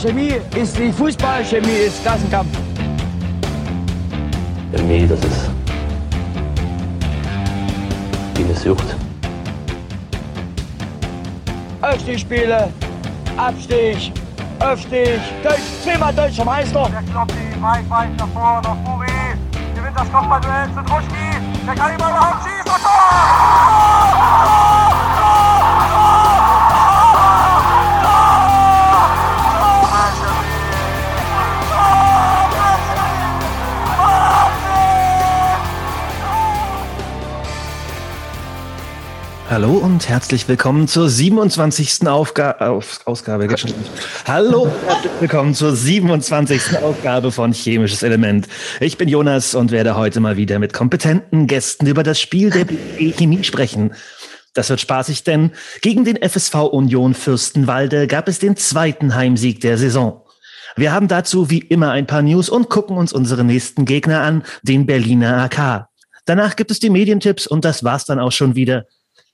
Chemie ist wie Fußball, Chemie ist Klassenkampf. Chemie, das ist wie eine Sucht. Aufstiegsspiele, Abstieg, Aufstieg, Deutsch, zweimal deutscher Meister. Der Kloppi, weit, weit nach vorne, nach Furi. Gewinnt das Kopfballduell zu Druschki. Der kann ihn überhaupt schießen. Und Tor! Hallo und herzlich willkommen zur 27. Aufga Auf Ausgabe. Hallo herzlich willkommen zur 27. Ausgabe von Chemisches Element. Ich bin Jonas und werde heute mal wieder mit kompetenten Gästen über das Spiel der Chemie sprechen. Das wird spaßig, denn gegen den FSV Union Fürstenwalde gab es den zweiten Heimsieg der Saison. Wir haben dazu wie immer ein paar News und gucken uns unsere nächsten Gegner an, den Berliner AK. Danach gibt es die Medientipps und das war's dann auch schon wieder.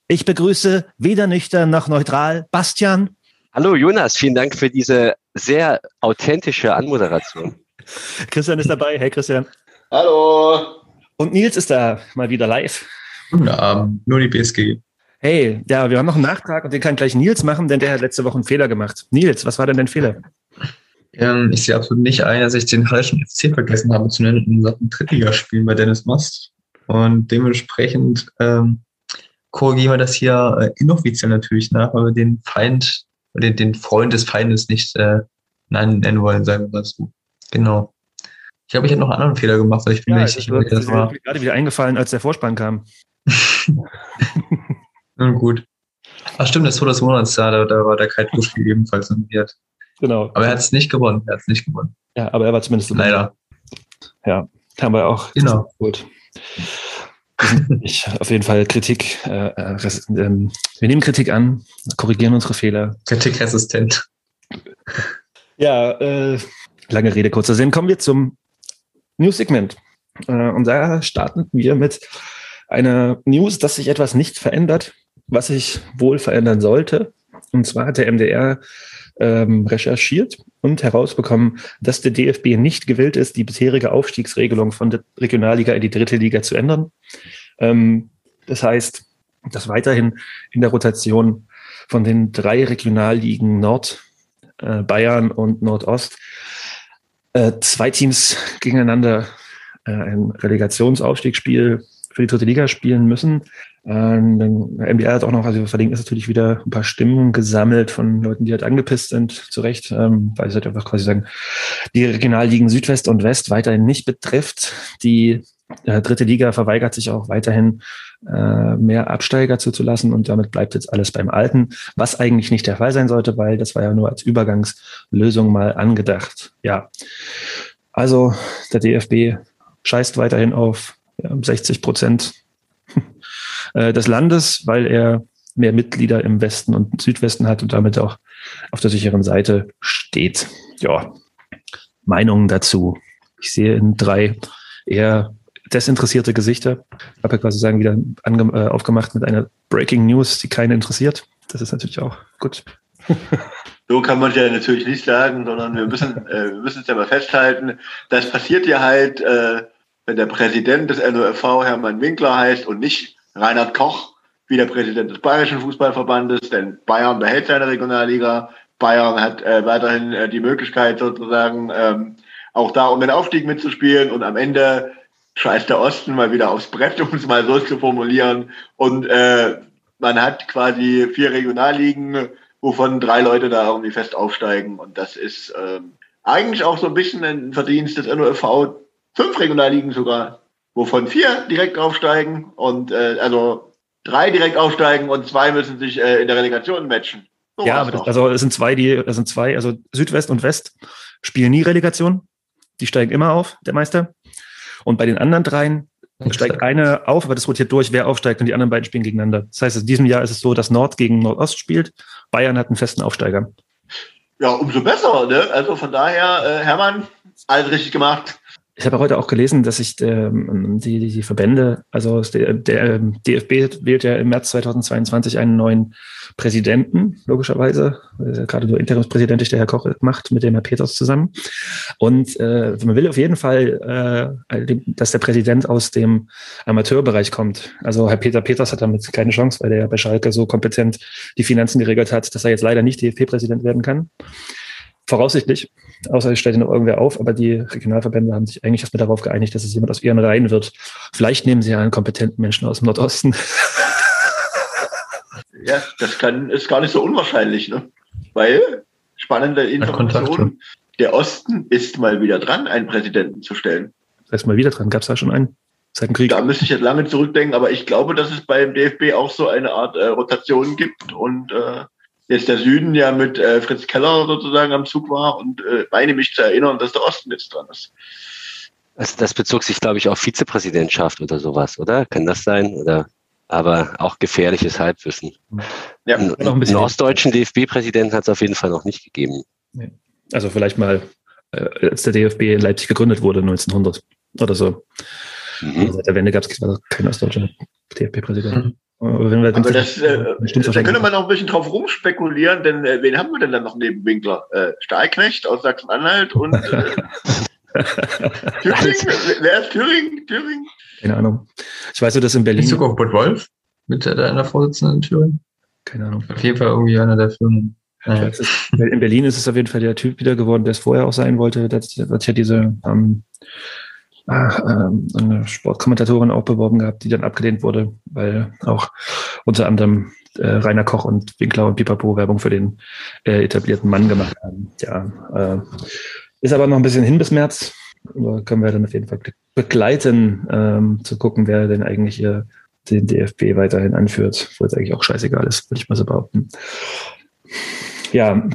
Ich begrüße weder nüchtern noch neutral Bastian. Hallo Jonas, vielen Dank für diese sehr authentische Anmoderation. Christian ist dabei. Hey Christian. Hallo. Und Nils ist da mal wieder live. Guten Abend, nur die BSG. Hey, ja, wir haben noch einen Nachtrag und den kann gleich Nils machen, denn der hat letzte Woche einen Fehler gemacht. Nils, was war denn dein Fehler? Ähm, ich sehe absolut nicht ein, dass ich den Hallischen FC vergessen habe zu nennen in Sachen Drittligaspielen bei Dennis Mast. Und dementsprechend ähm, korrigieren wir das hier äh, inoffiziell natürlich nach, weil wir den Feind, den, den Freund des Feindes nicht äh, nennen wollen, sagen wir mal so. Genau. Ich glaube, ich habe noch einen anderen Fehler gemacht, weil ich bin Ja, mir nicht sicher, das mir war. gerade wieder eingefallen, als der Vorspann kam. Nun gut. Ach stimmt, das Tor des Monats, da, da war der Kai Druschki ebenfalls nominiert. Genau. Aber er hat es nicht gewonnen. Er hat es nicht gewonnen. Ja, aber er war zumindest. Leider. Ja, haben wir auch. Genau. Gut. Ich, auf jeden Fall Kritik. Äh, äh, ähm, wir nehmen Kritik an, korrigieren unsere Fehler. Kritikresistent. Ja, äh, lange Rede, kurzer Sinn. Kommen wir zum News-Segment. Äh, und da starten wir mit einer News, dass sich etwas nicht verändert, was sich wohl verändern sollte. Und zwar hat der MDR ähm, recherchiert und herausbekommen, dass der DFB nicht gewillt ist, die bisherige Aufstiegsregelung von der Regionalliga in die dritte Liga zu ändern. Ähm, das heißt, dass weiterhin in der Rotation von den drei Regionalligen Nord, äh, Bayern und Nordost äh, zwei Teams gegeneinander äh, ein Relegationsaufstiegsspiel für die dritte Liga spielen müssen. Ähm, dann- MDR hat auch noch, also wir verlinken das natürlich wieder, ein paar Stimmen gesammelt von Leuten, die halt angepisst sind, zu Recht, ähm, weil sie halt einfach quasi sagen, die Regionalligen Südwest und West weiterhin nicht betrifft. Die äh, dritte Liga verweigert sich auch weiterhin äh, mehr Absteiger zuzulassen und damit bleibt jetzt alles beim Alten, was eigentlich nicht der Fall sein sollte, weil das war ja nur als Übergangslösung mal angedacht. Ja, also der DFB scheißt weiterhin auf ja, 60 Prozent äh, des Landes, weil er mehr Mitglieder im Westen und Südwesten hat und damit auch auf der sicheren Seite steht. Ja, Meinungen dazu. Ich sehe in drei eher desinteressierte Gesichter. Ich habe ja quasi sagen, wieder äh, aufgemacht mit einer Breaking News, die keinen interessiert. Das ist natürlich auch gut. So kann man ja natürlich nicht sagen, sondern wir müssen, äh, wir müssen es ja mal festhalten. Das passiert ja halt, äh, wenn der Präsident des NOFV Hermann Winkler heißt und nicht Reinhard Koch, wie der Präsident des Bayerischen Fußballverbandes, denn Bayern behält seine Regionalliga. Bayern hat äh, weiterhin äh, die Möglichkeit sozusagen ähm, auch da um den Aufstieg mitzuspielen und am Ende scheißt der Osten mal wieder aufs Brett, um es mal so zu formulieren. Und äh, man hat quasi vier Regionalligen, wovon drei Leute da irgendwie fest aufsteigen. Und das ist ähm, eigentlich auch so ein bisschen ein Verdienst des NOFV. Fünf Regionalligen sogar, wovon vier direkt aufsteigen und äh, also drei direkt aufsteigen und zwei müssen sich äh, in der Relegation matchen. So ja, das, also es sind zwei, die, es sind zwei, also Südwest und West spielen nie Relegation. Die steigen immer auf, der Meister. Und bei den anderen dreien steigt eine auf, aber das rotiert durch, wer aufsteigt und die anderen beiden spielen gegeneinander. Das heißt, in diesem Jahr ist es so, dass Nord gegen Nordost spielt. Bayern hat einen festen Aufsteiger. Ja, umso besser. Ne? Also von daher, äh, Hermann, alles richtig gemacht. Ich habe heute auch gelesen, dass sich ähm, die, die, die Verbände, also der, der DFB wählt ja im März 2022 einen neuen Präsidenten, logischerweise. Gerade nur Interimspräsident der Herr Koch macht mit dem Herr Peters zusammen. Und äh, man will auf jeden Fall, äh, dass der Präsident aus dem Amateurbereich kommt. Also Herr Peter Peters hat damit keine Chance, weil der ja bei Schalke so kompetent die Finanzen geregelt hat, dass er jetzt leider nicht DFB-Präsident werden kann. Voraussichtlich, außer es stellt noch irgendwer auf, aber die Regionalverbände haben sich eigentlich erstmal darauf geeinigt, dass es jemand aus ihren Reihen wird. Vielleicht nehmen sie ja einen kompetenten Menschen aus dem Nordosten. Ja, das kann, ist gar nicht so unwahrscheinlich, ne? Weil, spannende Information, der Osten ist mal wieder dran, einen Präsidenten zu stellen. Das heißt mal wieder dran, gab es da schon einen? Seit dem Krieg? Da müsste ich jetzt lange zurückdenken, aber ich glaube, dass es beim DFB auch so eine Art äh, Rotation gibt und äh, jetzt der Süden ja mit äh, Fritz Keller sozusagen am Zug war und äh, meine mich zu erinnern, dass der Osten jetzt dran ist. Also das bezog sich, glaube ich, auf Vizepräsidentschaft oder sowas, oder? Kann das sein? Oder aber auch gefährliches Halbwissen. Ja, einen, einen ostdeutschen DFB-Präsidenten hat es auf jeden Fall noch nicht gegeben. Also vielleicht mal, äh, als der DFB in Leipzig gegründet wurde, 1900 oder so. Mhm. Also seit der Wende gab es keinen ostdeutschen DFB-Präsidenten. Mhm. Aber, wenn wir Aber das, äh, da könnte man noch ein bisschen drauf rumspekulieren, denn äh, wen haben wir denn dann noch neben Winkler? Äh, Stahlknecht aus Sachsen-Anhalt und äh, Thüringen? Wer ist Thüringen? Thüringen? Keine Ahnung. Ich weiß nur, dass in Berlin. Ist sogar Bud Wolf mit der Vorsitzenden in Thüringen? Keine Ahnung. Auf jeden Fall irgendwie einer der Firmen. Ja. in Berlin ist es auf jeden Fall der Typ wieder geworden, der es vorher auch sein wollte. Hat sich ja diese ähm, eine Sportkommentatorin auch beworben gehabt, die dann abgelehnt wurde, weil auch unter anderem äh, Rainer Koch und Winkler und Pipapo Werbung für den äh, etablierten Mann gemacht haben. Ja, äh, ist aber noch ein bisschen hin bis März. Da können wir dann auf jeden Fall begleiten, ähm, zu gucken, wer denn eigentlich hier den DFB weiterhin anführt, wo es eigentlich auch scheißegal ist, würde ich mal so behaupten. Ja,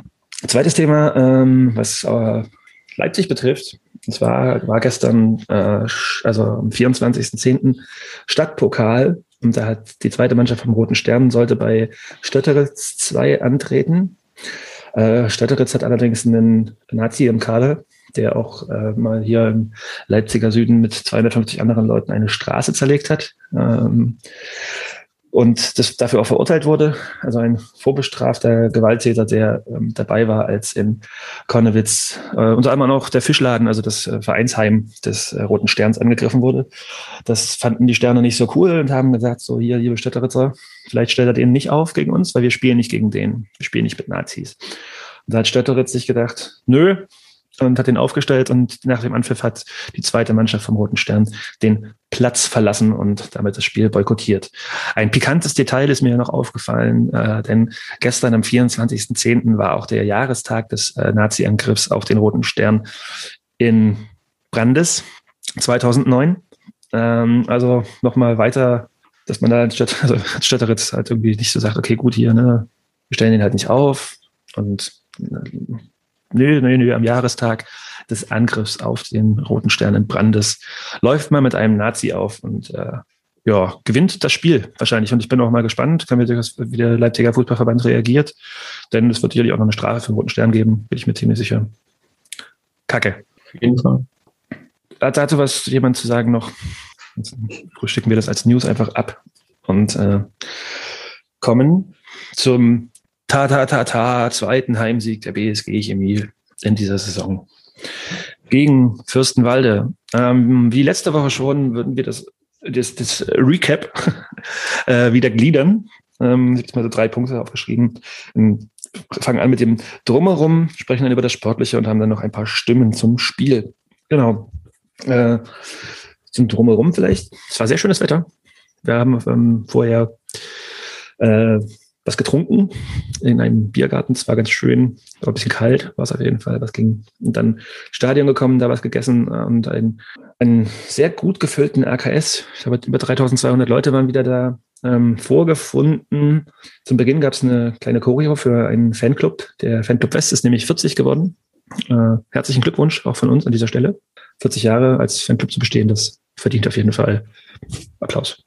zweites Thema, ähm, was äh, Leipzig betrifft, und zwar war gestern, äh, also am 24.10. Stadtpokal. Und da hat die zweite Mannschaft vom Roten Stern sollte bei Stötteritz 2 antreten. Äh, Stötteritz hat allerdings einen Nazi im Kader, der auch äh, mal hier im Leipziger Süden mit 250 anderen Leuten eine Straße zerlegt hat. Ähm, und das dafür auch verurteilt wurde. Also ein vorbestrafter Gewalttäter, der ähm, dabei war, als in Konnewitz äh, unter anderem auch der Fischladen, also das äh, Vereinsheim des äh, Roten Sterns angegriffen wurde. Das fanden die Sterne nicht so cool und haben gesagt, so hier, liebe Städteritzer, vielleicht stellt er den nicht auf gegen uns, weil wir spielen nicht gegen den. Wir spielen nicht mit Nazis. Und da hat Stötteritz sich gedacht, nö, und hat den aufgestellt und nach dem Anpfiff hat die zweite Mannschaft vom Roten Stern den Platz verlassen und damit das Spiel boykottiert. Ein pikantes Detail ist mir noch aufgefallen, äh, denn gestern am 24.10. war auch der Jahrestag des äh, Nazi-Angriffs auf den Roten Stern in Brandes 2009. Ähm, also nochmal weiter, dass man da anstatt, also Stötteritz halt irgendwie nicht so sagt, okay, gut, hier, ne, wir stellen den halt nicht auf und äh, nö, nö, nö, am Jahrestag des Angriffs auf den Roten Stern in Brandes läuft man mit einem Nazi auf und äh, ja, gewinnt das Spiel wahrscheinlich. Und ich bin auch mal gespannt, wie der Leipziger Fußballverband reagiert. Denn es wird sicherlich auch noch eine Strafe für den Roten Stern geben, bin ich mir ziemlich sicher. Kacke. Auf jeden Fall. Hat dazu was jemand zu sagen noch? Frühstücken wir das als News einfach ab und äh, kommen zum ta ta ta ta zweiten Heimsieg der BSG Chemie in dieser Saison gegen Fürstenwalde. Ähm, wie letzte Woche schon würden wir das, das, das Recap äh, wieder gliedern. Ähm, ich habe mal so drei Punkte aufgeschrieben. Ähm, fangen an mit dem Drumherum, sprechen dann über das Sportliche und haben dann noch ein paar Stimmen zum Spiel. Genau. Äh, zum Drumherum vielleicht. Es war sehr schönes Wetter. Wir haben ähm, vorher äh, was getrunken in einem Biergarten. Es war ganz schön, war ein bisschen kalt, war es auf jeden Fall. Was ging. Und dann Stadion gekommen, da was gegessen und einen, einen sehr gut gefüllten AKS. Ich glaube, über 3200 Leute waren wieder da ähm, vorgefunden. Zum Beginn gab es eine kleine Choreo für einen Fanclub. Der Fanclub West ist nämlich 40 geworden. Äh, herzlichen Glückwunsch auch von uns an dieser Stelle. 40 Jahre als Fanclub zu bestehen, das verdient auf jeden Fall Applaus.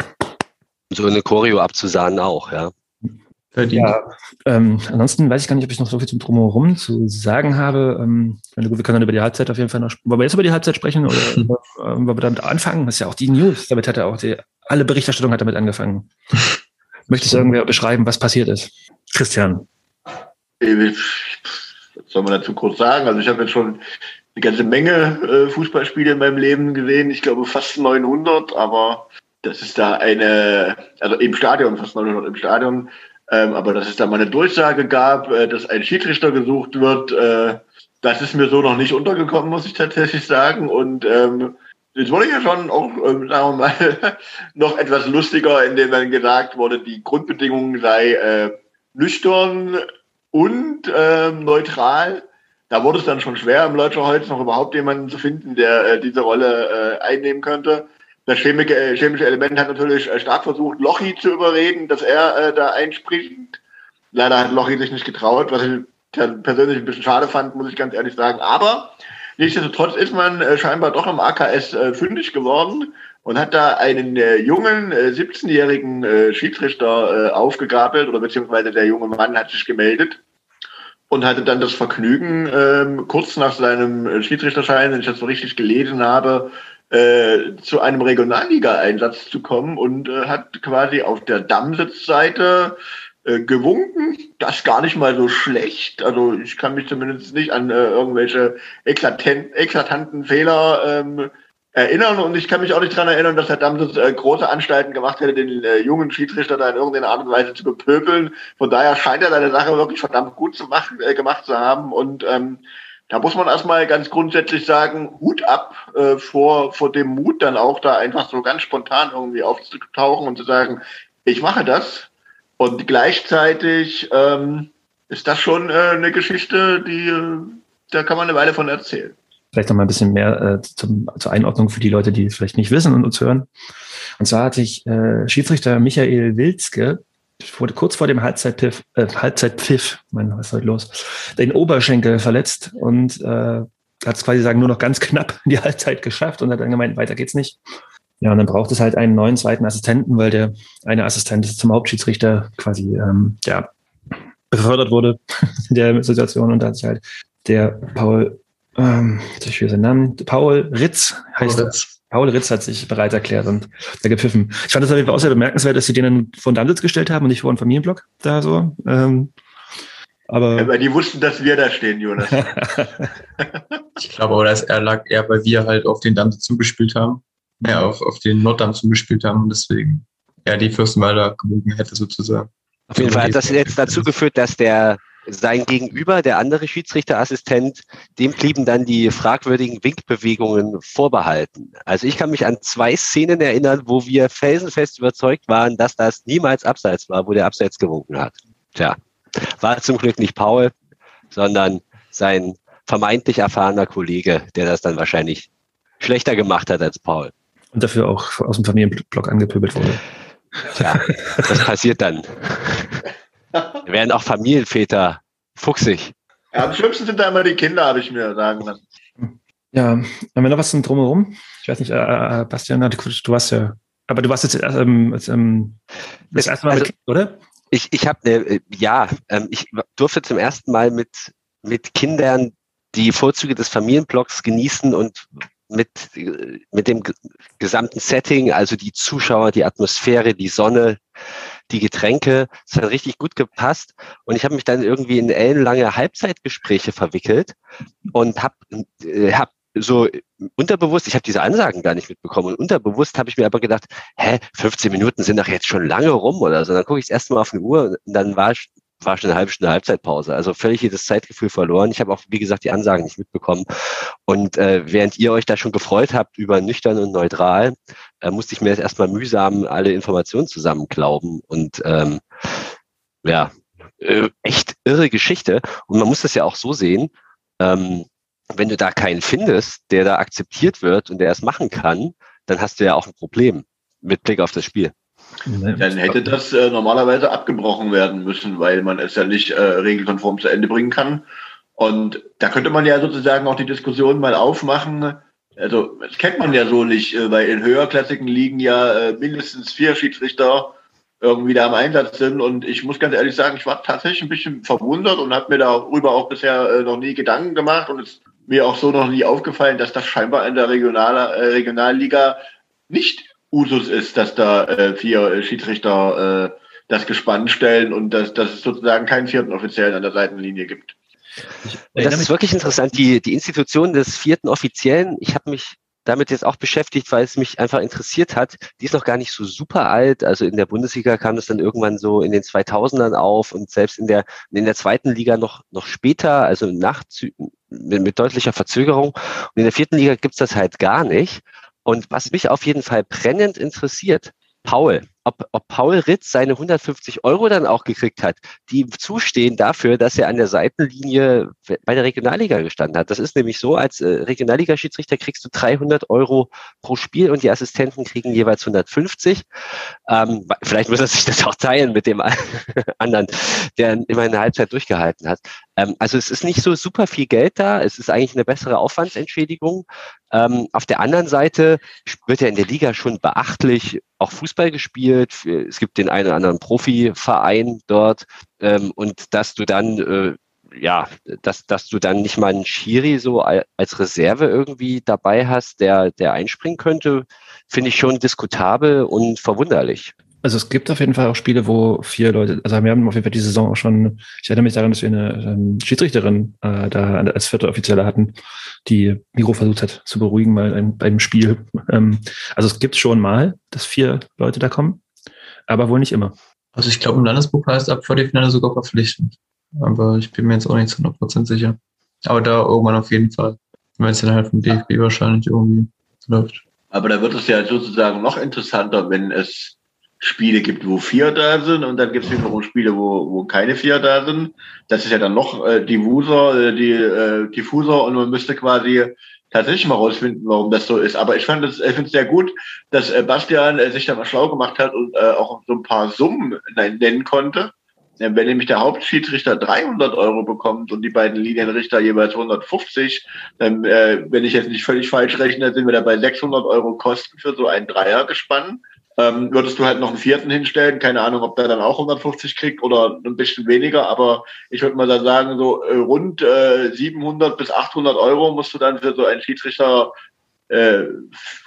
So eine Choreo abzusahnen auch, ja. Verdient. Ja, ähm, ansonsten weiß ich gar nicht, ob ich noch so viel zum Drumherum zu sagen habe. Ähm, wir können dann über die Halbzeit auf jeden Fall noch Wollen wir jetzt über die Halbzeit sprechen oder ähm, wollen wir damit anfangen? Das ist ja auch die News. Damit hat er auch die, alle Berichterstattung hat damit angefangen. Möchtest du irgendwer beschreiben, was passiert ist? Christian. Was soll man dazu kurz sagen? Also ich habe jetzt schon eine ganze Menge äh, Fußballspiele in meinem Leben gesehen. Ich glaube fast 900, aber das ist da eine, also im Stadion, fast 900 im Stadion, ähm, aber dass es da mal eine Durchsage gab, äh, dass ein Schiedsrichter gesucht wird, äh, das ist mir so noch nicht untergekommen, muss ich tatsächlich sagen. Und ähm, jetzt wurde ja schon auch, ähm, sagen wir mal, noch etwas lustiger, indem dann gesagt wurde, die Grundbedingung sei äh, nüchtern und äh, neutral. Da wurde es dann schon schwer, im Holz noch überhaupt jemanden zu finden, der äh, diese Rolle äh, einnehmen könnte. Das chemische, äh, chemische Element hat natürlich äh, stark versucht, Lochi zu überreden, dass er äh, da einspringt. Leider hat Lochi sich nicht getraut, was ich persönlich ein bisschen schade fand, muss ich ganz ehrlich sagen. Aber nichtsdestotrotz ist man äh, scheinbar doch im AKS äh, fündig geworden und hat da einen äh, jungen, 17-jährigen Schiedsrichter aufgegabelt oder beziehungsweise der junge Mann hat sich gemeldet und hatte dann das Vergnügen, ähm, kurz nach seinem Schiedsrichterschein, wenn ich das so richtig gelesen habe, äh, zu einem Regionalliga-Einsatz zu kommen und äh, hat quasi auf der Dammsitzseite äh, gewunken. Das gar nicht mal so schlecht. Also ich kann mich zumindest nicht an äh, irgendwelche eklatant, eklatanten Fehler ähm, erinnern und ich kann mich auch nicht daran erinnern, dass Herr Damsitz äh, große Anstalten gemacht hätte, den äh, jungen Schiedsrichter da in irgendeiner Art und Weise zu bepöbeln. Von daher scheint er seine Sache wirklich verdammt gut zu machen, äh, gemacht zu haben und ähm, da muss man erstmal ganz grundsätzlich sagen, Hut ab äh, vor, vor dem Mut, dann auch da einfach so ganz spontan irgendwie aufzutauchen und zu sagen, ich mache das. Und gleichzeitig ähm, ist das schon äh, eine Geschichte, die, äh, da kann man eine Weile von erzählen. Vielleicht noch mal ein bisschen mehr äh, zum, zur Einordnung für die Leute, die es vielleicht nicht wissen und uns hören. Und zwar hatte ich äh, Schiedsrichter Michael Wilzke wurde kurz vor dem Halbzeitpfiff, äh, Halbzeitpfiff, mein, was ist heute los, den Oberschenkel verletzt und äh, hat es quasi sagen nur noch ganz knapp die Halbzeit geschafft und hat dann gemeint, weiter geht's nicht. Ja, und dann braucht es halt einen neuen zweiten Assistenten, weil der eine Assistent zum Hauptschiedsrichter quasi ähm, ja, befördert wurde in der Situation und da hat sich halt der Paul, ähm, ich will seinen Namen, Paul Ritz heißt Paul Ritz. Paul Ritz hat sich bereit erklärt und da gepfiffen. Ich fand das auf jeden Fall auch sehr bemerkenswert, dass sie den dann vor den Dammsitz gestellt haben und nicht vor den Familienblock da so. Ähm, aber ja, weil die wussten, dass wir da stehen, Jonas. ich glaube aber, dass er lag eher, weil wir halt auf den Damm zugespielt haben. Ja, auf, auf den Norddamm zugespielt haben und deswegen er die Fürstenwalder gewogen hätte sozusagen. Auf jeden Fall hat das jetzt dazu geführt, dass der sein Gegenüber, der andere Schiedsrichterassistent, dem blieben dann die fragwürdigen Winkbewegungen vorbehalten. Also ich kann mich an zwei Szenen erinnern, wo wir felsenfest überzeugt waren, dass das niemals abseits war, wo der abseits gewunken hat. Tja, war zum Glück nicht Paul, sondern sein vermeintlich erfahrener Kollege, der das dann wahrscheinlich schlechter gemacht hat als Paul. Und dafür auch aus dem Familienblock angepöbelt wurde. Tja, das passiert dann. Da werden auch Familienväter fuchsig. Ja, am schlimmsten sind da immer die Kinder, habe ich mir sagen lassen. Ja, haben wir noch was zum Drumherum? Ich weiß nicht, äh, äh Bastian, du warst ja, aber du warst jetzt ähm, ähm, das erste Mal also, mit, oder? Ich, ich habe, äh, ja, ähm, ich durfte zum ersten Mal mit, mit Kindern die Vorzüge des Familienblocks genießen und mit, mit dem gesamten Setting, also die Zuschauer, die Atmosphäre, die Sonne, die Getränke, es hat richtig gut gepasst. Und ich habe mich dann irgendwie in ellenlange Halbzeitgespräche verwickelt und habe äh, hab so unterbewusst, ich habe diese Ansagen gar nicht mitbekommen und unterbewusst habe ich mir aber gedacht, hä, 15 Minuten sind doch jetzt schon lange rum oder so. Dann gucke ich das erste Mal auf eine Uhr und dann war war schon eine halbe Stunde Halbzeitpause. Also völlig jedes Zeitgefühl verloren. Ich habe auch, wie gesagt, die Ansagen nicht mitbekommen. Und äh, während ihr euch da schon gefreut habt über nüchtern und neutral, äh, musste ich mir jetzt erstmal mühsam alle Informationen zusammenklauben. Und ähm, ja, äh, echt irre Geschichte. Und man muss das ja auch so sehen, ähm, wenn du da keinen findest, der da akzeptiert wird und der es machen kann, dann hast du ja auch ein Problem mit Blick auf das Spiel. Dann hätte das äh, normalerweise abgebrochen werden müssen, weil man es ja nicht äh, regelkonform zu Ende bringen kann. Und da könnte man ja sozusagen auch die Diskussion mal aufmachen. Also, das kennt man ja so nicht, äh, weil in höherklassigen liegen ja äh, mindestens vier Schiedsrichter irgendwie da im Einsatz sind. Und ich muss ganz ehrlich sagen, ich war tatsächlich ein bisschen verwundert und habe mir darüber auch bisher äh, noch nie Gedanken gemacht und es mir auch so noch nie aufgefallen, dass das scheinbar in der Regional, Regionalliga nicht Usus ist, dass da äh, vier äh, Schiedsrichter äh, das Gespann stellen und dass, dass es sozusagen keinen vierten Offiziellen an der Seitenlinie gibt. Das ist wirklich interessant. Die, die Institution des vierten Offiziellen, ich habe mich damit jetzt auch beschäftigt, weil es mich einfach interessiert hat. Die ist noch gar nicht so super alt. Also in der Bundesliga kam das dann irgendwann so in den 2000ern auf und selbst in der, in der zweiten Liga noch, noch später, also nach, mit, mit deutlicher Verzögerung. Und in der vierten Liga gibt's das halt gar nicht. Und was mich auf jeden Fall brennend interessiert, Paul, ob, ob Paul Ritz seine 150 Euro dann auch gekriegt hat, die ihm zustehen dafür, dass er an der Seitenlinie bei der Regionalliga gestanden hat. Das ist nämlich so, als äh, Regionalliga-Schiedsrichter kriegst du 300 Euro pro Spiel und die Assistenten kriegen jeweils 150. Ähm, vielleicht muss er sich das auch teilen mit dem anderen, der immer eine Halbzeit durchgehalten hat. Ähm, also es ist nicht so super viel Geld da. Es ist eigentlich eine bessere Aufwandsentschädigung. Ähm, auf der anderen Seite wird ja in der Liga schon beachtlich auch Fußball gespielt. Es gibt den einen oder anderen Profiverein dort ähm, und dass du dann äh, ja, dass, dass du dann nicht mal einen Schiri so als Reserve irgendwie dabei hast, der, der einspringen könnte, finde ich schon diskutabel und verwunderlich. Also es gibt auf jeden Fall auch Spiele, wo vier Leute, also wir haben auf jeden Fall die Saison auch schon, ich erinnere mich daran, dass wir eine ähm, Schiedsrichterin äh, da als vierte Offizielle hatten, die Miro versucht hat zu beruhigen mal ein, beim Spiel. Ähm, also es gibt schon mal, dass vier Leute da kommen, aber wohl nicht immer. Also ich glaube, im Landespokal ist ab Viertelfinale sogar verpflichtend. Aber ich bin mir jetzt auch nicht zu 100% sicher. Aber da irgendwann auf jeden Fall. Wenn es dann halt vom DFB wahrscheinlich irgendwie läuft. Aber da wird es ja sozusagen noch interessanter, wenn es Spiele gibt, wo vier da sind und dann gibt es wiederum Spiele, wo, wo keine vier da sind. Das ist ja dann noch äh, diffuser, äh, die, äh, diffuser und man müsste quasi tatsächlich mal rausfinden, warum das so ist. Aber ich fand es, finde es sehr gut, dass äh, Bastian äh, sich da mal schlau gemacht hat und äh, auch so ein paar Summen nennen konnte. Wenn nämlich der Hauptschiedsrichter 300 Euro bekommt und die beiden Linienrichter jeweils 150, dann, äh, wenn ich jetzt nicht völlig falsch rechne, sind wir da bei 600 Euro Kosten für so ein Dreiergespann. Ähm, würdest du halt noch einen vierten hinstellen, keine Ahnung, ob der dann auch 150 kriegt oder ein bisschen weniger, aber ich würde mal da sagen, so äh, rund äh, 700 bis 800 Euro musst du dann für so ein Schiedsrichter äh,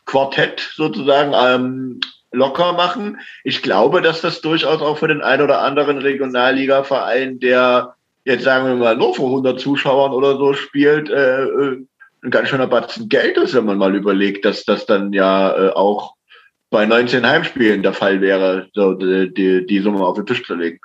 Quartett sozusagen ähm, locker machen. Ich glaube, dass das durchaus auch für den ein oder anderen Regionalliga-Verein, der jetzt sagen wir mal nur vor 100 Zuschauern oder so spielt, äh, äh, ein ganz schöner Batzen Geld ist, wenn man mal überlegt, dass das dann ja äh, auch bei 19 Heimspielen der Fall wäre, so die, die, die Summe auf den Tisch zu legen.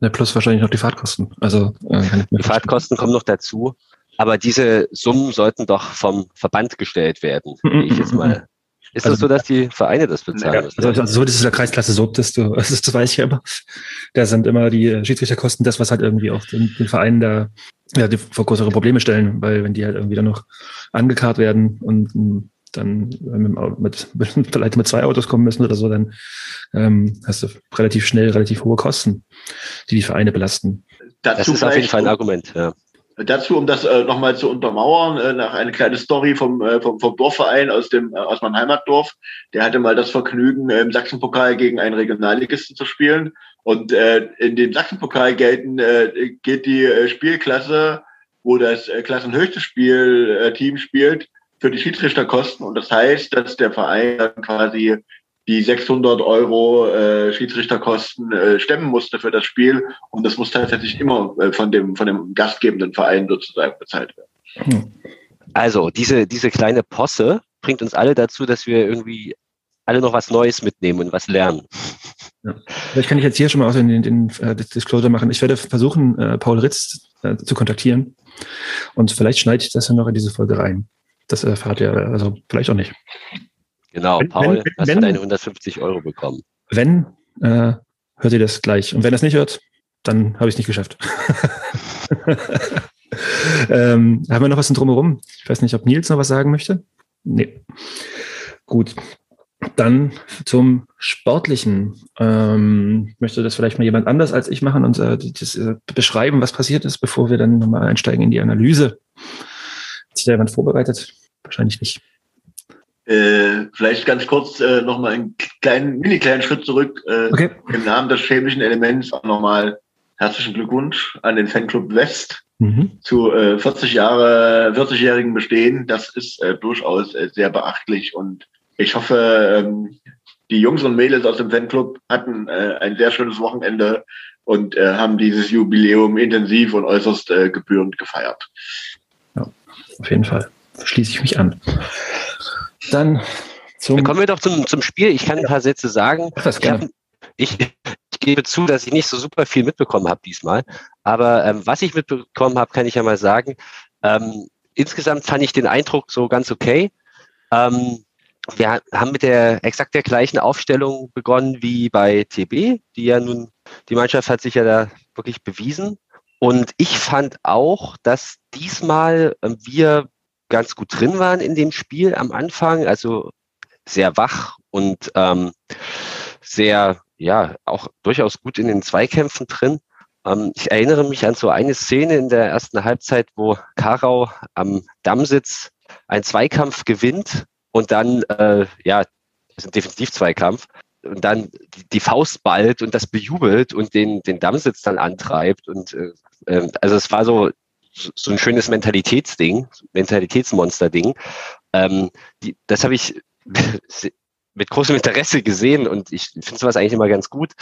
Ja, plus wahrscheinlich noch die Fahrtkosten. Also äh, die Fahrtkosten kommen noch dazu. Aber diese Summen sollten doch vom Verband gestellt werden, ich jetzt mal. Ist also, das so, dass die Vereine das bezahlen ja, müssen? Also, also so das ist der Kreisklasse Sub, das, du, das, das weiß ich ja immer. Da sind immer die Schiedsrichterkosten das, was halt irgendwie auch den, den Vereinen da ja, die vor größere Probleme stellen, weil wenn die halt irgendwie dann noch angekarrt werden und dann mit, mit, vielleicht mit zwei Autos kommen müssen oder so, dann ähm, hast du relativ schnell relativ hohe Kosten, die die Vereine belasten. Dazu das ist auf jeden Fall ein Argument, ja. Dazu, um das äh, nochmal zu untermauern, äh, nach eine kleine Story vom, äh, vom, vom Dorfverein aus dem äh, aus meinem Heimatdorf. Der hatte mal das Vergnügen, äh, im Sachsenpokal gegen einen Regionalligisten zu spielen. Und äh, in den Sachsenpokal gelten, äh, geht die äh, Spielklasse, wo das äh, klassenhöchste Spielteam äh, spielt, für die Schiedsrichterkosten. Und das heißt, dass der Verein dann quasi die 600 Euro äh, Schiedsrichterkosten äh, stemmen musste für das Spiel. Und das muss tatsächlich immer äh, von, dem, von dem gastgebenden Verein sozusagen bezahlt werden. Hm. Also diese, diese kleine Posse bringt uns alle dazu, dass wir irgendwie alle noch was Neues mitnehmen und was lernen. Ja. Vielleicht kann ich jetzt hier schon mal auch den, den, den äh, Disclosure machen. Ich werde versuchen, äh, Paul Ritz äh, zu kontaktieren. Und vielleicht schneide ich das ja noch in diese Folge rein. Das erfahrt ihr also vielleicht auch nicht. Genau, wenn, Paul, wenn, hast wenn, du deine 150 Euro bekommen. Wenn, äh, hört ihr das gleich. Und wenn er es nicht hört, dann habe ich es nicht geschafft. ähm, haben wir noch was drumherum? Ich weiß nicht, ob Nils noch was sagen möchte. Nee. Gut. Dann zum Sportlichen. Ähm, möchte das vielleicht mal jemand anders als ich machen und äh, das, äh, beschreiben, was passiert ist, bevor wir dann nochmal einsteigen in die Analyse. Sich da jemand vorbereitet? Wahrscheinlich nicht. Äh, vielleicht ganz kurz äh, nochmal einen kleinen, mini kleinen Schritt zurück. Äh, okay. Im Namen des chemischen Elements auch nochmal herzlichen Glückwunsch an den Fanclub West mhm. zu äh, 40 Jahre, 40-jährigen Bestehen. Das ist äh, durchaus äh, sehr beachtlich und ich hoffe, ähm, die Jungs und Mädels aus dem Fanclub hatten äh, ein sehr schönes Wochenende und haben dieses Jubiläum intensiv und äußerst gebührend gefeiert. Auf jeden Fall. Schließe ich mich an. Dann zum. Dann kommen wir doch zum, zum Spiel. Ich kann ein paar Sätze sagen. Ach, das gerne. Ich, ich, gebe zu, dass ich nicht so super viel mitbekommen habe diesmal. Aber ähm, was ich mitbekommen habe, kann ich ja mal sagen. Ähm, insgesamt fand ich den Eindruck so ganz okay. Ähm, wir haben mit der exakt der gleichen Aufstellung begonnen wie bei TB, die ja nun, die Mannschaft hat sich ja da wirklich bewiesen. Und ich fand auch, dass diesmal ähm, wir ganz gut drin waren in dem Spiel am Anfang, also sehr wach und ähm, sehr, ja, auch durchaus gut in den Zweikämpfen drin. Ähm, ich erinnere mich an so eine Szene in der ersten Halbzeit, wo Karau am Dammsitz einen Zweikampf gewinnt und dann, äh, ja, das ist ein Defensivzweikampf, und dann die, Faust ballt und das bejubelt und den, den Dammsitz dann antreibt. Und äh, ähm, also es war so so ein schönes Mentalitätsding, Mentalitätsmonster-Ding. Ähm, die, das habe ich mit großem Interesse gesehen und ich finde sowas eigentlich immer ganz gut.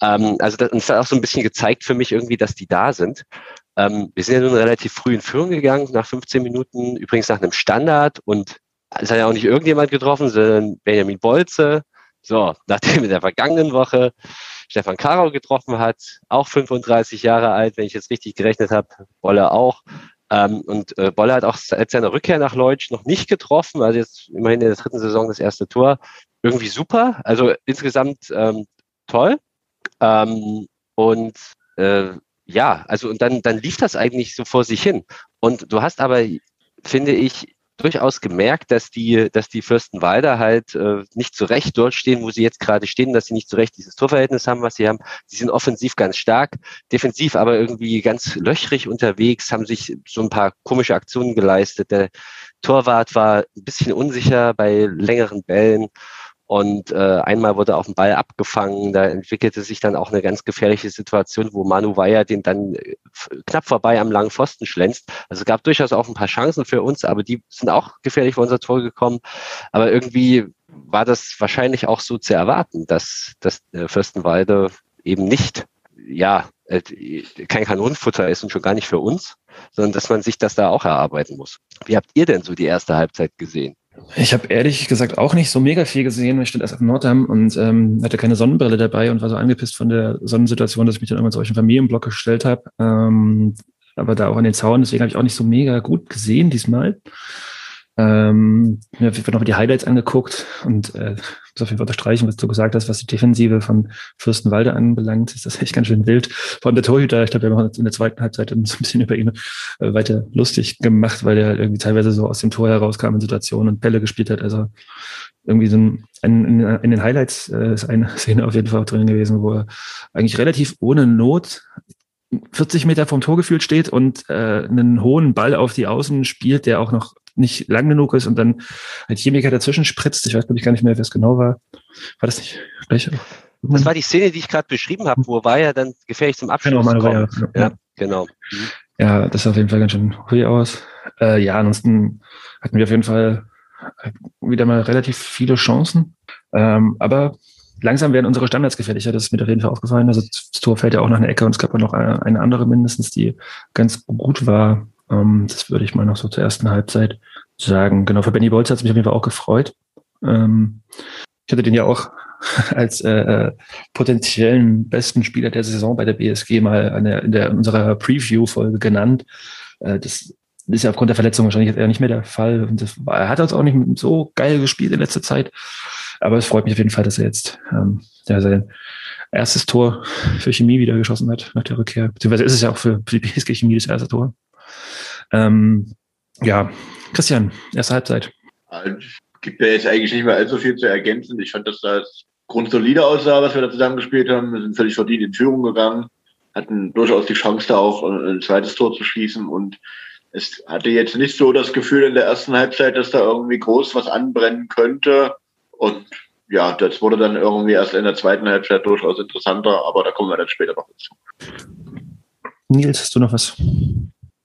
Ähm, also das, das, hat auch so ein bisschen gezeigt für mich irgendwie, dass die da sind. Ähm, wir sind ja nun relativ früh in Führung gegangen, nach 15 Minuten, übrigens nach einem Standard und es hat ja auch nicht irgendjemand getroffen, sondern Benjamin Bolze. So, nachdem in der vergangenen Woche Stefan Karau getroffen hat, auch 35 Jahre alt, wenn ich jetzt richtig gerechnet habe, Bolle auch. Ähm, und äh, Bolle hat auch seit seiner Rückkehr nach Leutsch noch nicht getroffen, also jetzt immerhin in der dritten Saison das erste Tor. Irgendwie super, also insgesamt ähm, toll. Ähm, und äh, ja, also und dann, dann lief das eigentlich so vor sich hin. Und du hast aber, finde ich, durchaus gemerkt, dass die, dass die Fürstenwalder halt äh, nicht zu Recht dort stehen, wo sie jetzt gerade stehen, dass sie nicht zu Recht dieses Torverhältnis haben, was sie haben. Sie sind offensiv ganz stark, defensiv aber irgendwie ganz löchrig unterwegs, haben sich so ein paar komische Aktionen geleistet. Der Torwart war ein bisschen unsicher bei längeren Bällen und äh, einmal wurde auf dem Ball abgefangen. Da entwickelte sich dann auch eine ganz gefährliche Situation, wo Manu Weyer den dann äh, knapp vorbei am langen Pfosten schlänzt. Also es gab durchaus auch ein paar Chancen für uns, aber die sind auch gefährlich vor unser Tor gekommen. Aber irgendwie war das wahrscheinlich auch so zu erwarten, dass, dass äh, Fürstenwalde eben nicht, ja, äh, kein Kanonenfutter ist und schon gar nicht für uns, sondern dass man sich das da auch erarbeiten muss. Wie habt ihr denn so die erste Halbzeit gesehen? Ich habe ehrlich gesagt auch nicht so mega viel gesehen. Ich stand erst auf Nordheim und ähm, hatte keine Sonnenbrille dabei und war so angepisst von der Sonnensituation, dass ich mich dann irgendwann zu euch im Familienblock gestellt habe. Ähm, aber da auch an den Zaun, deswegen habe ich auch nicht so mega gut gesehen diesmal. Ähm, mir noch die Highlights angeguckt und äh, muss auf jeden Fall unterstreichen, was du gesagt hast, was die Defensive von Fürstenwalde anbelangt, ist das echt ganz schön wild. Vor allem der Torhüter, ich glaube, wir haben in der zweiten Halbzeit ein bisschen über ihn äh, weiter lustig gemacht, weil er irgendwie teilweise so aus dem Tor herauskam in Situationen und Bälle gespielt hat. Also irgendwie so ein, ein, in den Highlights äh, ist eine Szene auf jeden Fall drin gewesen, wo er eigentlich relativ ohne Not 40 Meter vom Tor gefühlt steht und äh, einen hohen Ball auf die Außen spielt, der auch noch nicht lang genug ist und dann ein Chemiker dazwischen spritzt. Ich weiß, glaube ich, gar nicht mehr, wer es genau war. War das nicht gleich? Das war die Szene, die ich gerade beschrieben habe, wo war ja dann gefährlich zum Abschluss genau, kommt. Ja, ja. ja, genau. Mhm. Ja, das sah auf jeden Fall ganz schön hui aus. Äh, ja, ansonsten hatten wir auf jeden Fall wieder mal relativ viele Chancen. Ähm, aber langsam werden unsere Standards gefährlicher. Das ist mir auf jeden Fall aufgefallen. Also das Tor fällt ja auch nach einer Ecke und es gab ja noch eine, eine andere mindestens, die ganz gut war. Ähm, das würde ich mal noch so zur ersten Halbzeit sagen. Genau, für Benny Bolz hat es mich auf jeden Fall auch gefreut. Ähm, ich hatte den ja auch als äh, äh, potenziellen besten Spieler der Saison bei der BSG mal an der, in der, unserer Preview-Folge genannt. Äh, das ist ja aufgrund der Verletzung wahrscheinlich eher nicht mehr der Fall. Und das war, er hat uns auch nicht so geil gespielt in letzter Zeit. Aber es freut mich auf jeden Fall, dass er jetzt ähm, ja, sein erstes Tor für Chemie wieder geschossen hat nach der Rückkehr. Beziehungsweise ist es ja auch für, für die BSG Chemie das erste Tor. Ähm, ja, Christian, erste Halbzeit. Es gibt ja jetzt eigentlich nicht mehr allzu viel zu ergänzen. Ich fand, dass das grundsolide aussah, was wir da zusammengespielt haben. Wir sind völlig verdient in Führung gegangen, hatten durchaus die Chance, da auch ein zweites Tor zu schießen und es hatte jetzt nicht so das Gefühl in der ersten Halbzeit, dass da irgendwie groß was anbrennen könnte. Und ja, das wurde dann irgendwie erst in der zweiten Halbzeit durchaus interessanter, aber da kommen wir dann später noch dazu. Nils, hast du noch was?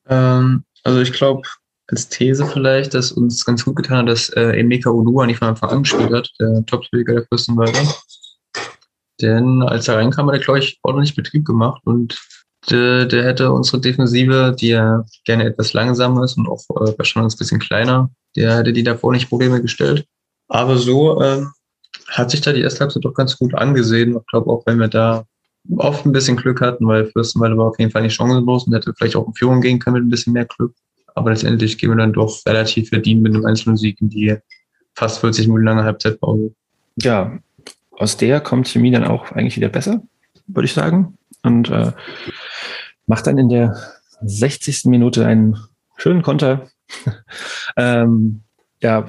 Ähm, also ich glaube, als These vielleicht, dass uns ganz gut getan hat, dass äh, Emeka Ulua nicht von Anfang an gespielt hat, der Topspieler der Fürstenwalder. Denn als er reinkam, hat er, glaube ich, ordentlich Betrieb gemacht und der, der hätte unsere Defensive, die ja gerne etwas langsamer ist und auch äh, wahrscheinlich ein bisschen kleiner, der hätte die davor nicht Probleme gestellt. Aber so ähm, hat sich da die erste Halbzeit doch ganz gut angesehen. Ich glaube, auch wenn wir da oft ein bisschen Glück hatten, weil Fürstenwalde war auf jeden Fall nicht chancenlos und hätte vielleicht auch in Führung gehen können mit ein bisschen mehr Glück. Aber letztendlich gehen wir dann doch relativ verdient mit einem einzelnen Sieg in die fast 40 Minuten lange Halbzeitpause. Ja, aus der kommt Chemie dann auch eigentlich wieder besser, würde ich sagen. Und äh, macht dann in der 60. Minute einen schönen Konter. ähm, ja,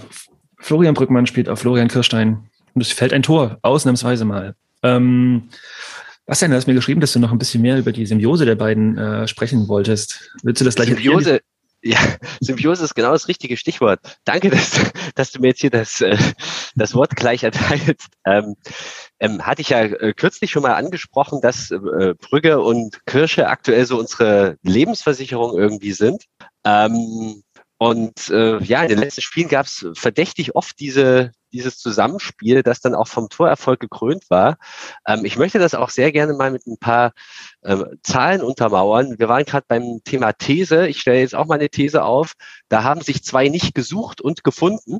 Florian Brückmann spielt auf Florian Kirstein und es fällt ein Tor, ausnahmsweise mal. Ähm, Bastian, du hast mir geschrieben, dass du noch ein bisschen mehr über die Symbiose der beiden äh, sprechen wolltest. Willst du das gleich Symbiose, ja, Symbiose ist genau das richtige Stichwort. Danke, dass, dass du mir jetzt hier das, äh, das Wort gleich erteilst. Ähm, ähm, hatte ich ja äh, kürzlich schon mal angesprochen, dass äh, Brügge und Kirsche aktuell so unsere Lebensversicherung irgendwie sind. Ähm, und äh, ja, in den letzten Spielen gab es verdächtig oft diese, dieses Zusammenspiel, das dann auch vom Torerfolg gekrönt war. Ähm, ich möchte das auch sehr gerne mal mit ein paar ähm, Zahlen untermauern. Wir waren gerade beim Thema These. Ich stelle jetzt auch mal eine These auf. Da haben sich zwei nicht gesucht und gefunden.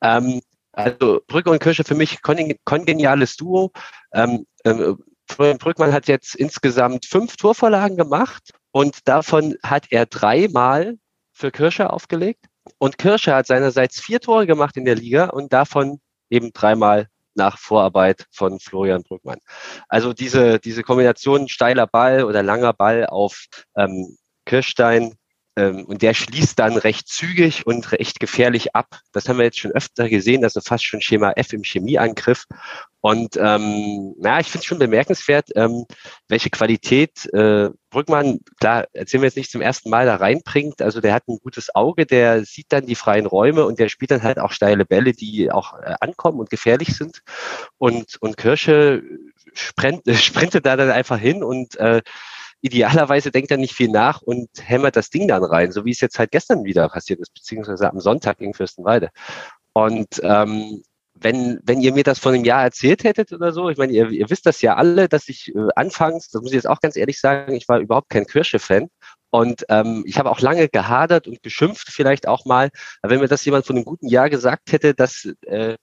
Ähm, also Brücke und Kirche für mich kongeniales Duo. Ähm, äh, Brückmann hat jetzt insgesamt fünf Torvorlagen gemacht und davon hat er dreimal für Kirscher aufgelegt. Und Kirscher hat seinerseits vier Tore gemacht in der Liga und davon eben dreimal nach Vorarbeit von Florian Brückmann. Also diese, diese Kombination steiler Ball oder langer Ball auf ähm, ähm, und der schließt dann recht zügig und recht gefährlich ab. Das haben wir jetzt schon öfter gesehen, also fast schon Schema F im Chemieangriff. Und ähm, ja, ich finde es schon bemerkenswert, ähm, welche Qualität äh, Brückmann, klar, erzählen wir jetzt nicht zum ersten Mal da reinbringt. Also der hat ein gutes Auge, der sieht dann die freien Räume und der spielt dann halt auch steile Bälle, die auch äh, ankommen und gefährlich sind. Und, und Kirsche sprint, sprintet da dann einfach hin und äh, idealerweise denkt er nicht viel nach und hämmert das Ding dann rein, so wie es jetzt halt gestern wieder passiert ist, beziehungsweise am Sonntag gegen Fürstenwalde. Und ähm, wenn, wenn ihr mir das vor einem Jahr erzählt hättet oder so, ich meine, ihr, ihr wisst das ja alle, dass ich äh, anfangs, das muss ich jetzt auch ganz ehrlich sagen, ich war überhaupt kein Kirsche-Fan. Und ähm, ich habe auch lange gehadert und geschimpft vielleicht auch mal. Wenn mir das jemand von einem guten Jahr gesagt hätte, dass äh,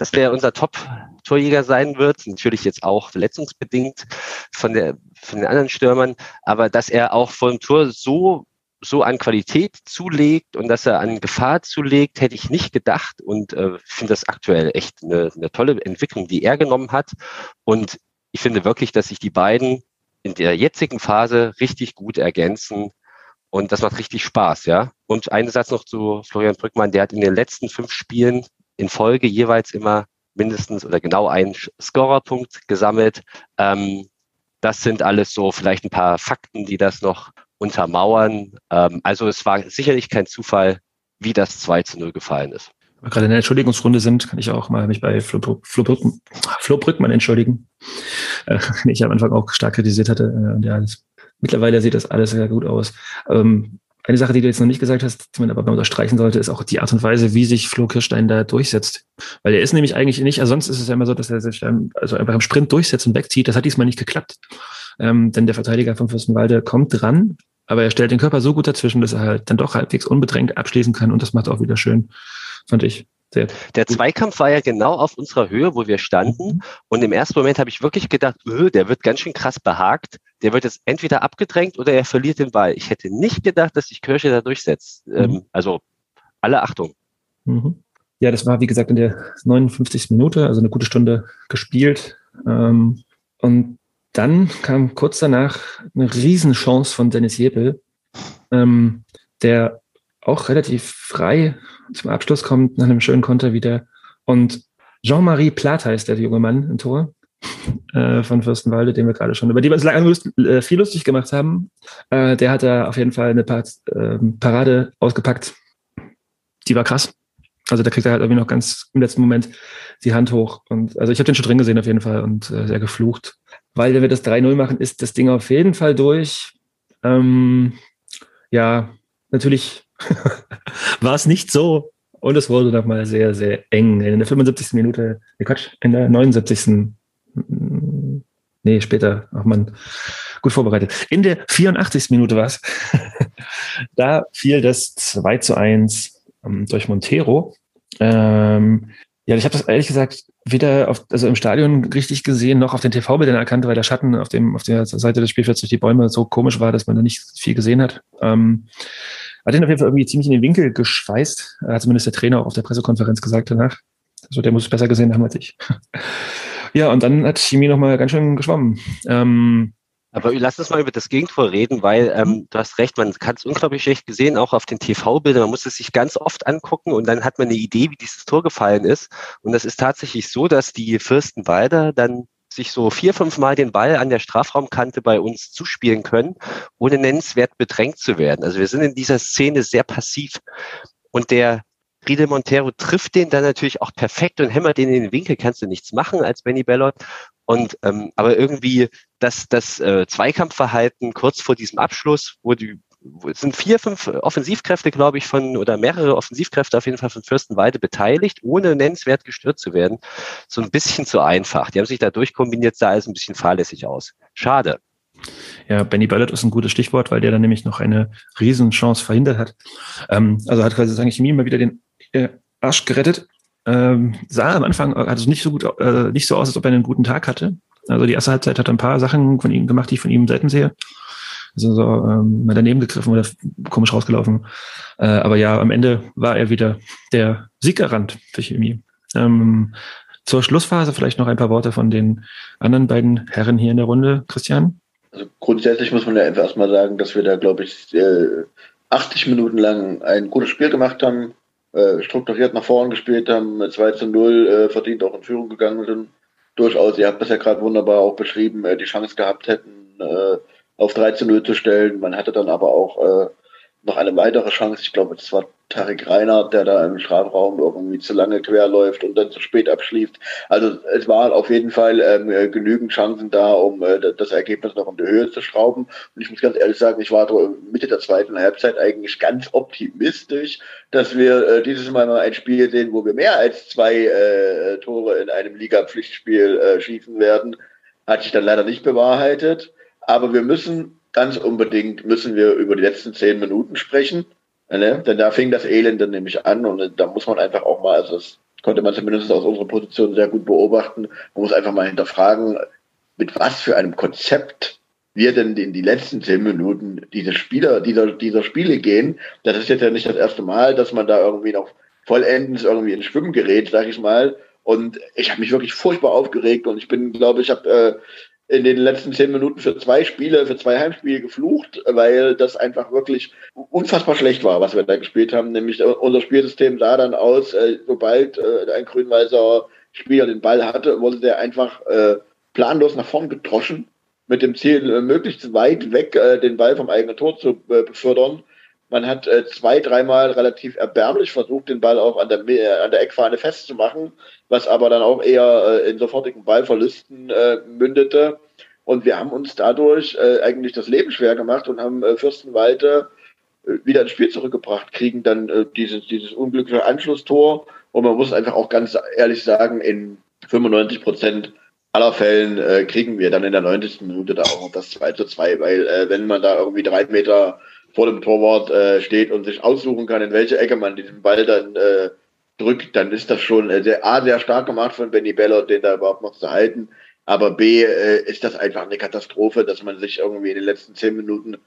dass der unser Top-Torjäger sein wird. Natürlich jetzt auch verletzungsbedingt von, der, von den anderen Stürmern, aber dass er auch vom Tor so so an Qualität zulegt und dass er an Gefahr zulegt, hätte ich nicht gedacht und äh, finde das aktuell echt eine, eine tolle Entwicklung, die er genommen hat. Und ich finde wirklich, dass sich die beiden in der jetzigen Phase richtig gut ergänzen. Und das macht richtig Spaß, ja. Und einen Satz noch zu Florian Brückmann, der hat in den letzten fünf Spielen in Folge jeweils immer mindestens oder genau einen Scorerpunkt gesammelt. Ähm, das sind alles so vielleicht ein paar Fakten, die das noch untermauern. Ähm, also es war sicherlich kein Zufall, wie das 2 zu 0 gefallen ist. Wenn wir gerade in der Entschuldigungsrunde sind, kann ich auch mal mich bei Flo, Flo, Brückmann, Flo Brückmann entschuldigen, äh, den ich am Anfang auch stark kritisiert hatte. Äh, ja, mittlerweile sieht das alles sehr gut aus. Ähm, eine Sache, die du jetzt noch nicht gesagt hast, die man aber unterstreichen sollte, ist auch die Art und Weise, wie sich Flo Kirstein da durchsetzt. Weil er ist nämlich eigentlich nicht, also sonst ist es ja immer so, dass er sich also einfach im Sprint durchsetzt und wegzieht. Das hat diesmal nicht geklappt. Ähm, denn der Verteidiger von Fürstenwalde kommt dran, aber er stellt den Körper so gut dazwischen, dass er halt dann doch halbwegs unbedrängt abschließen kann und das macht auch wieder schön, fand ich. Sehr der Zweikampf war ja genau auf unserer Höhe, wo wir standen. Mhm. Und im ersten Moment habe ich wirklich gedacht, öh, der wird ganz schön krass behagt. Der wird jetzt entweder abgedrängt oder er verliert den Ball. Ich hätte nicht gedacht, dass sich Kirche da durchsetzt. Mhm. Ähm, also alle Achtung. Mhm. Ja, das war wie gesagt in der 59. Minute, also eine gute Stunde gespielt. Ähm, und dann kam kurz danach eine Riesenchance von Dennis Jebel, ähm, der auch relativ frei zum Abschluss kommt, nach einem schönen Konter wieder. Und Jean-Marie Plath heißt der junge Mann im Tor äh, von Fürstenwalde, den wir gerade schon, über die wir uns lange äh, viel lustig gemacht haben. Äh, der hat da auf jeden Fall eine Par äh, Parade ausgepackt. Die war krass. Also da kriegt er halt irgendwie noch ganz im letzten Moment die Hand hoch. Und also ich habe den schon drin gesehen auf jeden Fall und äh, sehr geflucht. Weil wenn wir das 3-0 machen, ist das Ding auf jeden Fall durch. Ähm, ja, natürlich war es nicht so. Und es wurde nochmal sehr, sehr eng. In der 75. Minute, nee, Quatsch, in der 79. Nee, später. Ach man, gut vorbereitet. In der 84. Minute war es. da fiel das 2 zu 1 ähm, durch Montero. Ähm, ja, ich habe das ehrlich gesagt weder auf, also im Stadion richtig gesehen, noch auf den TV-Bildern erkannt, weil der Schatten auf, dem, auf der Seite des Spielfelds durch die Bäume so komisch war, dass man da nicht viel gesehen hat. Ähm, hat ihn auf jeden Fall irgendwie ziemlich in den Winkel geschweißt, hat zumindest der Trainer auch auf der Pressekonferenz gesagt danach. Also der muss es besser gesehen haben als ich. ja, und dann hat Chemie nochmal ganz schön geschwommen. Ähm, aber lass uns mal über das Gegentor reden, weil ähm, du hast recht, man kann es unglaublich schlecht gesehen, auch auf den TV-Bildern. Man muss es sich ganz oft angucken und dann hat man eine Idee, wie dieses Tor gefallen ist. Und das ist tatsächlich so, dass die Fürstenwalder dann sich so vier, fünf Mal den Ball an der Strafraumkante bei uns zuspielen können, ohne nennenswert bedrängt zu werden. Also wir sind in dieser Szene sehr passiv. Und der Riedel Montero trifft den dann natürlich auch perfekt und hämmert den in den Winkel, kannst du nichts machen als Benny Bellot. Und ähm, aber irgendwie das, das äh, Zweikampfverhalten kurz vor diesem Abschluss, wo die es sind vier, fünf Offensivkräfte, glaube ich, von, oder mehrere Offensivkräfte auf jeden Fall von Fürstenweide beteiligt, ohne nennenswert gestört zu werden. So ein bisschen zu einfach. Die haben sich da durchkombiniert, sah es ein bisschen fahrlässig aus. Schade. Ja, Benny Ballard ist ein gutes Stichwort, weil der dann nämlich noch eine Riesenchance verhindert hat. Ähm, also hat quasi sagen Chemie mal wieder den äh, Arsch gerettet. Ähm, sah am Anfang hat es nicht so gut, äh, nicht so aus, als ob er einen guten Tag hatte. Also die erste Halbzeit hat er ein paar Sachen von ihm gemacht, die ich von ihm selten sehe. Also so ähm, mal daneben gegriffen oder komisch rausgelaufen. Äh, aber ja, am Ende war er wieder der Siegerrand für Chemie. Ähm, zur Schlussphase vielleicht noch ein paar Worte von den anderen beiden Herren hier in der Runde, Christian. Also grundsätzlich muss man ja einfach erstmal sagen, dass wir da, glaube ich, 80 Minuten lang ein gutes Spiel gemacht haben, äh, strukturiert nach vorne gespielt haben, 2 zu 0 äh, verdient auch in Führung gegangen sind. Durchaus, ihr habt das ja gerade wunderbar auch beschrieben, äh, die Chance gehabt hätten, äh, auf 3 zu 0 zu stellen. Man hatte dann aber auch äh, noch eine weitere Chance. Ich glaube, es war Tarek Reinhardt, der da im Strafraum irgendwie zu lange querläuft und dann zu spät abschließt. Also es waren auf jeden Fall ähm, genügend Chancen da, um äh, das Ergebnis noch in die Höhe zu schrauben. Und ich muss ganz ehrlich sagen, ich war Mitte der zweiten Halbzeit eigentlich ganz optimistisch, dass wir äh, dieses Mal mal ein Spiel sehen, wo wir mehr als zwei äh, Tore in einem Liga-Pflichtspiel äh, schießen werden. Hat sich dann leider nicht bewahrheitet. Aber wir müssen ganz unbedingt müssen wir über die letzten zehn Minuten sprechen. Ne? Denn da fing das Elend dann nämlich an und da muss man einfach auch mal, also das konnte man zumindest aus unserer Position sehr gut beobachten, man muss einfach mal hinterfragen, mit was für einem Konzept wir denn in die letzten zehn Minuten diese Spieler, dieser, dieser Spiele gehen. Das ist jetzt ja nicht das erste Mal, dass man da irgendwie noch vollendens irgendwie ins Schwimmen gerät, sag ich mal. Und ich habe mich wirklich furchtbar aufgeregt und ich bin, glaube ich, habe äh, in den letzten zehn Minuten für zwei Spiele, für zwei Heimspiele geflucht, weil das einfach wirklich unfassbar schlecht war, was wir da gespielt haben. Nämlich unser Spielsystem sah dann aus, äh, sobald äh, ein grün-weißer Spieler den Ball hatte, wurde der einfach äh, planlos nach vorn gedroschen, mit dem Ziel, möglichst weit weg den Ball vom eigenen Tor zu befördern. Man hat zwei, dreimal relativ erbärmlich versucht, den Ball auch an der, an der Eckfahne festzumachen was aber dann auch eher äh, in sofortigen Ballverlusten äh, mündete. Und wir haben uns dadurch äh, eigentlich das Leben schwer gemacht und haben äh, Fürstenwalde äh, wieder ins Spiel zurückgebracht, kriegen dann äh, dieses, dieses unglückliche Anschlusstor. Und man muss einfach auch ganz ehrlich sagen, in 95 Prozent aller Fällen äh, kriegen wir dann in der 90. Minute da auch das 2 zu 2, weil äh, wenn man da irgendwie drei Meter vor dem Torwart äh, steht und sich aussuchen kann, in welche Ecke man diesen Ball dann äh, drückt, dann ist das schon äh, sehr, A, sehr stark gemacht von Benny Bellot, den da überhaupt noch zu halten. Aber B, äh, ist das einfach eine Katastrophe, dass man sich irgendwie in den letzten zehn Minuten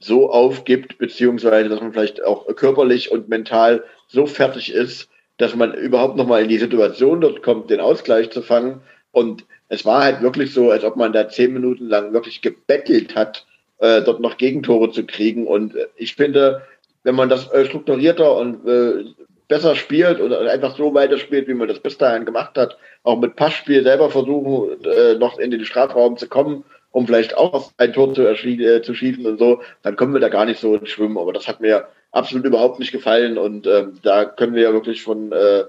so aufgibt, beziehungsweise dass man vielleicht auch körperlich und mental so fertig ist, dass man überhaupt noch mal in die Situation dort kommt, den Ausgleich zu fangen. Und es war halt wirklich so, als ob man da zehn Minuten lang wirklich gebettelt hat, äh, dort noch Gegentore zu kriegen. Und äh, ich finde, wenn man das äh, strukturierter und äh, besser spielt oder einfach so weiterspielt, wie man das bis dahin gemacht hat, auch mit Passspiel selber versuchen, äh, noch in den Strafraum zu kommen um vielleicht auch ein Tor zu, äh, zu schießen und so, dann kommen wir da gar nicht so ins Schwimmen. Aber das hat mir absolut überhaupt nicht gefallen und ähm, da können wir ja wirklich von, äh,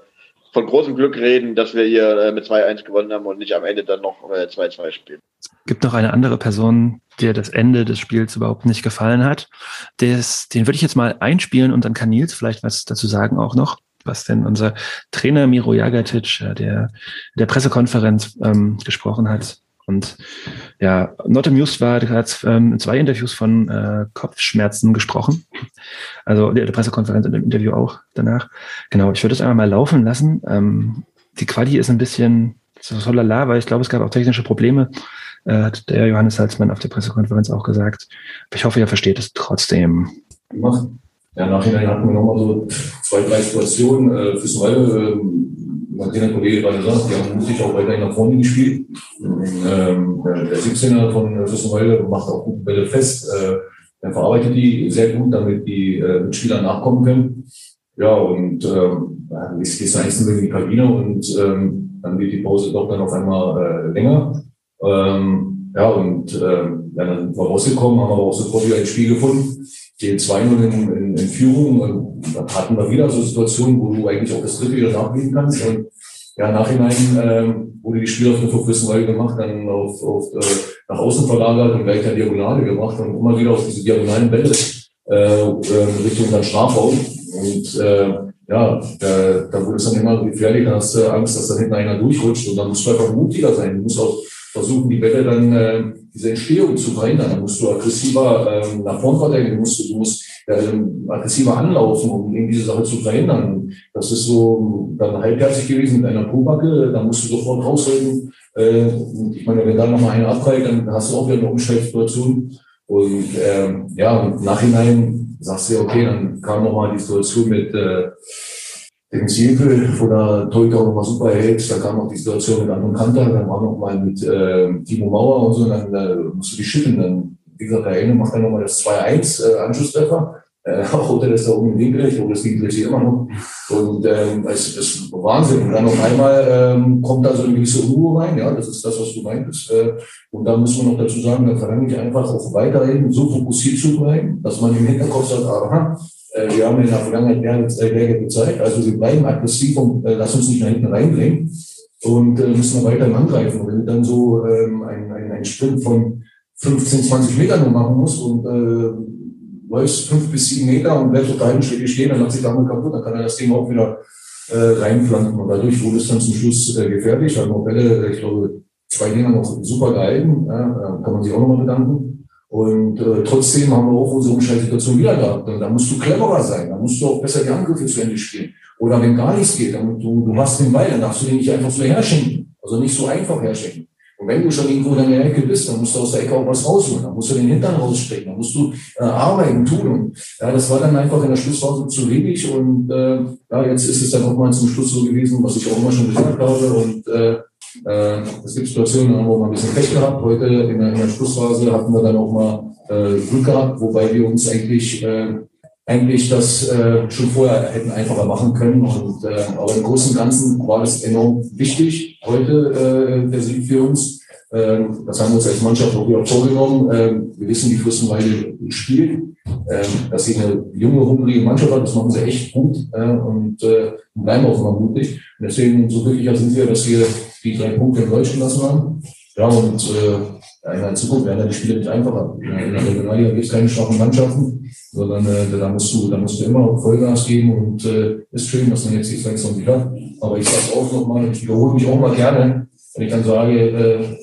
von großem Glück reden, dass wir hier äh, mit 2-1 gewonnen haben und nicht am Ende dann noch 2-2 äh, spielen. Es gibt noch eine andere Person, der das Ende des Spiels überhaupt nicht gefallen hat. Des, den würde ich jetzt mal einspielen und dann kann Nils vielleicht was dazu sagen auch noch was denn unser Trainer Miro Jagatic, äh, der der Pressekonferenz ähm, gesprochen hat. Und ja, Not Amused war, der hat ähm, zwei Interviews von äh, Kopfschmerzen gesprochen. Also der, der Pressekonferenz und im Interview auch danach. Genau, ich würde es einmal mal laufen lassen. Ähm, die Quali ist ein bisschen so lala, weil ich glaube, es gab auch technische Probleme. Äh, hat der Johannes Salzmann auf der Pressekonferenz auch gesagt. Ich hoffe, ihr versteht es trotzdem. Gemacht. Ja, nachhinein hatten wir nochmal so zwei, drei Situationen. Äh, fürs Neue, äh, man der Kollege gerade sagt, die haben mutig auch weiterhin nach vorne gespielt. Ähm, der 17er von Fürstenwalde macht auch gute Bälle fest. Äh, er verarbeitet die sehr gut, damit die äh, Mitspieler nachkommen können. Ja, und ähm, jetzt geht es einzeln in die Kabine und ähm, dann wird die Pause doch dann auf einmal äh, länger. Ähm, ja, und ähm, ja, dann sind wir rausgekommen, haben aber auch sofort wieder ein Spiel gefunden gehen 2-0 in, in, in, Führung und dann hatten wir wieder so Situationen, wo du eigentlich auch das dritte wieder nachlegen kannst. Und ja, nachhinein ähm, wurde die Spielaufnahme für Fürstenwalde gemacht, dann auf, auf äh, nach außen verlagert und gleich der Diagonale gemacht und immer wieder auf diese diagonalen Bälle äh, äh, Richtung dann Strafraum. Und äh, ja, da, da wurde es dann immer gefährlich, da hast du Angst, dass da hinten einer durchrutscht und dann musst du einfach mutiger sein. Du musst auch versuchen, die Bälle dann äh, diese Entstehung zu verhindern. Dann musst du aggressiver ähm, nach vorn verteidigen, du musst, du musst ähm, aggressiver anlaufen, um eben diese Sache zu verhindern. Das ist so dann halbherzig gewesen mit einer Pobacke, da musst du sofort rausreden. Äh, ich meine, wenn da nochmal einer abreicht, dann hast du auch wieder eine Umschaltsituation. Und ähm, ja, im Nachhinein sagst du, okay, dann kam nochmal die Situation mit äh, den Siegel, wo der auch nochmal super hält. Da kam auch die Situation mit Anton Kanter, dann war noch mal mit äh, Timo Mauer und so, dann äh, musst du die schütteln. Dann, wie gesagt, der eine macht dann nochmal das 2-1 äh, Anschlusstreffer. Äh, auch unter das da oben im Winkel, ich glaube, das Winkel ist hier immer noch. Und ähm, es ist Wahnsinn. Und dann auf einmal ähm, kommt da so eine gewisse Unruhe rein, ja, das ist das, was du meintest. Äh, und da muss man noch dazu sagen, da verlange ich einfach auch weiterhin so fokussiert zu bleiben, dass man im Hinterkopf sagt, aha, wir haben in der Vergangenheit Wege gezeigt. Also wir bleiben aggressiv und äh, lass uns nicht nach hinten reinbringen und äh, müssen wir weiter angreifen. Wenn du dann so ähm, ein, ein, ein Sprint von 15, 20 Metern nur machen musst und äh, läufst fünf bis sieben Meter und bleibst auf halben Strecke stehen, dann macht sich der andere kaputt, dann kann er das Ding auch wieder äh, reinpflanzen. Und dadurch wurde es dann zum Schluss äh, gefährlich. Hat Bälle, ich glaube, zwei Dinger noch super gehalten. Ja, kann man sich auch nochmal bedanken. Und äh, trotzdem haben wir auch unsere Umschaltsituation wieder gehabt. Da musst du cleverer sein, da musst du auch besser die Angriffe zu Ende spielen. Oder wenn gar nichts geht, dann du, du hast den Ball, dann darfst du den nicht einfach so herschenken. Also nicht so einfach herschenken. Und wenn du schon irgendwo in der Ecke bist, dann musst du aus der Ecke auch was rausholen. Dann musst du den Hintern rausstecken, dann musst du äh, arbeiten, tun. Und ja, das war dann einfach in der Schlussphase zu wenig. Und äh, ja, jetzt ist es dann auch mal zum Schluss so gewesen, was ich auch immer schon gesagt habe. Und äh, es gibt Situationen, wir mal ein bisschen Pech gehabt. Heute in der, in der Schlussphase hatten wir dann auch mal äh, Glück gehabt, wobei wir uns eigentlich, äh, eigentlich das äh, schon vorher hätten einfacher machen können. Und, äh, aber im Großen und Ganzen war das enorm wichtig heute, äh, der Sieg für uns. Das haben wir uns als Mannschaft auch wieder vorgenommen. Wir wissen, wie Fürstenwalde spielt, ähm, dass sie eine junge, hungrige Mannschaft hat. Das machen sie echt gut äh, und äh, bleiben auch immer mutig. Und deswegen so glücklicher sind wir, dass wir die drei Punkte in Deutsch gelassen haben. Ja, und äh, in der Zukunft werden die Spiele nicht einfacher. In der Regionalliga gibt es keine schwachen Mannschaften, sondern äh, da, musst du, da musst du immer Vollgas geben und äh, ist schön, dass man jetzt die nicht hat. Aber ich sage auch nochmal, ich wiederhole mich auch mal gerne, wenn ich dann sage, äh,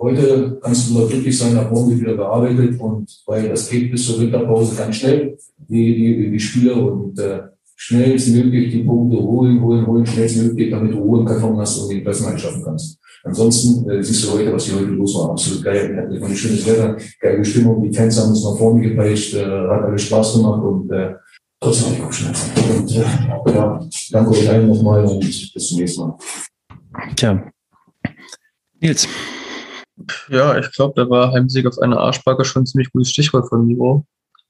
heute kannst du nur glücklich sein, nach morgen wird wieder gearbeitet und weil das geht bis zur Winterpause ganz schnell, die, die, die Spiele und äh, schnellstmöglich die Punkte holen, holen, holen, schnellstmöglich, damit du Ruhe im Karton hast und die Klassen einschaffen kannst. Ansonsten äh, siehst du heute, was hier heute los war. Absolut geil. Wir hatten ein schönes Wetter, geile Stimmung. Die Fans haben uns nach vorne gepeitscht, äh, hat alles Spaß gemacht und äh, trotzdem habe ich auch Schmerzen. Und äh, ja, danke euch allen nochmal und bis zum nächsten Mal. Tja. Nils. Ja, ich glaube, da war Heimsieg auf einer Arschbacke schon ein ziemlich gutes Stichwort von Miro.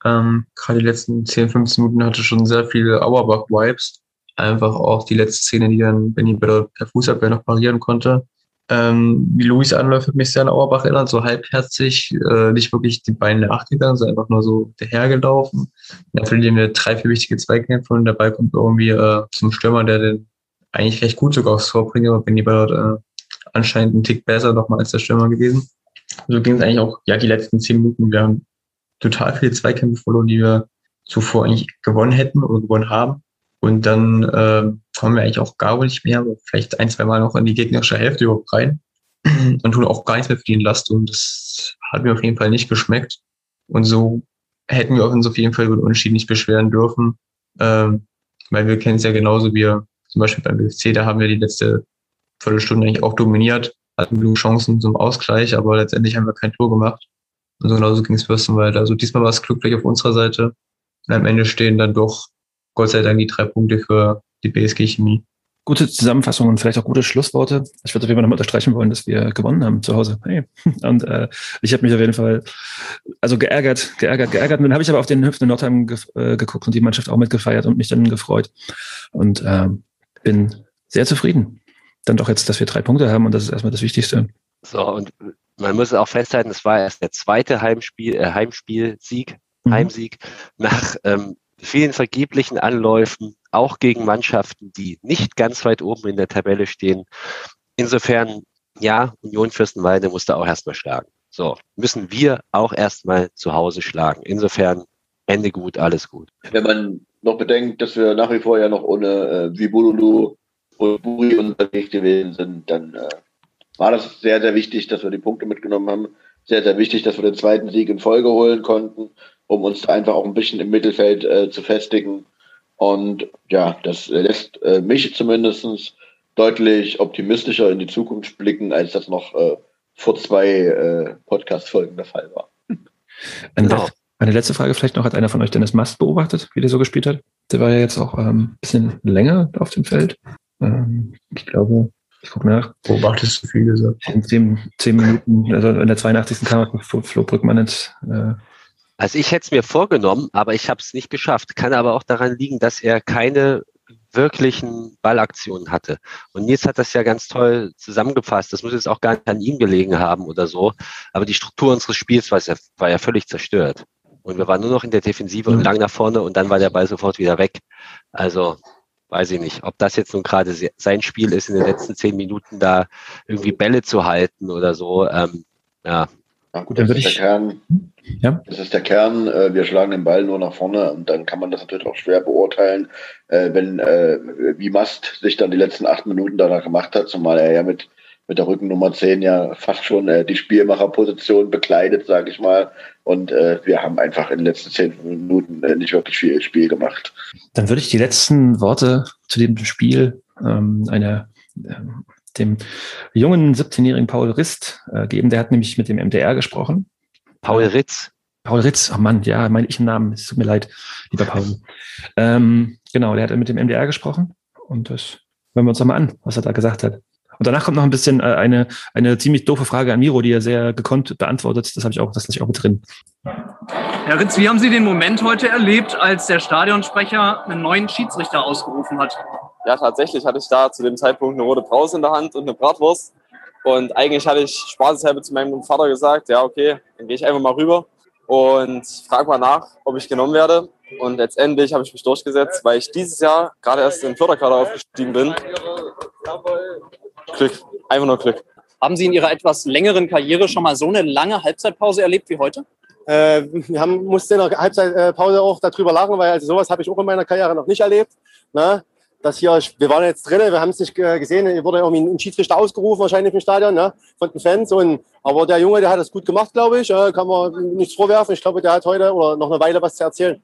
Ähm, Gerade die letzten 10, 15 Minuten hatte schon sehr viele Auerbach-Vibes. Einfach auch die letzte Szene, die dann Benny per Fußabwehr noch parieren konnte. Ähm, wie Luis anläuft, hat mich sehr an Auerbach erinnert, so halbherzig, äh, nicht wirklich die Beine nachgegangen, sondern einfach nur so dahergelaufen. Dann verlieren wir drei, vier wichtige Zweikämpfe und dabei kommt irgendwie äh, zum Stürmer, der den eigentlich recht gut sogar aufs Tor bringt, aber Benny Ballard äh, anscheinend ein Tick besser nochmal als der Stürmer gewesen. So ging es eigentlich auch, ja, die letzten zehn Minuten. Wir haben total viele Zweikämpfe verloren, die wir zuvor eigentlich gewonnen hätten oder gewonnen haben. Und dann äh, kommen wir eigentlich auch gar nicht mehr, vielleicht ein, zwei Mal noch in die gegnerische Hälfte überhaupt rein und tun auch gar nichts mehr für die Last. Und das hat mir auf jeden Fall nicht geschmeckt. Und so hätten wir uns auf jeden Fall über den Unterschied nicht beschweren dürfen, ähm, weil wir kennen es ja genauso wie zum Beispiel beim BFC, da haben wir die letzte Viertelstunde eigentlich auch dominiert, hatten genug Chancen zum Ausgleich, aber letztendlich haben wir kein Tor gemacht. Und so genauso ging es Fürstenwalde. Also diesmal war es glücklich auf unserer Seite. Und am Ende stehen dann doch Gott sei Dank die drei Punkte für die BSG Chemie. Gute Zusammenfassung und vielleicht auch gute Schlussworte. Ich würde auf jeden Fall nochmal unterstreichen wollen, dass wir gewonnen haben zu Hause. Hey. Und äh, ich habe mich auf jeden Fall also geärgert, geärgert, geärgert. Und dann habe ich aber auf den Hüften in Nordheim ge äh, geguckt und die Mannschaft auch mitgefeiert und mich dann gefreut. Und äh, bin sehr zufrieden. Dann doch jetzt, dass wir drei Punkte haben und das ist erstmal das Wichtigste. So, und man muss auch festhalten, es war erst der zweite Heimspiel, äh, Heimspielsieg, mhm. Heimsieg nach ähm, vielen vergeblichen Anläufen, auch gegen Mannschaften, die nicht ganz weit oben in der Tabelle stehen. Insofern, ja, Union Fürstenwalde musste auch erstmal schlagen. So, müssen wir auch erstmal zu Hause schlagen. Insofern, Ende gut, alles gut. Wenn man noch bedenkt, dass wir nach wie vor ja noch ohne äh, Vibululu und Buri unterwegs gewesen sind, dann äh, war das sehr, sehr wichtig, dass wir die Punkte mitgenommen haben. Sehr, sehr wichtig, dass wir den zweiten Sieg in Folge holen konnten um uns einfach auch ein bisschen im Mittelfeld äh, zu festigen. Und ja, das lässt äh, mich zumindest deutlich optimistischer in die Zukunft blicken, als das noch äh, vor zwei äh, Podcast-Folgen der Fall war. Eine, genau. eine, letzte Frage vielleicht noch. Hat einer von euch Dennis Mast beobachtet, wie der so gespielt hat? Der war ja jetzt auch ein ähm, bisschen länger auf dem Feld. Ähm, ich glaube, ich gucke nach. Beobachtest du viel gesagt? In zehn, zehn Minuten, also in der 82. kam Flo Brückmann ins, äh, also ich hätte es mir vorgenommen, aber ich habe es nicht geschafft. Kann aber auch daran liegen, dass er keine wirklichen Ballaktionen hatte. Und Nils hat das ja ganz toll zusammengefasst. Das muss jetzt auch gar nicht an ihm gelegen haben oder so. Aber die Struktur unseres Spiels war ja, war ja völlig zerstört. Und wir waren nur noch in der Defensive mhm. und lang nach vorne und dann war der Ball sofort wieder weg. Also weiß ich nicht, ob das jetzt nun gerade sein Spiel ist, in den letzten zehn Minuten da irgendwie Bälle zu halten oder so. Ähm, ja, ja, gut, dann würde ich. Kern, ja? Das ist der Kern. Äh, wir schlagen den Ball nur nach vorne und dann kann man das natürlich auch schwer beurteilen, äh, wenn äh, wie Mast sich dann die letzten acht Minuten danach gemacht hat, zumal er ja mit mit der Rückennummer 10 ja fast schon äh, die Spielmacherposition bekleidet, sage ich mal. Und äh, wir haben einfach in den letzten zehn Minuten äh, nicht wirklich viel Spiel gemacht. Dann würde ich die letzten Worte zu dem Spiel ähm, einer ähm, dem jungen 17-jährigen Paul Rist äh, geben. Der hat nämlich mit dem MDR gesprochen. Paul Ritz. Paul Ritz, oh Mann, ja, meine ich einen Namen. Es tut mir leid, lieber Paul. ähm, genau, der hat mit dem MDR gesprochen und das hören wir uns nochmal an, was er da gesagt hat. Und danach kommt noch ein bisschen äh, eine, eine ziemlich doofe Frage an Miro, die er sehr gekonnt beantwortet. Das habe ich auch, das lasse ich auch mit drin. Herr Ritz, wie haben Sie den Moment heute erlebt, als der Stadionsprecher einen neuen Schiedsrichter ausgerufen hat? ja, tatsächlich hatte ich da zu dem Zeitpunkt eine rote Brause in der Hand und eine Bratwurst. Und eigentlich hatte ich spaßeshalber zu meinem Vater gesagt, ja, okay, dann gehe ich einfach mal rüber und frage mal nach, ob ich genommen werde. Und letztendlich habe ich mich durchgesetzt, weil ich dieses Jahr gerade erst in den Förderkader aufgestiegen bin. Glück, einfach nur Glück. Haben Sie in Ihrer etwas längeren Karriere schon mal so eine lange Halbzeitpause erlebt wie heute? Äh, wir haben, mussten in der Halbzeitpause auch darüber lachen, weil also sowas habe ich auch in meiner Karriere noch nicht erlebt. Ne? dass hier, wir waren jetzt drinnen, wir haben es nicht gesehen, hier wurde irgendwie ein Schiedsrichter ausgerufen, wahrscheinlich im Stadion, ne, von den Fans. Und, aber der Junge, der hat das gut gemacht, glaube ich, kann man nichts vorwerfen. Ich glaube, der hat heute oder noch eine Weile was zu erzählen.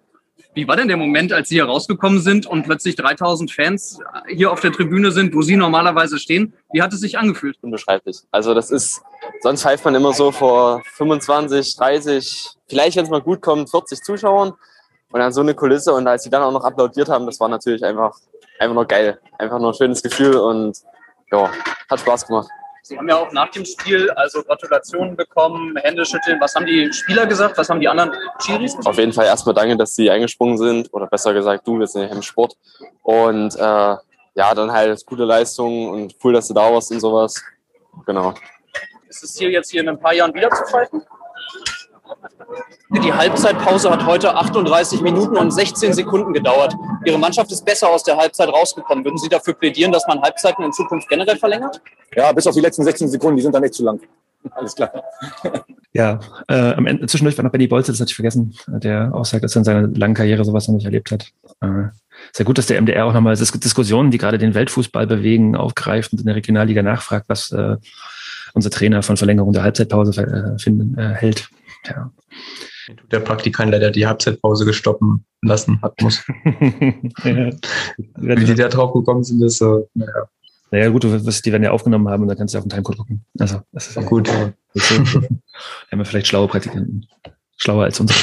Wie war denn der Moment, als Sie hier rausgekommen sind und plötzlich 3000 Fans hier auf der Tribüne sind, wo Sie normalerweise stehen? Wie hat es sich angefühlt? Unbeschreiblich. Also das ist, sonst pfeift man immer so vor 25, 30, vielleicht, wenn es mal gut kommt, 40 Zuschauern. Und dann so eine Kulisse und als sie dann auch noch applaudiert haben, das war natürlich einfach einfach nur geil. Einfach nur ein schönes Gefühl und ja, hat Spaß gemacht. Sie haben ja auch nach dem Spiel also Gratulationen bekommen, Hände schütteln. Was haben die Spieler gesagt? Was haben die anderen Chiris gesagt? Auf jeden Fall erstmal danke, dass sie eingesprungen sind. Oder besser gesagt, du, wir sind ja im Sport. Und äh, ja, dann halt gute Leistungen und cool, dass du da warst und sowas. Genau. Ist es hier jetzt hier in ein paar Jahren wieder zu fighten? Die Halbzeitpause hat heute 38 Minuten und 16 Sekunden gedauert. Ihre Mannschaft ist besser aus der Halbzeit rausgekommen. Würden Sie dafür plädieren, dass man Halbzeiten in Zukunft generell verlängert? Ja, bis auf die letzten 16 Sekunden, die sind dann nicht zu lang. Alles klar. Ja, äh, am Ende zwischendurch war noch Benny Bolze, das hatte ich vergessen, der auch sagt, dass er in seiner langen Karriere sowas noch nicht erlebt hat. Äh, sehr gut, dass der MDR auch nochmal Diskussionen, die gerade den Weltfußball bewegen, aufgreift und in der Regionalliga nachfragt, was äh, unser Trainer von Verlängerung der Halbzeitpause äh, finden, äh, hält. Ja. Der Praktikant leider die Halbzeitpause gestoppen lassen hat muss. ja. Wie die da drauf gekommen sind, ist so, naja. Naja, gut, du wirst, die werden ja aufgenommen haben und dann kannst du auf den Timecode gucken. Also, das ist ja gut. Ja. Haben wir vielleicht schlaue Praktikanten. Schlauer als unsere.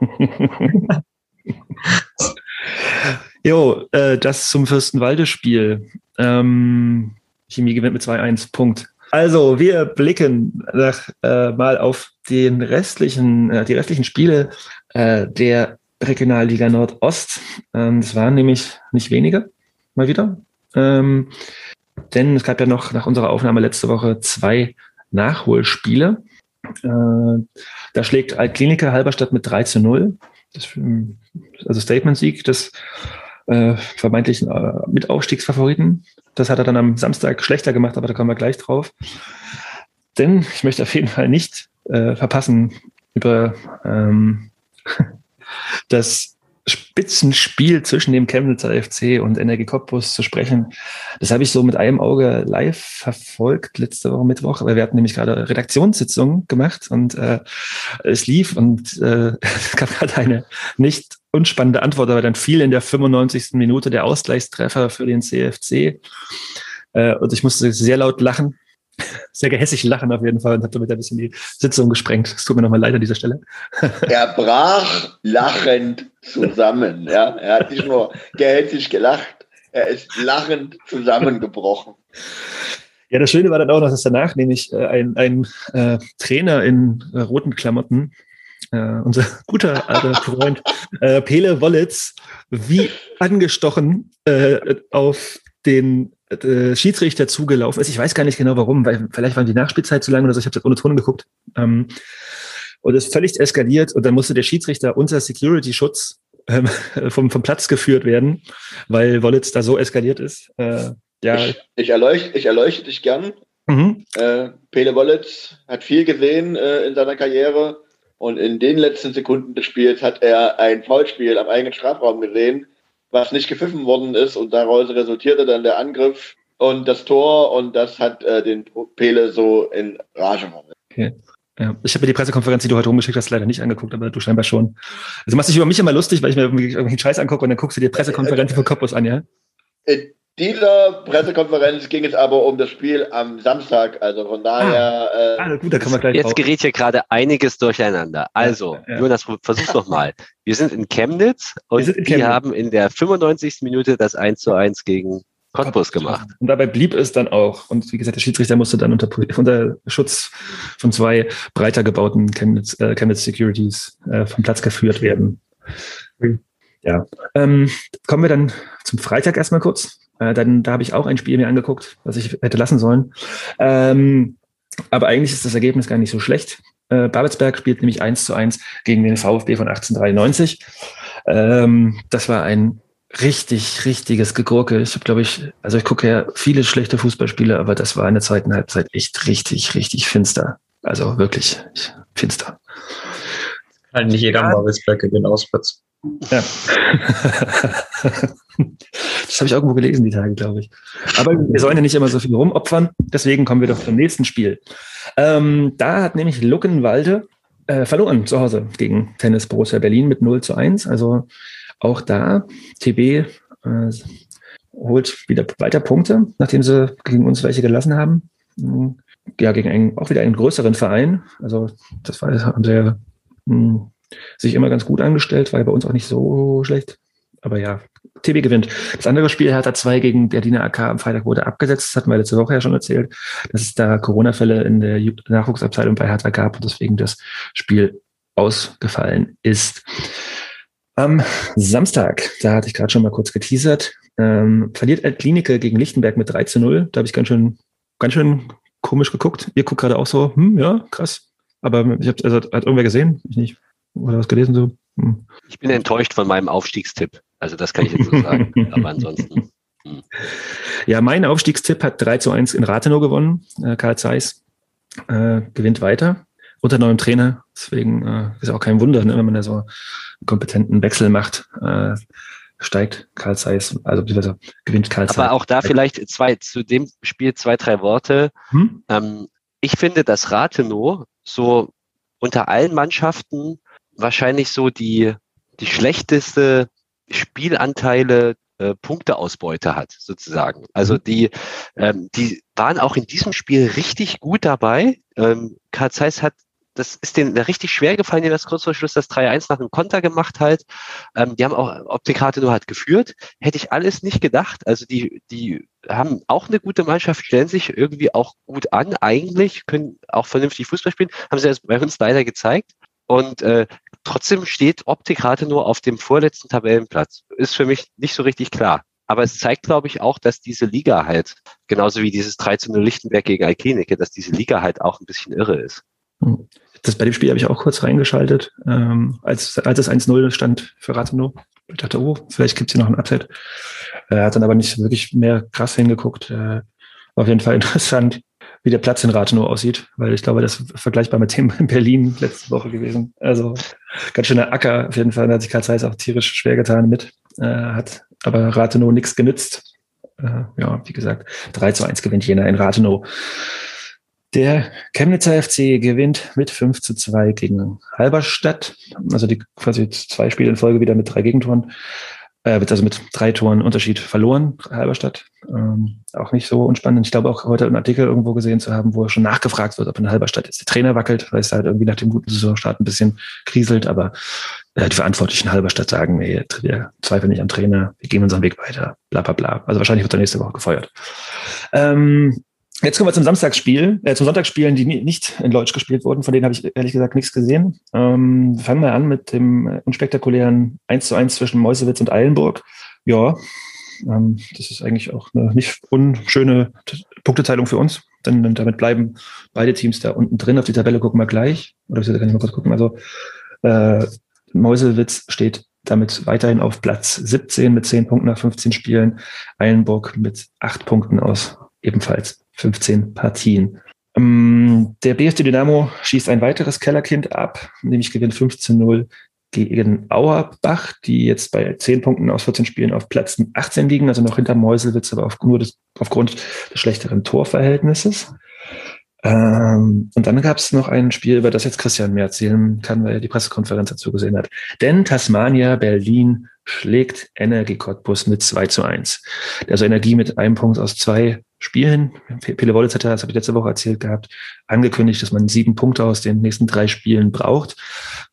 jo, äh, das zum Fürstenwalde-Spiel. Ähm, Chemie gewinnt mit 2-1. Punkt. Also, wir blicken nach, äh, mal auf den restlichen, äh, die restlichen Spiele äh, der Regionalliga Nordost. Ähm, es waren nämlich nicht wenige, mal wieder. Ähm, denn es gab ja noch nach unserer Aufnahme letzte Woche zwei Nachholspiele. Äh, da schlägt Altkliniker Halberstadt mit 3 zu 0. Das, also Statement-Sieg des äh, vermeintlichen äh, Mitaufstiegsfavoriten. Das hat er dann am Samstag schlechter gemacht, aber da kommen wir gleich drauf. Denn ich möchte auf jeden Fall nicht äh, verpassen, über ähm, das Spitzenspiel zwischen dem Chemnitzer FC und Energie Cottbus zu sprechen. Das habe ich so mit einem Auge live verfolgt letzte Woche Mittwoch, weil wir hatten nämlich gerade Redaktionssitzung gemacht und äh, es lief und äh, es gab gerade eine nicht unspannende Antwort, aber dann fiel in der 95. Minute der Ausgleichstreffer für den CFC äh, und ich musste sehr laut lachen sehr gehässig lachen auf jeden Fall und hat damit ein bisschen die Sitzung gesprengt. Es tut mir nochmal leid an dieser Stelle. er brach lachend zusammen. Ja? Er hat nicht nur gehässig gelacht, er ist lachend zusammengebrochen. Ja, das Schöne war dann auch noch, dass danach nämlich äh, ein, ein äh, Trainer in äh, roten Klamotten, äh, unser guter alter Freund äh, Pele Wollitz, wie angestochen auf den Schiedsrichter zugelaufen ist. Ich weiß gar nicht genau warum, weil vielleicht war die Nachspielzeit zu lang oder so. Ich habe ohne Ton geguckt. Ähm, und es völlig eskaliert und dann musste der Schiedsrichter unter Security-Schutz ähm, vom, vom Platz geführt werden, weil Wollitz da so eskaliert ist. Äh, ja. Ich, ich, erleuchte, ich erleuchte dich gern. Mhm. Äh, Pele Wollitz hat viel gesehen äh, in seiner Karriere und in den letzten Sekunden des Spiels hat er ein Foulspiel am eigenen Strafraum gesehen, was nicht gepfiffen worden ist und daraus resultierte dann der Angriff und das Tor und das hat äh, den Pele so in Rage versetzt. Okay. Ja, ich habe mir die Pressekonferenz, die du heute rumgeschickt hast, leider nicht angeguckt, aber du scheinbar schon. Also machst dich über mich immer lustig, weil ich mir irgendwie Scheiß angucke und dann guckst du dir Pressekonferenzen von Cottbus an, ja? In dieser Pressekonferenz ging es aber um das Spiel am Samstag, also von daher. Ah, äh, ah, gut, da kann man gleich Jetzt drauf. gerät hier gerade einiges durcheinander. Also, ja, ja. Jonas, versuch's doch mal. Wir sind in Chemnitz und wir, in Chemnitz. haben in der 95. Minute das 1 zu 1 gegen Cottbus gemacht. Und dabei blieb es dann auch. Und wie gesagt, der Schiedsrichter musste dann unter, unter Schutz von zwei breiter gebauten Chemnitz, äh, Chemnitz Securities äh, vom Platz geführt werden. Ja. Ähm, kommen wir dann zum Freitag erstmal kurz. Äh, dann, da habe ich auch ein Spiel mir angeguckt, was ich hätte lassen sollen. Ähm, aber eigentlich ist das Ergebnis gar nicht so schlecht. Äh, Babelsberg spielt nämlich 1 zu 1 gegen den VfB von 1893. Ähm, das war ein richtig, richtiges Gegurke. Ich habe, glaube ich, also ich gucke ja viele schlechte Fußballspiele, aber das war in der zweiten Halbzeit echt richtig, richtig finster. Also wirklich finster. Kann nicht jeder ja. Babelsberg den Ausplatz. Ja. das habe ich irgendwo gelesen, die Tage, glaube ich. Aber wir sollen ja nicht immer so viel rumopfern, deswegen kommen wir doch zum nächsten Spiel. Ähm, da hat nämlich Luckenwalde äh, verloren zu Hause gegen Tennis Borussia Berlin mit 0 zu 1. Also auch da, TB äh, holt wieder weiter Punkte, nachdem sie gegen uns welche gelassen haben. Ja, gegen einen, auch wieder einen größeren Verein. Also das war, haben sie ja hm, sich immer ganz gut angestellt, war ja bei uns auch nicht so schlecht. Aber ja, TB gewinnt. Das andere Spiel Hertha 2 gegen Berliner AK am Freitag wurde abgesetzt. Das hatten wir letzte Woche ja schon erzählt, dass es da Corona-Fälle in der Nachwuchsabteilung bei Hertha gab und deswegen das Spiel ausgefallen ist. Am Samstag, da hatte ich gerade schon mal kurz geteasert, ähm, verliert Klinike gegen Lichtenberg mit 3 zu 0. Da habe ich ganz schön, ganz schön komisch geguckt. Ihr guckt gerade auch so, hm, ja, krass. Aber ich habe, also hat irgendwer gesehen? Ich nicht. Oder was gelesen so? Hm. Ich bin enttäuscht von meinem Aufstiegstipp. Also das kann ich jetzt so sagen. Aber ansonsten. Hm. Ja, mein Aufstiegstipp hat 3 zu 1 in Rathenow gewonnen. Äh, Karl Zeiss äh, gewinnt weiter unter neuem Trainer. Deswegen äh, ist auch kein Wunder, ne, wenn man da so einen kompetenten Wechsel macht. Äh, steigt Karl Zeiss, also beziehungsweise gewinnt Karl Zeiss. Aber auch da vielleicht zwei, zu dem Spiel zwei, drei Worte. Hm? Ähm, ich finde, dass Rathenow so unter allen Mannschaften wahrscheinlich so die, die schlechteste Spielanteile äh, Punkteausbeute hat, sozusagen. Also mhm. die, ähm, die waren auch in diesem Spiel richtig gut dabei. Ähm, Karl Zeiss hat das ist denen richtig schwer gefallen, die das kurz vor Schluss das 3-1 nach einem Konter gemacht halt. Ähm, die haben auch Optikate nur halt geführt. Hätte ich alles nicht gedacht. Also die, die haben auch eine gute Mannschaft, stellen sich irgendwie auch gut an, eigentlich, können auch vernünftig Fußball spielen. Haben sie jetzt bei uns leider gezeigt. Und äh, trotzdem steht Optikrate nur auf dem vorletzten Tabellenplatz. Ist für mich nicht so richtig klar. Aber es zeigt, glaube ich, auch, dass diese Liga halt, genauso wie dieses 3 0 Lichtenberg gegen Alkenike, dass diese Liga halt auch ein bisschen irre ist. Das bei dem Spiel habe ich auch kurz reingeschaltet, ähm, als, als es 1-0 stand für Rathenow. Ich dachte, oh, vielleicht gibt es hier noch ein Upset. Er hat dann aber nicht wirklich mehr krass hingeguckt. Äh, auf jeden Fall interessant wie der Platz in Rathenow aussieht, weil ich glaube, das ist vergleichbar mit dem in Berlin letzte Woche gewesen. Also ganz schöner Acker auf jeden Fall. Da hat sich Karl Zeiss auch tierisch schwer getan mit, äh, hat aber Rathenow nichts genützt. Äh, ja, wie gesagt, 3 zu 1 gewinnt Jena in Rathenow. Der Chemnitzer FC gewinnt mit 5 zu 2 gegen Halberstadt. Also die quasi zwei Spiele in Folge wieder mit drei Gegentoren äh, also mit drei Toren Unterschied verloren, Halberstadt. Ähm, auch nicht so unspannend. Ich glaube auch heute einen Artikel irgendwo gesehen zu haben, wo schon nachgefragt wird, ob in Halberstadt jetzt der Trainer wackelt, weil es halt irgendwie nach dem guten Saisonstart ein bisschen kriselt, aber äh, die Verantwortlichen in Halberstadt sagen, nee, wir zweifeln nicht am Trainer, wir gehen unseren Weg weiter, bla bla bla. Also wahrscheinlich wird er nächste Woche gefeuert. Ähm, Jetzt kommen wir zum Samstagsspiel, äh, zum Sonntagsspielen, die nicht in Deutsch gespielt wurden. Von denen habe ich ehrlich gesagt nichts gesehen. Ähm, fangen wir an mit dem unspektakulären 1 zu 1 zwischen Meuselwitz und Eilenburg. Ja, ähm, das ist eigentlich auch eine nicht unschöne Punkteteilung für uns. Denn damit bleiben beide Teams da unten drin. Auf die Tabelle gucken wir gleich. Oder kann ich mal kurz gucken. Also äh, Meuselwitz steht damit weiterhin auf Platz 17 mit 10 Punkten nach 15 Spielen. Eilenburg mit 8 Punkten aus ebenfalls 15 Partien. Ähm, der BFD Dynamo schießt ein weiteres Kellerkind ab, nämlich gewinnt 15-0 gegen Auerbach, die jetzt bei 10 Punkten aus 14 Spielen auf Platz 18 liegen, also noch hinter Meuselwitz, aber auf, nur des, aufgrund des schlechteren Torverhältnisses. Ähm, und dann gab es noch ein Spiel, über das jetzt Christian mehr erzählen kann, weil er die Pressekonferenz dazu gesehen hat. Denn Tasmania Berlin schlägt Energie Cottbus mit 2 zu 1. Also Energie mit einem Punkt aus zwei Spielen. Pele Wollitz hat ja, das habe ich letzte Woche erzählt gehabt, angekündigt, dass man sieben Punkte aus den nächsten drei Spielen braucht.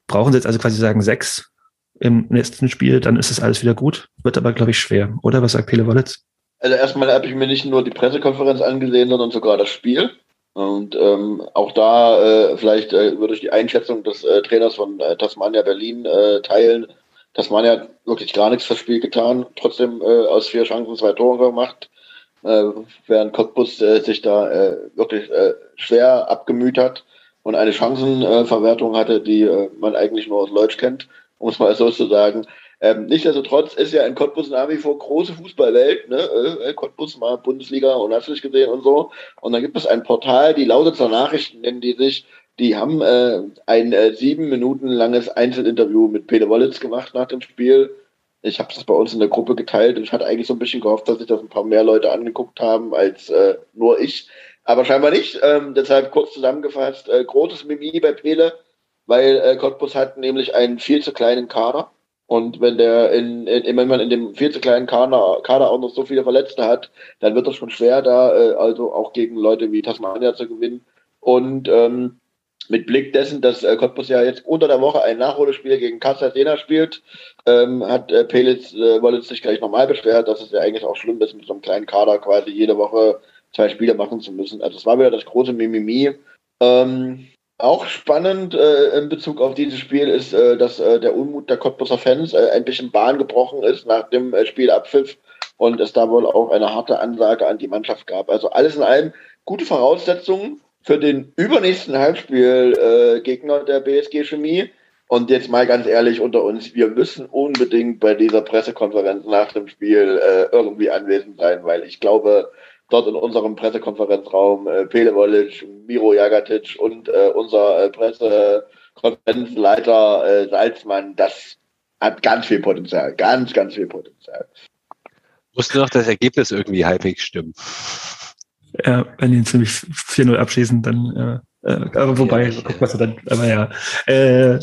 Brauchen sie jetzt also quasi sagen sechs im nächsten Spiel, dann ist es alles wieder gut. Wird aber, glaube ich, schwer. Oder was sagt Pele Wollitz? Also erstmal habe ich mir nicht nur die Pressekonferenz angesehen, sondern sogar das Spiel. Und ähm, auch da äh, vielleicht äh, würde ich die Einschätzung des äh, Trainers von äh, Tasmania Berlin äh, teilen. Tasmania hat wirklich gar nichts fürs Spiel getan, trotzdem äh, aus vier Chancen zwei Tore gemacht, während Cottbus sich da wirklich schwer abgemüht hat und eine Chancenverwertung hatte, die man eigentlich nur aus Leutsch kennt, um es mal so zu sagen. Ähm, nichtsdestotrotz ist ja in Cottbus nach wie vor große Fußballwelt. Ne? Äh, Cottbus mal Bundesliga und hast nicht gesehen und so. Und dann gibt es ein Portal, die Lausitzer Nachrichten nennen die sich. Die haben äh, ein äh, sieben Minuten langes Einzelinterview mit Peter Wollitz gemacht nach dem Spiel. Ich habe das bei uns in der Gruppe geteilt und ich hatte eigentlich so ein bisschen gehofft, dass sich das ein paar mehr Leute angeguckt haben als äh, nur ich. Aber scheinbar nicht. Ähm, deshalb kurz zusammengefasst, äh, großes Mimi bei Pele, weil äh, Cottbus hat nämlich einen viel zu kleinen Kader und wenn der in, in, wenn man in dem viel zu kleinen Kader, Kader auch noch so viele Verletzte hat, dann wird das schon schwer, da äh, also auch gegen Leute wie Tasmania zu gewinnen. Und ähm, mit Blick dessen, dass äh, Cottbus ja jetzt unter der Woche ein Nachholspiel gegen Kassel Sena spielt, ähm, hat äh, Pelitz äh, sich gleich nochmal beschwert, dass es ja eigentlich auch schlimm ist, mit so einem kleinen Kader quasi jede Woche zwei Spiele machen zu müssen. Also es war wieder das große Mimimi. Ähm, auch spannend äh, in Bezug auf dieses Spiel ist, äh, dass äh, der Unmut der Cottbuser Fans äh, ein bisschen Bahn gebrochen ist nach dem äh, Spielabpfiff und es da wohl auch eine harte Ansage an die Mannschaft gab. Also alles in allem gute Voraussetzungen für den übernächsten Halbspielgegner äh, der BSG Chemie. Und jetzt mal ganz ehrlich unter uns, wir müssen unbedingt bei dieser Pressekonferenz nach dem Spiel äh, irgendwie anwesend sein, weil ich glaube, dort in unserem Pressekonferenzraum äh, Pele Volic, Miro Jagatic und äh, unser äh, Pressekonferenzleiter äh, Salzmann, das hat ganz viel Potenzial, ganz, ganz viel Potenzial. Musste noch das Ergebnis irgendwie halbwegs stimmen. Ja, wenn die ziemlich 4-0 abschließen, dann, äh, äh, aber wobei, ja, guck, was er dann, aber ja. Äh,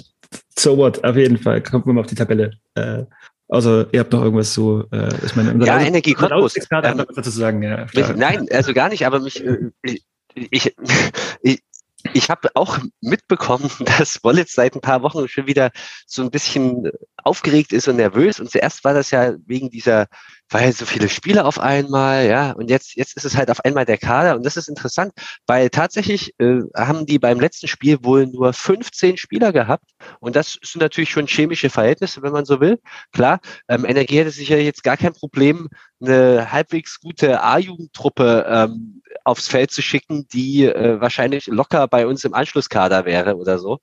so what, auf jeden Fall, kommt mal auf die Tabelle. Äh, also ihr habt noch irgendwas so, äh, ich meine, ja, Energie Cottbus. Ähm, was dazu sagen, ja. Mich, nein, also gar nicht, aber mich, äh, ich, ich, ich habe auch mitbekommen, dass Wollitz seit ein paar Wochen schon wieder so ein bisschen aufgeregt ist und nervös. Und zuerst war das ja wegen dieser, weil so viele Spiele auf einmal, ja, und jetzt, jetzt ist es halt auf einmal der Kader. Und das ist interessant, weil tatsächlich äh, haben die beim letzten Spiel wohl nur 15 Spieler gehabt. Und das sind natürlich schon chemische Verhältnisse, wenn man so will. Klar, ähm, Energie hätte sicher jetzt gar kein Problem, eine halbwegs gute A-Jugendtruppe ähm, aufs Feld zu schicken, die äh, wahrscheinlich locker bei uns im Anschlusskader wäre oder so.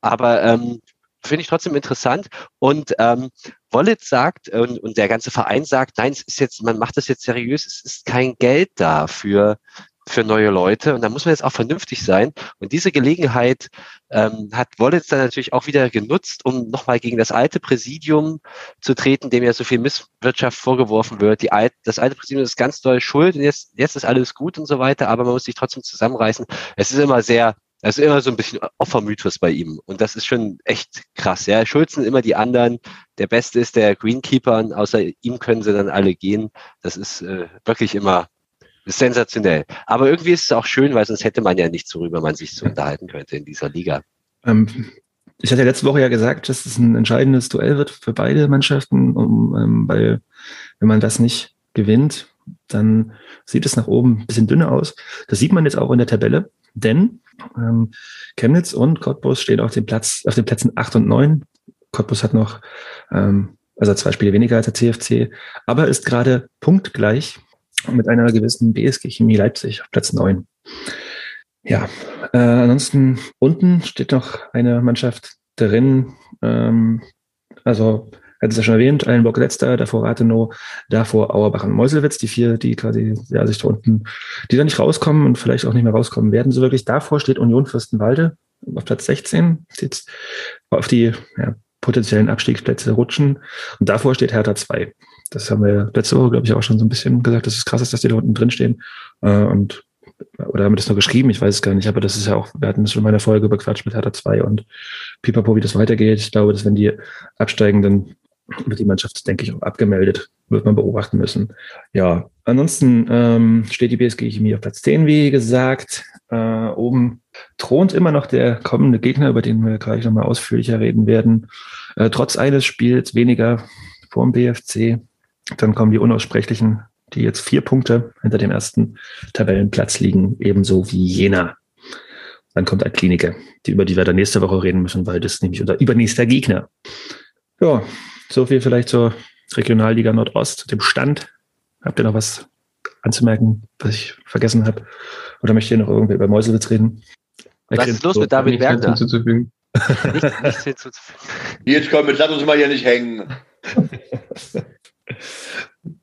Aber ähm, finde ich trotzdem interessant. Und ähm, Wallet sagt und, und der ganze Verein sagt, nein, es ist jetzt, man macht das jetzt seriös, es ist kein Geld da für für neue Leute und da muss man jetzt auch vernünftig sein. Und diese Gelegenheit ähm, hat Wollitz dann natürlich auch wieder genutzt, um nochmal gegen das alte Präsidium zu treten, dem ja so viel Misswirtschaft vorgeworfen wird. Die alt, das alte Präsidium ist ganz doll schuld und jetzt, jetzt ist alles gut und so weiter, aber man muss sich trotzdem zusammenreißen. Es ist immer sehr, es ist immer so ein bisschen Opfermythos bei ihm. Und das ist schon echt krass. Ja, Schulzen immer die anderen. Der Beste ist der Greenkeeper und außer ihm können sie dann alle gehen. Das ist äh, wirklich immer sensationell. Aber irgendwie ist es auch schön, weil sonst hätte man ja nichts, worüber man sich so unterhalten könnte in dieser Liga. Ähm, ich hatte letzte Woche ja gesagt, dass es ein entscheidendes Duell wird für beide Mannschaften, um, ähm, weil wenn man das nicht gewinnt, dann sieht es nach oben ein bisschen dünner aus. Das sieht man jetzt auch in der Tabelle, denn ähm, Chemnitz und Cottbus stehen auf dem Platz, auf den Plätzen 8 und 9. Cottbus hat noch ähm, also zwei Spiele weniger als der CFC, aber ist gerade punktgleich mit einer gewissen BSG Chemie Leipzig auf Platz 9. Ja, äh, ansonsten unten steht noch eine Mannschaft drin, ähm, also hat es ja schon erwähnt, Eilenburg letzter, davor Rathenow, davor Auerbach und Meuselwitz, die vier, die quasi ja, sich da unten, die da nicht rauskommen und vielleicht auch nicht mehr rauskommen werden, so wirklich. Davor steht Union Fürstenwalde auf Platz 16, jetzt auf die ja, potenziellen Abstiegsplätze rutschen. Und davor steht Hertha 2. Das haben wir letzte Woche, glaube ich, auch schon so ein bisschen gesagt, dass es krass ist, dass die da unten drin stehen. Äh, und oder haben wir das nur geschrieben? Ich weiß es gar nicht, aber das ist ja auch, wir hatten das schon in meiner Folge bequatscht mit Hertha 2 und Pipapo, wie das weitergeht. Ich glaube, dass wenn die absteigen, wird die Mannschaft, denke ich, auch abgemeldet. Wird man beobachten müssen. Ja, ansonsten ähm, steht die BSG Chemie auf Platz 10, wie gesagt. Äh, oben thront immer noch der kommende Gegner, über den wir gleich nochmal ausführlicher reden werden. Äh, trotz eines Spiels weniger vor dem BFC. Dann kommen die Unaussprechlichen, die jetzt vier Punkte hinter dem ersten Tabellenplatz liegen, ebenso wie Jena. Dann kommt ein Kliniker, die, über die wir dann nächste Woche reden müssen, weil das nämlich unser übernächster Gegner. Ja, so viel vielleicht zur Regionalliga Nordost, dem Stand. Habt ihr noch was anzumerken, was ich vergessen habe? Oder möchtet ihr noch irgendwie über Mäusewitz reden? Was ist los mit David Bergner? Hinzuzufügen. Nichts, nichts hinzuzufügen. Jetzt komm, jetzt lass uns mal hier nicht hängen.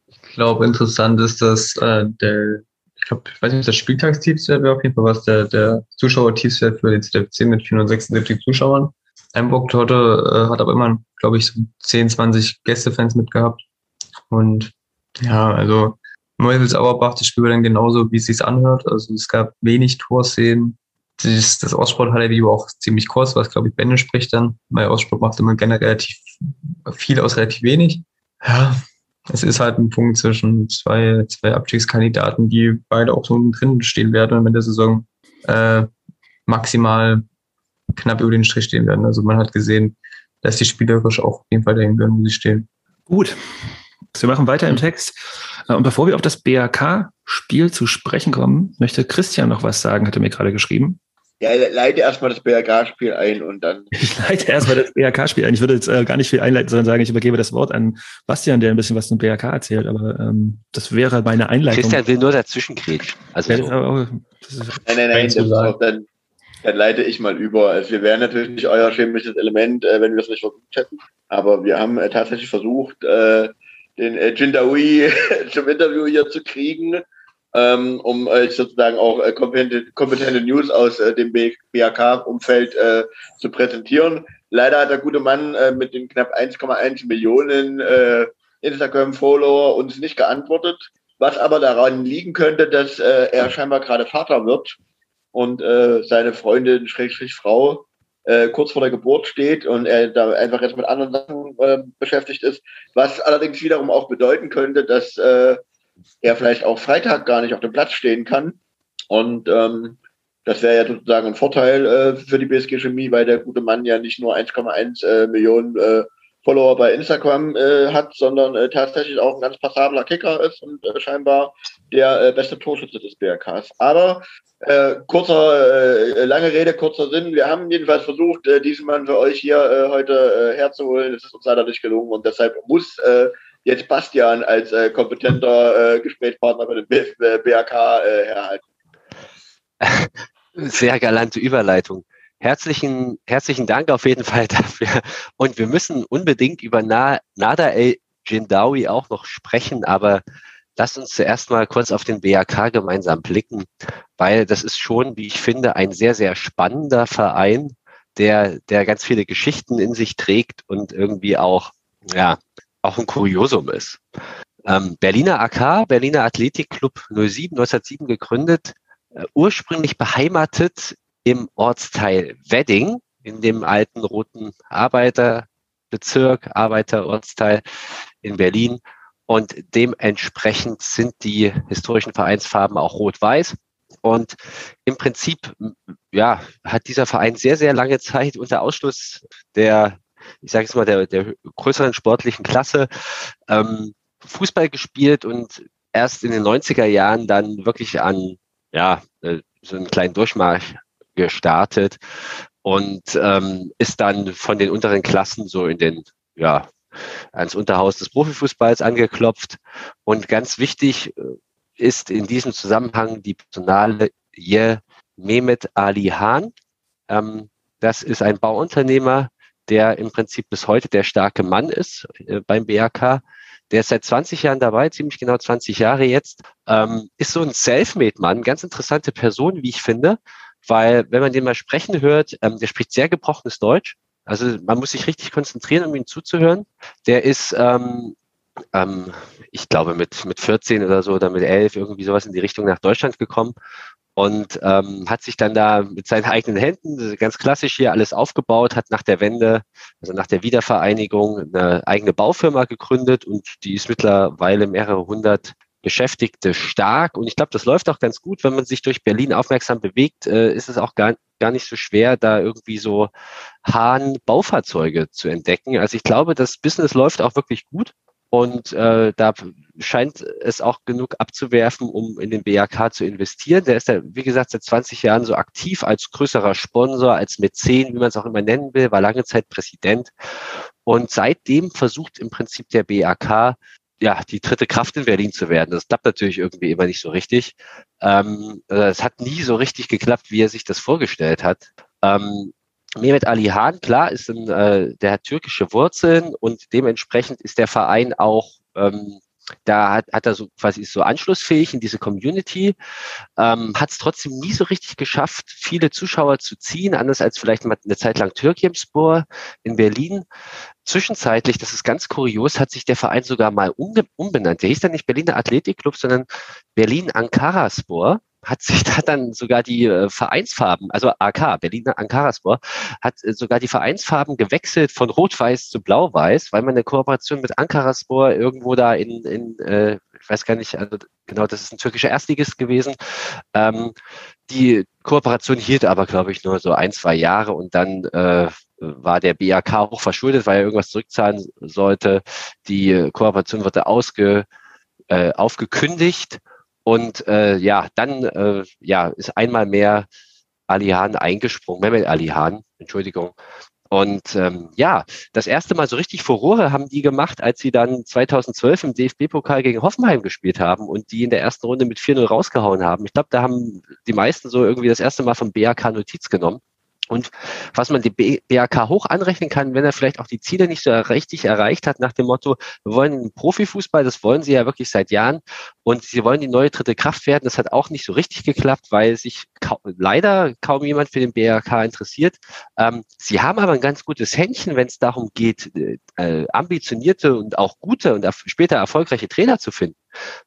Ich glaube, interessant ist, dass äh, der, ich glaube, ich weiß nicht, das Spieltagstiefswert wäre auf jeden Fall was, der, der Zuschauertiefswert für den ZFC mit 476 Zuschauern. Einbock heute äh, hat aber immer, glaube ich, so 10, 20 Gästefans mitgehabt. Und ja, also Neuvils Auerbach, das Spiel war dann genauso, wie es sich anhört. Also es gab wenig Torszenen. Das, das Ostsport-Video auch ziemlich kurz, was, glaube ich, Benne spricht dann, weil Ostsport macht immer gerne relativ viel aus relativ wenig. Ja, es ist halt ein Punkt zwischen zwei, zwei Abstiegskandidaten, die beide auch so drin stehen werden in der Saison äh, maximal knapp über den Strich stehen werden. Also man hat gesehen, dass die spielerisch auch auf jeden Fall dahin gehören, wo sie stehen. Gut. Wir machen weiter im Text. Äh, und bevor wir auf das BAK-Spiel zu sprechen kommen, möchte Christian noch was sagen, hat er mir gerade geschrieben. Ja, leite erstmal das BRK-Spiel ein und dann. Ich leite erstmal das BRK-Spiel ein. Ich würde jetzt äh, gar nicht viel einleiten, sondern sagen, ich übergebe das Wort an Bastian, der ein bisschen was zum BRK erzählt, aber ähm, das wäre meine Einleitung. Christian will nur dazwischen kriechen. Also so. nein, nein, nein, das auch, dann, dann leite ich mal über. Also wir wären natürlich nicht euer chemisches Element, äh, wenn wir es nicht versucht hätten. Aber wir haben äh, tatsächlich versucht, äh, den äh, Jindawi zum Interview hier zu kriegen ähm, um äh, sozusagen auch äh, kompetente, kompetente News aus äh, dem BAK-Umfeld äh, zu präsentieren. Leider hat der gute Mann äh, mit den knapp 1,1 Millionen äh, Instagram-Follower uns nicht geantwortet, was aber daran liegen könnte, dass äh, er scheinbar gerade Vater wird und äh, seine Freundin, Schrägstrich Frau, äh, kurz vor der Geburt steht und er da einfach jetzt mit anderen Sachen äh, beschäftigt ist, was allerdings wiederum auch bedeuten könnte, dass äh, er vielleicht auch Freitag gar nicht auf dem Platz stehen kann. Und ähm, das wäre ja sozusagen ein Vorteil äh, für die BSG Chemie, weil der gute Mann ja nicht nur 1,1 äh, Millionen äh, Follower bei Instagram äh, hat, sondern äh, tatsächlich auch ein ganz passabler Kicker ist und äh, scheinbar der äh, beste Torschütze des BRKs. Aber äh, kurzer, äh, lange Rede, kurzer Sinn. Wir haben jedenfalls versucht, diesen Mann für euch hier heute herzuholen. Es ist uns leider nicht gelungen und deshalb muss jetzt Bastian als kompetenter Gesprächspartner bei dem BRK herhalten. Sehr galante Überleitung. Herzlichen, herzlichen Dank auf jeden Fall dafür. Und wir müssen unbedingt über Na Nada El Jindawi auch noch sprechen, aber lasst uns zuerst mal kurz auf den BAK gemeinsam blicken, weil das ist schon, wie ich finde, ein sehr, sehr spannender Verein, der, der ganz viele Geschichten in sich trägt und irgendwie auch, ja, auch ein Kuriosum ist. Ähm, Berliner AK, Berliner Athletikclub 07, 1907 gegründet, äh, ursprünglich beheimatet im Ortsteil Wedding, in dem alten roten Arbeiterbezirk, Arbeiterortsteil in Berlin. Und dementsprechend sind die historischen Vereinsfarben auch rot-weiß. Und im Prinzip, ja, hat dieser Verein sehr, sehr lange Zeit unter Ausschluss der ich sage jetzt mal, der, der größeren sportlichen Klasse ähm, Fußball gespielt und erst in den 90er Jahren dann wirklich an ja, äh, so einen kleinen Durchmarsch gestartet und ähm, ist dann von den unteren Klassen so in den, ja, ans Unterhaus des Profifußballs angeklopft. Und ganz wichtig äh, ist in diesem Zusammenhang die Personale Mehmet Ali Hahn. Ähm, das ist ein Bauunternehmer, der im Prinzip bis heute der starke Mann ist äh, beim BRK. Der ist seit 20 Jahren dabei, ziemlich genau 20 Jahre jetzt. Ähm, ist so ein Selfmade-Mann, ganz interessante Person, wie ich finde, weil wenn man den mal sprechen hört, ähm, der spricht sehr gebrochenes Deutsch. Also man muss sich richtig konzentrieren, um ihm zuzuhören. Der ist, ähm, ähm, ich glaube, mit, mit 14 oder so oder mit 11 irgendwie sowas in die Richtung nach Deutschland gekommen und ähm, hat sich dann da mit seinen eigenen Händen, ganz klassisch hier alles aufgebaut, hat nach der Wende, also nach der Wiedervereinigung, eine eigene Baufirma gegründet und die ist mittlerweile mehrere hundert Beschäftigte stark. Und ich glaube, das läuft auch ganz gut, wenn man sich durch Berlin aufmerksam bewegt, äh, ist es auch gar, gar nicht so schwer, da irgendwie so Hahn-Baufahrzeuge zu entdecken. Also ich glaube, das Business läuft auch wirklich gut. Und äh, da scheint es auch genug abzuwerfen, um in den BAK zu investieren. Der ist ja, wie gesagt, seit 20 Jahren so aktiv als größerer Sponsor, als Mäzen, wie man es auch immer nennen will, war lange Zeit Präsident. Und seitdem versucht im Prinzip der BAK, ja, die dritte Kraft in Berlin zu werden. Das klappt natürlich irgendwie immer nicht so richtig. Ähm, es hat nie so richtig geklappt, wie er sich das vorgestellt hat. Ähm, Mehmet Ali Hahn, klar, ist ein, äh, der hat türkische Wurzeln und dementsprechend ist der Verein auch ähm, da hat, hat er so quasi ist so anschlussfähig in diese Community, ähm, hat es trotzdem nie so richtig geschafft, viele Zuschauer zu ziehen, anders als vielleicht mal eine Zeit lang Türkimspor in Berlin. Zwischenzeitlich, das ist ganz kurios, hat sich der Verein sogar mal umbenannt. Der hieß dann nicht Berliner Athletikclub, sondern Berlin Ankaraspor hat sich da dann sogar die äh, Vereinsfarben, also AK, Berliner Ankaraspor, hat äh, sogar die Vereinsfarben gewechselt von Rot-Weiß zu Blau-Weiß, weil man eine Kooperation mit Ankaraspor irgendwo da in, in äh, ich weiß gar nicht, also genau, das ist ein türkischer Erstligist gewesen. Ähm, die Kooperation hielt aber, glaube ich, nur so ein, zwei Jahre und dann äh, war der BAK hoch verschuldet, weil er irgendwas zurückzahlen sollte. Die Kooperation wurde ausge, äh, aufgekündigt und äh, ja, dann äh, ja, ist einmal mehr Alihan eingesprungen, Mehmet Alihan, Entschuldigung. Und ähm, ja, das erste Mal so richtig Furore haben die gemacht, als sie dann 2012 im DFB-Pokal gegen Hoffenheim gespielt haben und die in der ersten Runde mit 4-0 rausgehauen haben. Ich glaube, da haben die meisten so irgendwie das erste Mal vom BAK Notiz genommen. Und was man dem BRK hoch anrechnen kann, wenn er vielleicht auch die Ziele nicht so richtig erreicht hat, nach dem Motto, wir wollen Profifußball, das wollen sie ja wirklich seit Jahren und sie wollen die neue dritte Kraft werden. Das hat auch nicht so richtig geklappt, weil sich ka leider kaum jemand für den BRK interessiert. Ähm, sie haben aber ein ganz gutes Händchen, wenn es darum geht, äh, ambitionierte und auch gute und später erfolgreiche Trainer zu finden.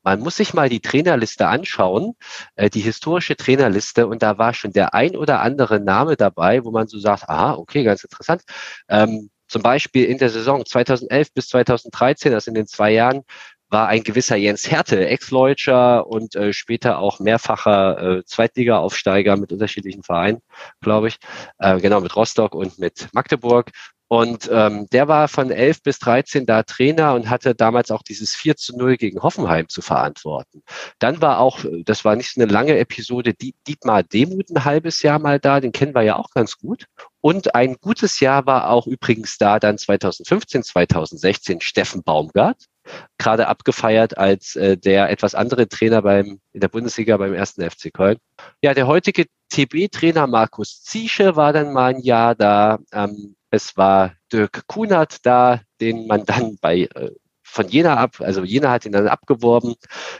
Man muss sich mal die Trainerliste anschauen, äh, die historische Trainerliste, und da war schon der ein oder andere Name dabei, wo man so sagt, aha, okay, ganz interessant. Ähm, zum Beispiel in der Saison 2011 bis 2013, also in den zwei Jahren, war ein gewisser Jens Härte, Ex-Leutscher und äh, später auch mehrfacher äh, Zweitliga-Aufsteiger mit unterschiedlichen Vereinen, glaube ich. Äh, genau, mit Rostock und mit Magdeburg. Und ähm, der war von 11 bis 13 da Trainer und hatte damals auch dieses 4 zu 0 gegen Hoffenheim zu verantworten. Dann war auch, das war nicht so eine lange Episode, Dietmar Demuth ein halbes Jahr mal da, den kennen wir ja auch ganz gut. Und ein gutes Jahr war auch übrigens da dann 2015, 2016 Steffen Baumgart, gerade abgefeiert als äh, der etwas andere Trainer beim, in der Bundesliga beim ersten FC Köln. Ja, der heutige TB-Trainer Markus Ziesche war dann mal ein Jahr da. Ähm, es war Dirk Kunert da, den man dann bei äh, von Jena ab, also Jena hat ihn dann abgeworben,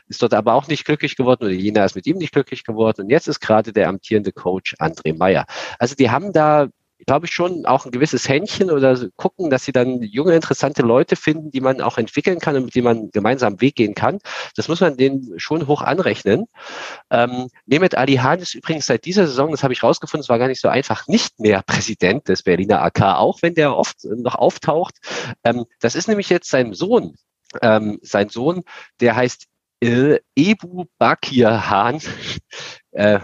ist dort aber auch nicht glücklich geworden oder Jena ist mit ihm nicht glücklich geworden und jetzt ist gerade der amtierende Coach André Meyer. Also die haben da glaube ich, schon auch ein gewisses Händchen oder gucken, dass sie dann junge, interessante Leute finden, die man auch entwickeln kann und mit denen man gemeinsam Weg gehen kann. Das muss man denen schon hoch anrechnen. Ähm, Mehmet Ali Hahn ist übrigens seit dieser Saison, das habe ich rausgefunden, es war gar nicht so einfach, nicht mehr Präsident des Berliner AK, auch wenn der oft noch auftaucht. Ähm, das ist nämlich jetzt sein Sohn. Ähm, sein Sohn, der heißt äh, Ebu Bakir Hahn. äh,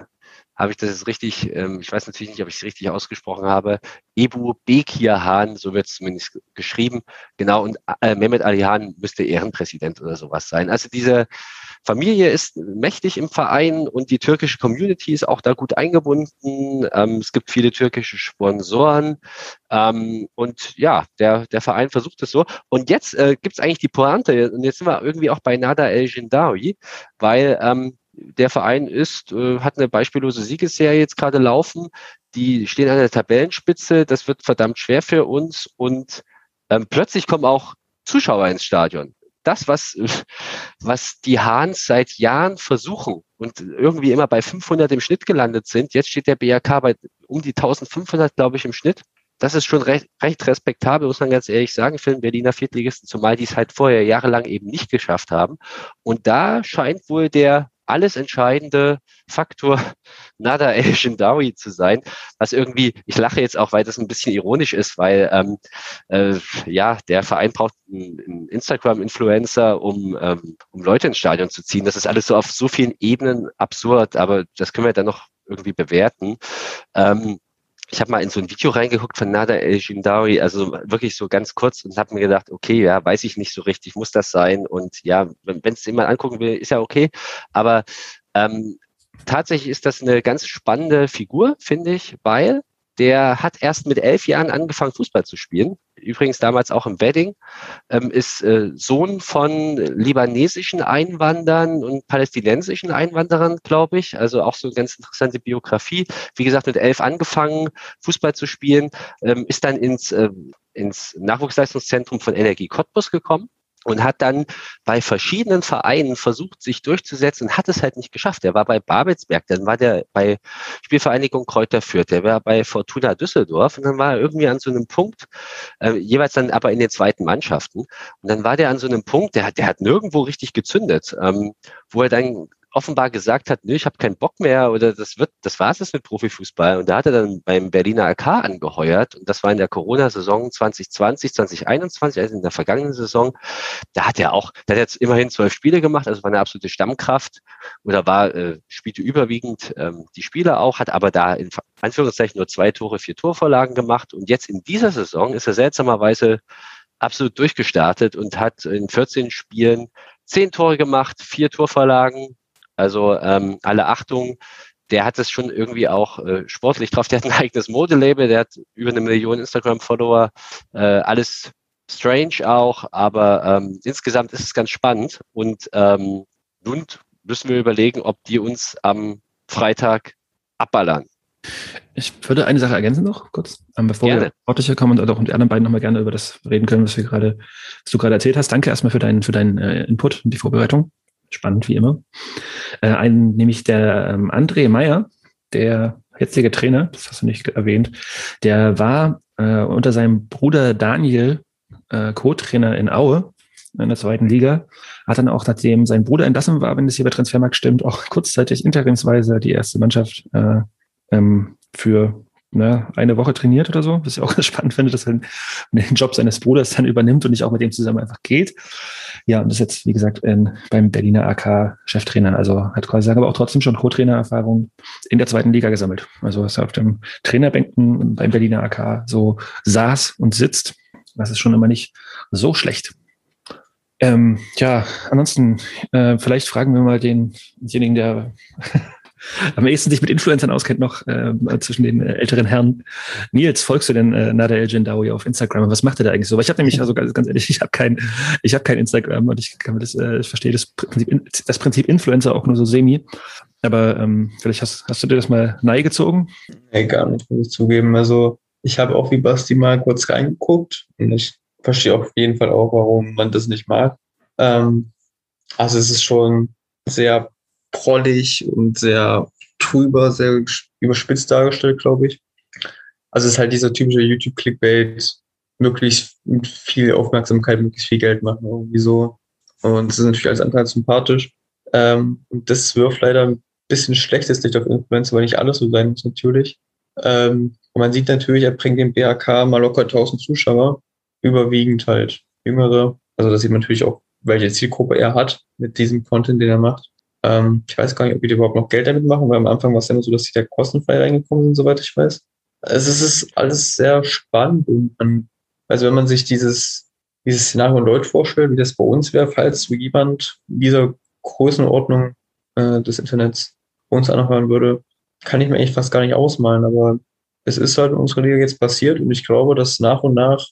habe ich das jetzt richtig, ähm, ich weiß natürlich nicht, ob ich es richtig ausgesprochen habe, Ebu Bekir Hahn, so wird es zumindest geschrieben, genau, und äh, Mehmet Ali Hahn müsste Ehrenpräsident oder sowas sein. Also diese Familie ist mächtig im Verein und die türkische Community ist auch da gut eingebunden. Ähm, es gibt viele türkische Sponsoren ähm, und ja, der, der Verein versucht es so. Und jetzt äh, gibt es eigentlich die Pointe und jetzt sind wir irgendwie auch bei Nada El Jindawi, weil ähm, der Verein ist, äh, hat eine beispiellose Siegesserie jetzt gerade laufen. Die stehen an der Tabellenspitze. Das wird verdammt schwer für uns. Und ähm, plötzlich kommen auch Zuschauer ins Stadion. Das, was, was die Hahns seit Jahren versuchen und irgendwie immer bei 500 im Schnitt gelandet sind, jetzt steht der BRK bei um die 1500, glaube ich, im Schnitt. Das ist schon recht, recht respektabel, muss man ganz ehrlich sagen, für den Berliner Viertligisten, zumal die es halt vorher jahrelang eben nicht geschafft haben. Und da scheint wohl der alles entscheidende Faktor Nada El Shindawi zu sein, was irgendwie, ich lache jetzt auch, weil das ein bisschen ironisch ist, weil ähm, äh, ja, der Verein braucht einen, Instagram-Influencer, um, ähm, um Leute ins Stadion zu ziehen. Das ist alles so auf so vielen Ebenen absurd, aber das können wir dann noch irgendwie bewerten. Ähm, ich habe mal in so ein Video reingeguckt von Nada El Jindawi, also wirklich so ganz kurz und habe mir gedacht, okay, ja, weiß ich nicht so richtig, muss das sein? Und ja, wenn es jemand angucken will, ist ja okay. Aber ähm, tatsächlich ist das eine ganz spannende Figur, finde ich, weil der hat erst mit elf Jahren angefangen, Fußball zu spielen. Übrigens damals auch im Wedding. Ähm, ist äh, Sohn von libanesischen Einwanderern und palästinensischen Einwanderern, glaube ich. Also auch so eine ganz interessante Biografie. Wie gesagt, mit elf angefangen, Fußball zu spielen. Ähm, ist dann ins, äh, ins Nachwuchsleistungszentrum von Energie Cottbus gekommen und hat dann bei verschiedenen Vereinen versucht, sich durchzusetzen, hat es halt nicht geschafft. Er war bei Babelsberg, dann war der bei Spielvereinigung Kräuter Fürth, der war bei Fortuna Düsseldorf und dann war er irgendwie an so einem Punkt, äh, jeweils dann aber in den zweiten Mannschaften. Und dann war der an so einem Punkt, der hat, der hat nirgendwo richtig gezündet, ähm, wo er dann offenbar gesagt hat, nö, ich habe keinen Bock mehr oder das wird, das war es mit Profifußball. Und da hat er dann beim Berliner AK angeheuert und das war in der Corona-Saison 2020, 2021, also in der vergangenen Saison. Da hat er auch, da hat er jetzt immerhin zwölf Spiele gemacht, also war eine absolute Stammkraft oder war, äh, spielte überwiegend ähm, die Spiele auch, hat aber da in Anführungszeichen nur zwei Tore, vier Torvorlagen gemacht. Und jetzt in dieser Saison ist er seltsamerweise absolut durchgestartet und hat in 14 Spielen zehn Tore gemacht, vier Torvorlagen, also ähm, alle Achtung, der hat es schon irgendwie auch äh, sportlich drauf. Der hat ein eigenes Modelabel, der hat über eine Million Instagram-Follower, äh, alles strange auch, aber ähm, insgesamt ist es ganz spannend. Und ähm, nun müssen wir überlegen, ob die uns am Freitag abballern. Ich würde eine Sache ergänzen noch kurz, ähm, bevor gerne. wir sportlicher kommen und auch die anderen beiden nochmal gerne über das reden können, was wir gerade, was du gerade erzählt hast. Danke erstmal für deinen, für deinen äh, Input und die Vorbereitung. Spannend wie immer. Äh, ein, nämlich der ähm, André Meyer, der jetzige Trainer, das hast du nicht erwähnt, der war äh, unter seinem Bruder Daniel äh, Co-Trainer in Aue in der zweiten Liga. Hat dann auch, nachdem sein Bruder entlassen war, wenn es hier bei Transfermarkt stimmt, auch kurzzeitig interimsweise die erste Mannschaft äh, ähm, für ne, eine Woche trainiert oder so. Was ich auch ganz spannend finde, dass er den Job seines Bruders dann übernimmt und nicht auch mit dem zusammen einfach geht. Ja, und das ist jetzt, wie gesagt, in, beim Berliner AK Cheftrainer. Also hat quasi sagen, aber auch trotzdem schon Co-Trainer-Erfahrung in der zweiten Liga gesammelt. Also dass er auf dem Trainerbänken beim Berliner AK so saß und sitzt. Das ist schon immer nicht so schlecht. Ähm, ja, ansonsten, äh, vielleicht fragen wir mal denjenigen, der am ehesten sich mit Influencern auskennt, noch äh, zwischen den äh, älteren Herren. Nils, folgst du denn äh, Nader El Jendawi auf Instagram? Was macht er da eigentlich so? Weil ich habe nämlich, also ganz, ganz ehrlich, ich habe kein, ich habe kein Instagram und ich kann das, äh, ich verstehe das Prinzip, das Prinzip Influencer auch nur so semi. Aber ähm, vielleicht hast, hast du dir das mal nahe gezogen? Nee, gar nicht, muss ich zugeben. Also ich habe auch wie Basti mal kurz reingeguckt und ich verstehe auf jeden Fall auch, warum man das nicht mag. Ähm, also es ist schon sehr prollig und sehr trüber, sehr überspitzt dargestellt, glaube ich. Also es ist halt dieser typische YouTube-Clickbait, möglichst viel Aufmerksamkeit, möglichst viel Geld machen, irgendwie so. Und das ist natürlich als sympathisch. Ähm, und das wirft leider ein bisschen schlechtes Licht auf Influencer, weil nicht alles so sein muss, natürlich. Ähm, und man sieht natürlich, er bringt den BHK mal locker 1000 Zuschauer, überwiegend halt jüngere. Also das sieht man natürlich auch, welche Zielgruppe er hat mit diesem Content, den er macht. Ähm, ich weiß gar nicht, ob die überhaupt noch Geld damit machen, weil am Anfang war es ja immer so, dass die da kostenfrei reingekommen sind, soweit ich weiß. Also es ist alles sehr spannend und man, also wenn man sich dieses, dieses Szenario Deutsch vorstellt, wie das bei uns wäre, falls jemand dieser Größenordnung äh, des Internets uns anhören würde, kann ich mir echt fast gar nicht ausmalen, aber es ist halt in unserer Liga jetzt passiert und ich glaube, dass nach und nach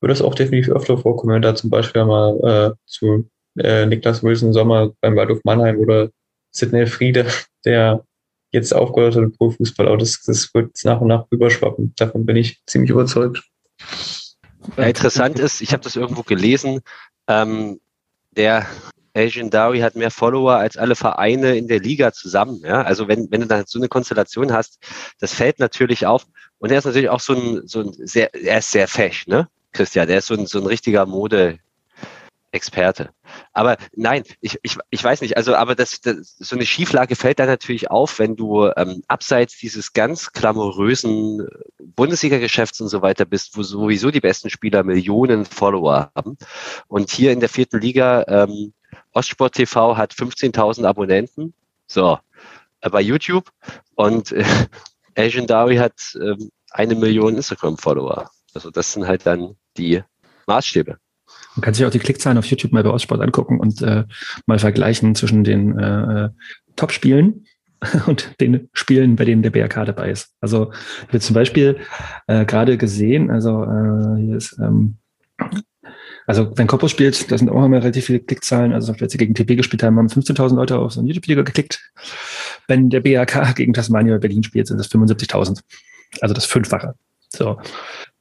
wird es auch definitiv öfter vorkommen, wenn da zum Beispiel mal äh, zu äh, Niklas Wilson Sommer beim Waldhof Mannheim oder Sidney Friede, der jetzt aufgehört hat im Profifußball. Aber das, das wird nach und nach überschwappen. Davon bin ich ziemlich überzeugt. Ja, interessant ist, ich habe das irgendwo gelesen, ähm, der Asian Dowie hat mehr Follower als alle Vereine in der Liga zusammen. Ja? Also wenn, wenn du dann so eine Konstellation hast, das fällt natürlich auf. Und er ist natürlich auch so ein, so ein sehr, er ist sehr fesch, ne? Christian, der ist so ein, so ein richtiger Mode, Experte. Aber nein, ich, ich, ich weiß nicht, also aber das, das, so eine Schieflage fällt dann natürlich auf, wenn du ähm, abseits dieses ganz glamourösen Bundesliga-Geschäfts und so weiter bist, wo sowieso die besten Spieler Millionen Follower haben. Und hier in der vierten Liga, ähm, Ostsport TV hat 15.000 Abonnenten, so, äh, bei YouTube und äh, Asian Dawi hat äh, eine Million Instagram-Follower. Also das sind halt dann die Maßstäbe. Man kann sich auch die Klickzahlen auf YouTube mal bei Ostsport angucken und äh, mal vergleichen zwischen den äh, Top-Spielen und den Spielen, bei denen der BRK dabei ist. Also ich habe zum Beispiel äh, gerade gesehen, also äh, hier ist ähm, also wenn Koppo spielt, da sind auch immer relativ viele Klickzahlen. Also als wir gegen TP gespielt haben, haben 15.000 Leute auf so ein YouTube-Video geklickt. Wenn der BRK gegen Tasmania Berlin spielt, sind das 75.000. Also das Fünffache. So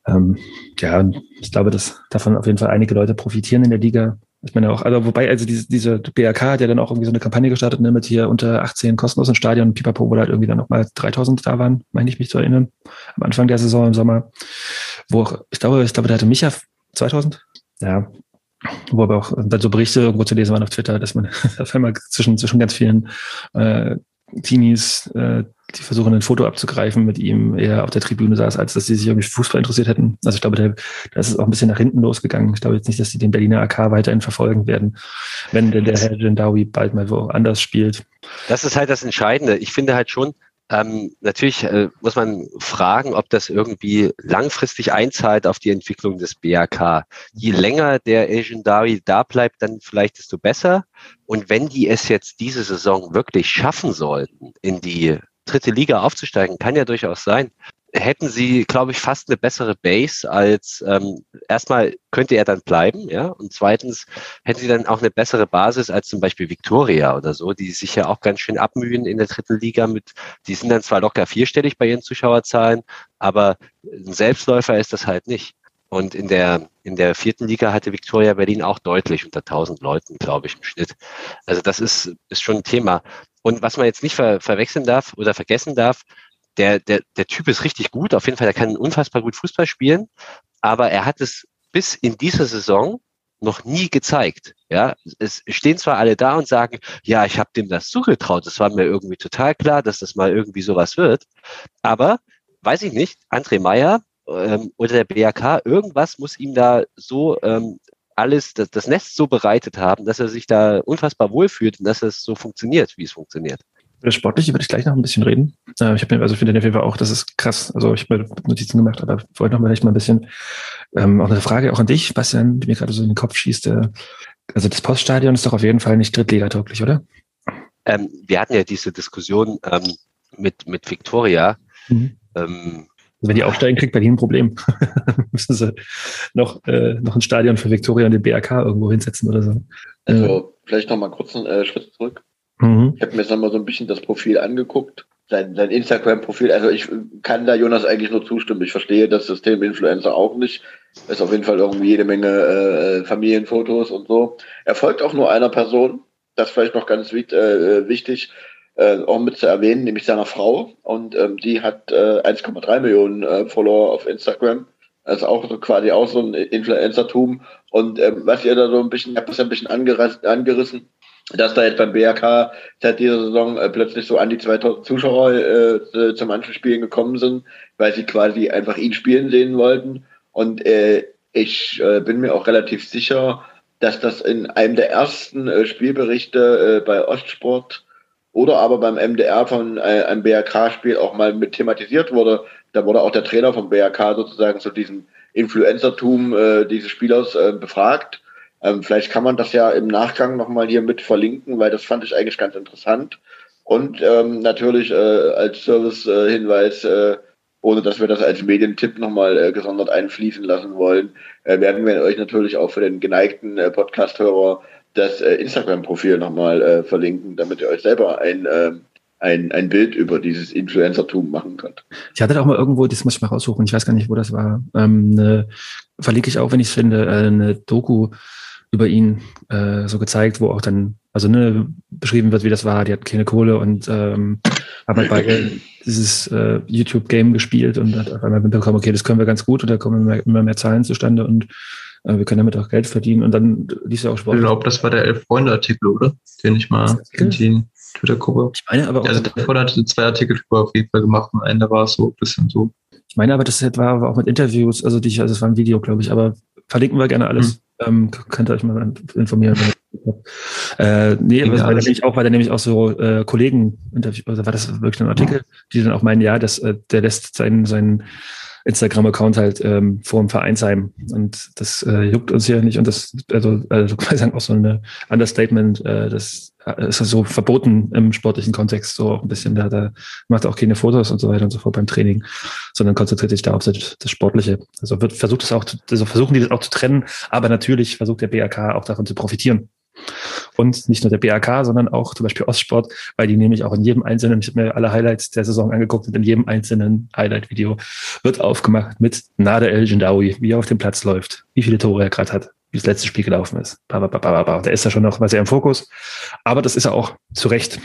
ähm, ja, ich glaube, dass davon auf jeden Fall einige Leute profitieren in der Liga. Ich meine auch, also wobei, also diese, diese BRK hat ja dann auch irgendwie so eine Kampagne gestartet, ne, mit hier unter 18 kostenlos im Stadion, Pipapo, wo halt irgendwie dann nochmal 3000 da waren, meine ich mich zu erinnern, am Anfang der Saison im Sommer, wo auch, ich glaube, ich glaube, da hatte Micha 2000, ja, wo aber auch dann so Berichte irgendwo zu lesen waren auf Twitter, dass man auf einmal zwischen, zwischen ganz vielen äh, Teenies, äh, die versuchen, ein Foto abzugreifen, mit ihm eher auf der Tribüne saß, als dass sie sich irgendwie Fußball interessiert hätten. Also ich glaube, da, da ist es auch ein bisschen nach hinten losgegangen. Ich glaube jetzt nicht, dass sie den Berliner AK weiterhin verfolgen werden, wenn der, der Herr Gendawi bald mal woanders spielt. Das ist halt das Entscheidende. Ich finde halt schon, ähm, natürlich äh, muss man fragen, ob das irgendwie langfristig einzahlt auf die Entwicklung des BAK. Je länger der Dari da bleibt, dann vielleicht desto besser. Und wenn die es jetzt diese Saison wirklich schaffen sollten, in die dritte Liga aufzusteigen, kann ja durchaus sein hätten sie, glaube ich, fast eine bessere Base als ähm, erstmal könnte er dann bleiben, ja, und zweitens hätten sie dann auch eine bessere Basis als zum Beispiel Victoria oder so, die sich ja auch ganz schön abmühen in der dritten Liga mit, die sind dann zwar locker vierstellig bei ihren Zuschauerzahlen, aber ein Selbstläufer ist das halt nicht. Und in der, in der vierten Liga hatte Victoria Berlin auch deutlich unter 1000 Leuten, glaube ich, im Schnitt. Also das ist, ist schon ein Thema. Und was man jetzt nicht ver verwechseln darf oder vergessen darf, der, der, der Typ ist richtig gut. Auf jeden Fall, er kann unfassbar gut Fußball spielen. Aber er hat es bis in dieser Saison noch nie gezeigt. Ja, es stehen zwar alle da und sagen, ja, ich habe dem das zugetraut. Das war mir irgendwie total klar, dass das mal irgendwie sowas wird. Aber weiß ich nicht, André Meyer ähm, oder der BAK, irgendwas muss ihm da so ähm, alles, das, das Nest so bereitet haben, dass er sich da unfassbar wohlfühlt und dass es so funktioniert, wie es funktioniert. Über das Sportliche würde ich gleich noch ein bisschen reden. Äh, ich habe mir, also finde auf jeden Fall auch, das ist krass. Also ich habe Notizen gemacht, aber wollte noch mal vielleicht mal ein bisschen ähm, auch eine Frage auch an dich, Bastian, die mir gerade so in den Kopf schießt. Äh, also das Poststadion ist doch auf jeden Fall nicht drittligatauglich, oder? Ähm, wir hatten ja diese Diskussion ähm, mit, mit Victoria. Mhm. Ähm, also wenn die aufsteigen, kriegt Berlin ein Problem. Müssen sie noch, äh, noch ein Stadion für Victoria und den BRK irgendwo hinsetzen oder so. Also äh, vielleicht noch mal kurz einen äh, Schritt zurück. Mhm. Ich habe mir jetzt nochmal so ein bisschen das Profil angeguckt, sein, sein Instagram-Profil. Also ich kann da Jonas eigentlich nur zustimmen. Ich verstehe das System Influencer auch nicht. Ist auf jeden Fall irgendwie jede Menge äh, Familienfotos und so. Er folgt auch nur einer Person. Das ist vielleicht noch ganz äh, wichtig, äh, auch mit zu erwähnen, nämlich seiner Frau. Und ähm, die hat äh, 1,3 Millionen äh, Follower auf Instagram. Also auch so quasi auch so ein Influencertum. Und ähm, was ihr da so ein bisschen, habe das ein bisschen angerissen, dass da jetzt beim BRK seit dieser Saison äh, plötzlich so an die 2000 Zuschauer äh, äh, zu manchen Spielen gekommen sind, weil sie quasi einfach ihn spielen sehen wollten. Und äh, ich äh, bin mir auch relativ sicher, dass das in einem der ersten äh, Spielberichte bei Ostsport oder aber beim MDR von einem BRK-Spiel auch mal mit thematisiert wurde. Da wurde auch der Trainer vom BRK sozusagen zu diesem Influencertum dieses Spielers befragt. Ähm, vielleicht kann man das ja im Nachgang nochmal hier mit verlinken, weil das fand ich eigentlich ganz interessant. Und ähm, natürlich äh, als Service-Hinweis, äh, ohne dass wir das als Medientipp nochmal äh, gesondert einfließen lassen wollen, äh, werden wir euch natürlich auch für den geneigten äh, Podcast-Hörer das äh, Instagram-Profil nochmal äh, verlinken, damit ihr euch selber ein, äh, ein, ein Bild über dieses Influencertum machen könnt. Ich hatte auch mal irgendwo, das muss ich mal raussuchen, ich weiß gar nicht, wo das war, ähm, eine, verlinke ich auch, wenn ich es finde, äh, eine Doku über ihn äh, so gezeigt, wo auch dann, also ne, beschrieben wird, wie das war. Die hatten keine Kohle und ähm, haben halt bei dieses äh, YouTube-Game gespielt und hat auf einmal mitbekommen, okay, das können wir ganz gut und da kommen immer mehr, immer mehr Zahlen zustande und äh, wir können damit auch Geld verdienen und dann liest ja auch Sport. Ich glaube, das war der Elf-Freunde-Artikel, oder? Den ich mal in die Twitter-Gruppe. Ich meine aber auch. Also davor hatte zwei Artikel drüber auf jeden Fall gemacht und einer war so ein bisschen so. Ich meine aber, das war auch mit Interviews, also die, also es war ein Video, glaube ich, aber verlinken wir gerne alles. Hm. Ähm, könnt ihr euch mal informieren. äh, nee, aber weil nämlich auch, weil er nämlich auch so äh, Kollegen interviewt, also war das wirklich ein Artikel, die dann auch meinen, ja, dass äh, der lässt seinen, seinen Instagram-Account halt ähm, vor dem Vereinsheim. Und das äh, juckt uns hier nicht. Und das, also, also kann man sagen, auch so ein Understatement, äh, das ist so verboten im sportlichen Kontext, so ein bisschen. Da, da macht auch keine Fotos und so weiter und so fort beim Training, sondern konzentriert sich da auf das, das Sportliche. Also wird versucht es auch, also versuchen die das auch zu trennen, aber natürlich versucht der BAK auch davon zu profitieren. Und nicht nur der BAK, sondern auch zum Beispiel Ostsport, weil die nämlich auch in jedem einzelnen, ich habe mir alle Highlights der Saison angeguckt und in jedem einzelnen Highlight-Video wird aufgemacht mit Nader El Jindawi, wie er auf dem Platz läuft, wie viele Tore er gerade hat, wie das letzte Spiel gelaufen ist. Da ist er schon noch mal sehr im Fokus. Aber das ist er auch zu Recht.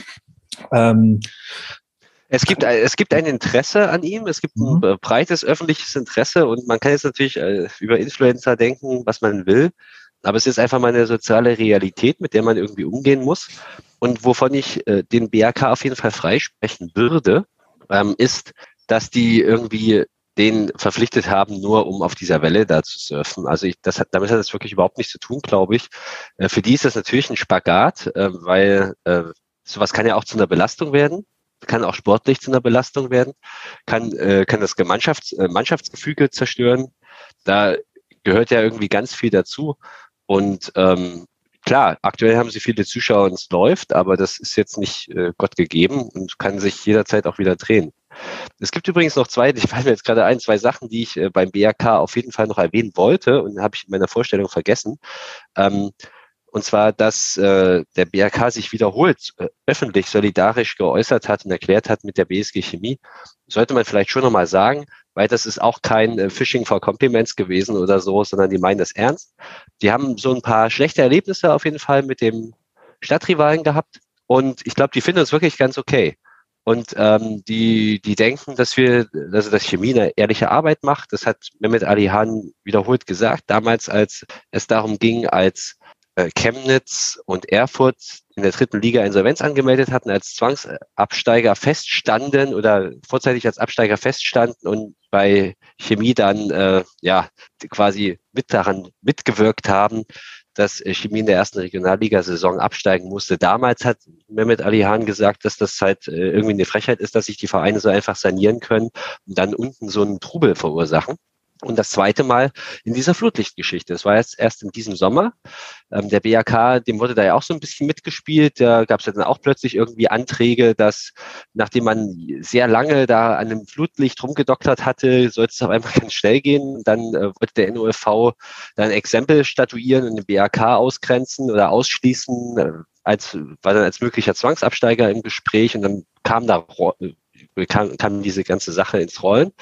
Ähm, es gibt, es gibt ein Interesse an ihm, es gibt ein mhm. breites öffentliches Interesse und man kann jetzt natürlich äh, über Influencer denken, was man will. Aber es ist einfach mal eine soziale Realität, mit der man irgendwie umgehen muss. Und wovon ich äh, den BRK auf jeden Fall freisprechen würde, ähm, ist, dass die irgendwie den verpflichtet haben, nur um auf dieser Welle da zu surfen. Also ich, das hat, damit hat das wirklich überhaupt nichts zu tun, glaube ich. Äh, für die ist das natürlich ein Spagat, äh, weil äh, sowas kann ja auch zu einer Belastung werden, kann auch sportlich zu einer Belastung werden, kann, äh, kann das äh, Mannschaftsgefüge zerstören. Da gehört ja irgendwie ganz viel dazu. Und ähm, klar, aktuell haben sie viele Zuschauer und es läuft, aber das ist jetzt nicht äh, Gott gegeben und kann sich jederzeit auch wieder drehen. Es gibt übrigens noch zwei, ich fallen mir jetzt gerade ein, zwei Sachen, die ich äh, beim BRK auf jeden Fall noch erwähnen wollte und habe ich in meiner Vorstellung vergessen. Ähm, und zwar, dass äh, der BRK sich wiederholt äh, öffentlich solidarisch geäußert hat und erklärt hat mit der BSG Chemie. Sollte man vielleicht schon nochmal sagen, weil das ist auch kein äh, Phishing for Compliments gewesen oder so, sondern die meinen das ernst. Die haben so ein paar schlechte Erlebnisse auf jeden Fall mit dem Stadtrivalen gehabt und ich glaube, die finden es wirklich ganz okay. Und ähm, die, die denken, dass wir, also dass Chemie eine ehrliche Arbeit macht. Das hat Mehmet Ali Hahn wiederholt gesagt, damals, als es darum ging, als äh, Chemnitz und Erfurt in der dritten Liga Insolvenz angemeldet hatten, als Zwangsabsteiger feststanden oder vorzeitig als Absteiger feststanden und bei Chemie dann äh, ja quasi mit daran mitgewirkt haben, dass Chemie in der ersten Regionalliga-Saison absteigen musste. Damals hat Mehmet Ali Hahn gesagt, dass das halt äh, irgendwie eine Frechheit ist, dass sich die Vereine so einfach sanieren können und dann unten so einen Trubel verursachen. Und das zweite Mal in dieser Flutlichtgeschichte. Das war jetzt erst in diesem Sommer. Ähm, der BAK, dem wurde da ja auch so ein bisschen mitgespielt. Da gab es ja dann auch plötzlich irgendwie Anträge, dass nachdem man sehr lange da an einem Flutlicht rumgedoktert hatte, sollte es auf einmal ganz schnell gehen. Dann äh, wollte der NOFV dann Exempel statuieren und den BAK ausgrenzen oder ausschließen, äh, als, war dann als möglicher Zwangsabsteiger im Gespräch und dann kam da kam, kam diese ganze Sache ins Rollen.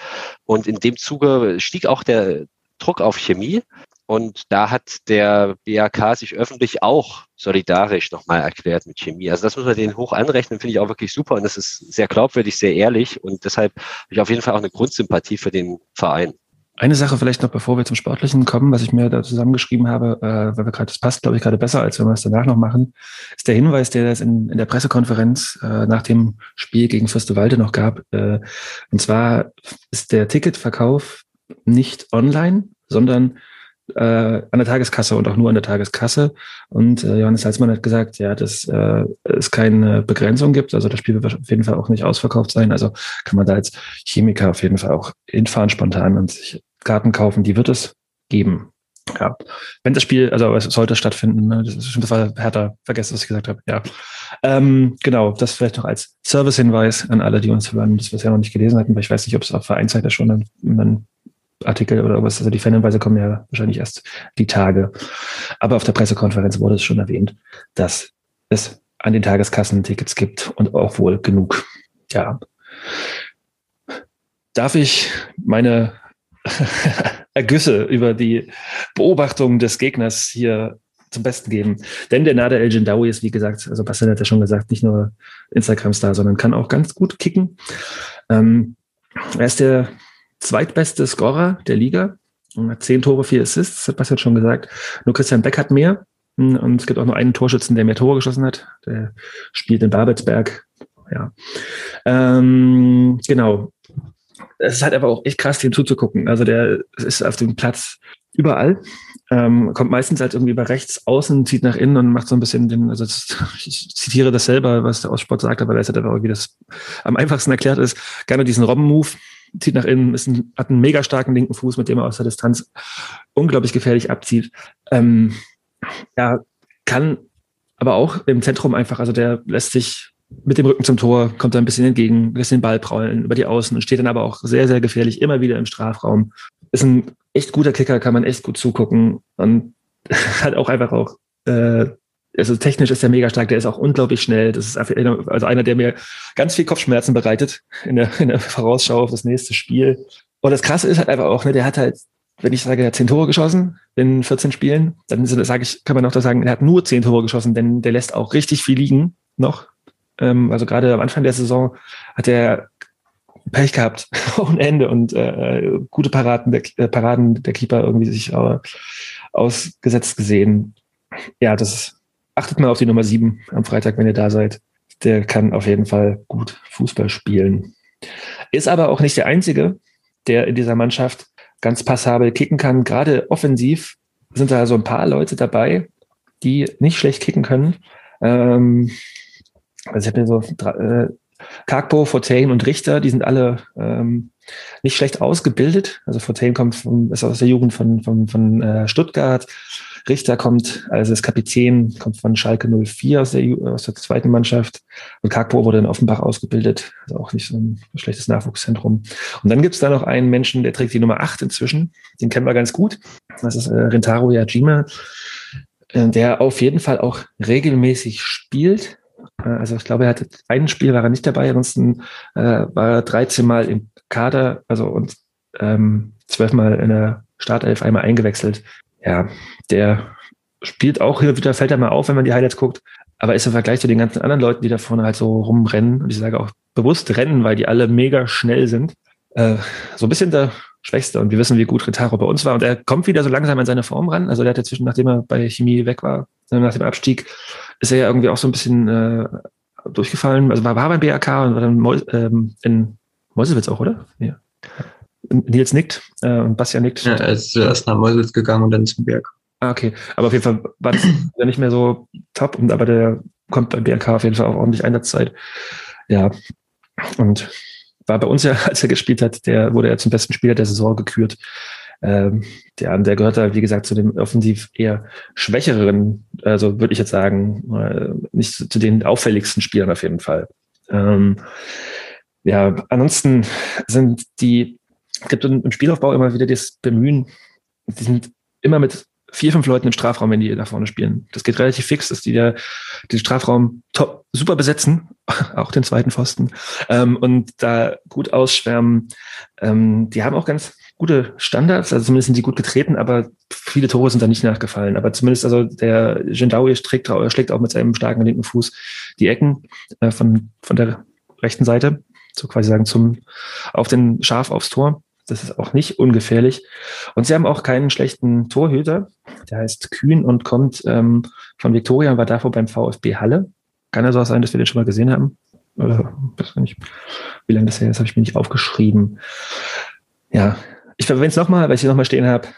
Und in dem Zuge stieg auch der Druck auf Chemie. Und da hat der BAK sich öffentlich auch solidarisch nochmal erklärt mit Chemie. Also das muss man denen hoch anrechnen, finde ich auch wirklich super. Und das ist sehr glaubwürdig, sehr ehrlich. Und deshalb habe ich auf jeden Fall auch eine Grundsympathie für den Verein. Eine Sache vielleicht noch, bevor wir zum Sportlichen kommen, was ich mir da zusammengeschrieben habe, äh, weil wir gerade, das passt, glaube ich, gerade besser, als wenn wir es danach noch machen, ist der Hinweis, der es in, in der Pressekonferenz äh, nach dem Spiel gegen Fürstewalde noch gab. Äh, und zwar ist der Ticketverkauf nicht online, sondern äh, an der Tageskasse und auch nur an der Tageskasse. Und äh, Johannes Salzmann hat gesagt, ja, dass äh, es keine Begrenzung gibt. Also das Spiel wird auf jeden Fall auch nicht ausverkauft sein. Also kann man da als Chemiker auf jeden Fall auch hinfahren spontan und sich Karten kaufen. Die wird es geben. Ja, wenn das Spiel, also es sollte stattfinden, ne? das ist das härter, vergessen, was ich gesagt habe. Ja, ähm, genau, das vielleicht noch als Service-Hinweis an alle, die uns hören, das wir ja noch nicht gelesen hatten, weil ich weiß nicht, ob es auf Vereinsseite schon ein, ein Artikel oder was, also die Fanhinweise kommen ja wahrscheinlich erst die Tage. Aber auf der Pressekonferenz wurde es schon erwähnt, dass es an den Tageskassen Tickets gibt und auch wohl genug. Ja. Darf ich meine Ergüsse über die Beobachtung des Gegners hier zum Besten geben. Denn der Nader El Jindawi ist, wie gesagt, also Bastian hat ja schon gesagt, nicht nur Instagram-Star, sondern kann auch ganz gut kicken. Ähm, er ist der zweitbeste Scorer der Liga. Hat zehn Tore, vier Assists, hat Bastian schon gesagt. Nur Christian Beck hat mehr. Und es gibt auch nur einen Torschützen, der mehr Tore geschossen hat. Der spielt in Babelsberg. Ja. Ähm, genau. Es ist halt einfach auch echt krass, dem zuzugucken. Also der ist auf dem Platz überall. Ähm, kommt meistens halt irgendwie über rechts außen, zieht nach innen und macht so ein bisschen den, also das, ich zitiere das selber, was der Aussport sagt, aber er ist halt einfach irgendwie das am einfachsten erklärt ist, gerne diesen Robben-Move, zieht nach innen, ist ein, hat einen mega starken linken Fuß, mit dem er aus der Distanz unglaublich gefährlich abzieht. Ähm, ja, kann aber auch im Zentrum einfach, also der lässt sich mit dem Rücken zum Tor, kommt da ein bisschen entgegen, lässt den Ball prallen über die Außen und steht dann aber auch sehr, sehr gefährlich immer wieder im Strafraum. Ist ein echt guter Kicker, kann man echt gut zugucken und hat auch einfach auch äh, also technisch ist er mega stark, der ist auch unglaublich schnell. Das ist also einer, der mir ganz viel Kopfschmerzen bereitet in der, in der Vorausschau auf das nächste Spiel. Und das Krasse ist halt einfach auch, ne, der hat halt, wenn ich sage, er hat zehn Tore geschossen in 14 Spielen, dann sage ich, kann man auch da sagen, er hat nur zehn Tore geschossen, denn der lässt auch richtig viel liegen noch. Ähm, also gerade am Anfang der Saison hat er Pech gehabt ohne Ende und äh, gute Paraden der, äh, Paraden der Keeper irgendwie sich äh, ausgesetzt gesehen. Ja, das ist achtet mal auf die Nummer 7 am Freitag, wenn ihr da seid. Der kann auf jeden Fall gut Fußball spielen. Ist aber auch nicht der Einzige, der in dieser Mannschaft ganz passabel kicken kann. Gerade offensiv sind da so ein paar Leute dabei, die nicht schlecht kicken können. Ähm, also ich habe mir so äh, Karkbo, Fortain und Richter, die sind alle ähm, nicht schlecht ausgebildet. Also Fontaine kommt vom, ist aus der Jugend von, von, von äh, Stuttgart. Richter kommt, also ist Kapitän, kommt von Schalke 04 aus der, aus der zweiten Mannschaft. Und Kakpo wurde in Offenbach ausgebildet, also auch nicht so ein schlechtes Nachwuchszentrum. Und dann gibt es da noch einen Menschen, der trägt die Nummer 8 inzwischen. Den kennen wir ganz gut. Das ist äh, Rentaro Yajima, äh, der auf jeden Fall auch regelmäßig spielt. Äh, also ich glaube, er hatte ein Spiel war er nicht dabei, ansonsten äh, war er 13 Mal im Kader, also und ähm, zwölfmal in der Startelf einmal eingewechselt. Ja, der spielt auch hier wieder, fällt er mal auf, wenn man die Highlights guckt, aber ist im Vergleich zu den ganzen anderen Leuten, die da vorne halt so rumrennen, und ich sage auch bewusst rennen, weil die alle mega schnell sind, äh, so ein bisschen der Schwächste. Und wir wissen, wie gut Retaro bei uns war. Und er kommt wieder so langsam an seine Form ran. Also der hat ja zwischen, nachdem er bei Chemie weg war, nach dem Abstieg, ist er ja irgendwie auch so ein bisschen äh, durchgefallen. Also war, war beim BRK und war dann Mol ähm, in Meuselwitz auch, oder? Ja. Nils nickt äh, und Bastian nickt. Ja, er ist zuerst nach Meuselwitz gegangen und dann zum Berg. Ah, okay. Aber auf jeden Fall war das ja nicht mehr so top, aber der kommt beim BRK auf jeden Fall auch ordentlich Einsatzzeit. Ja. Und war bei uns ja, als er gespielt hat, der wurde er zum besten Spieler der Saison gekürt. Ähm, der, der gehört da, wie gesagt, zu dem offensiv eher schwächeren, also würde ich jetzt sagen, äh, nicht zu, zu, den auffälligsten Spielern auf jeden Fall. Ähm, ja, ansonsten sind die es gibt im Spielaufbau immer wieder das Bemühen, die sind immer mit vier, fünf Leuten im Strafraum, wenn die da vorne spielen. Das geht relativ fix, dass die da den Strafraum top, super besetzen, auch den zweiten Pfosten, ähm, und da gut ausschwärmen. Ähm, die haben auch ganz gute Standards, also zumindest sind die gut getreten, aber viele Tore sind da nicht nachgefallen. Aber zumindest, also der Gendawi schlägt, schlägt auch mit seinem starken linken Fuß die Ecken äh, von, von der rechten Seite, so quasi sagen, zum, auf den Schaf aufs Tor. Das ist auch nicht ungefährlich. Und sie haben auch keinen schlechten Torhüter. Der heißt Kühn und kommt ähm, von Viktoria und war davor beim VfB Halle. Kann ja so sein, dass wir den schon mal gesehen haben. Oder weiß nicht, wie lange das her ist, habe ich mir nicht aufgeschrieben. Ja, ich verwende es nochmal, weil ich hier nochmal stehen habe.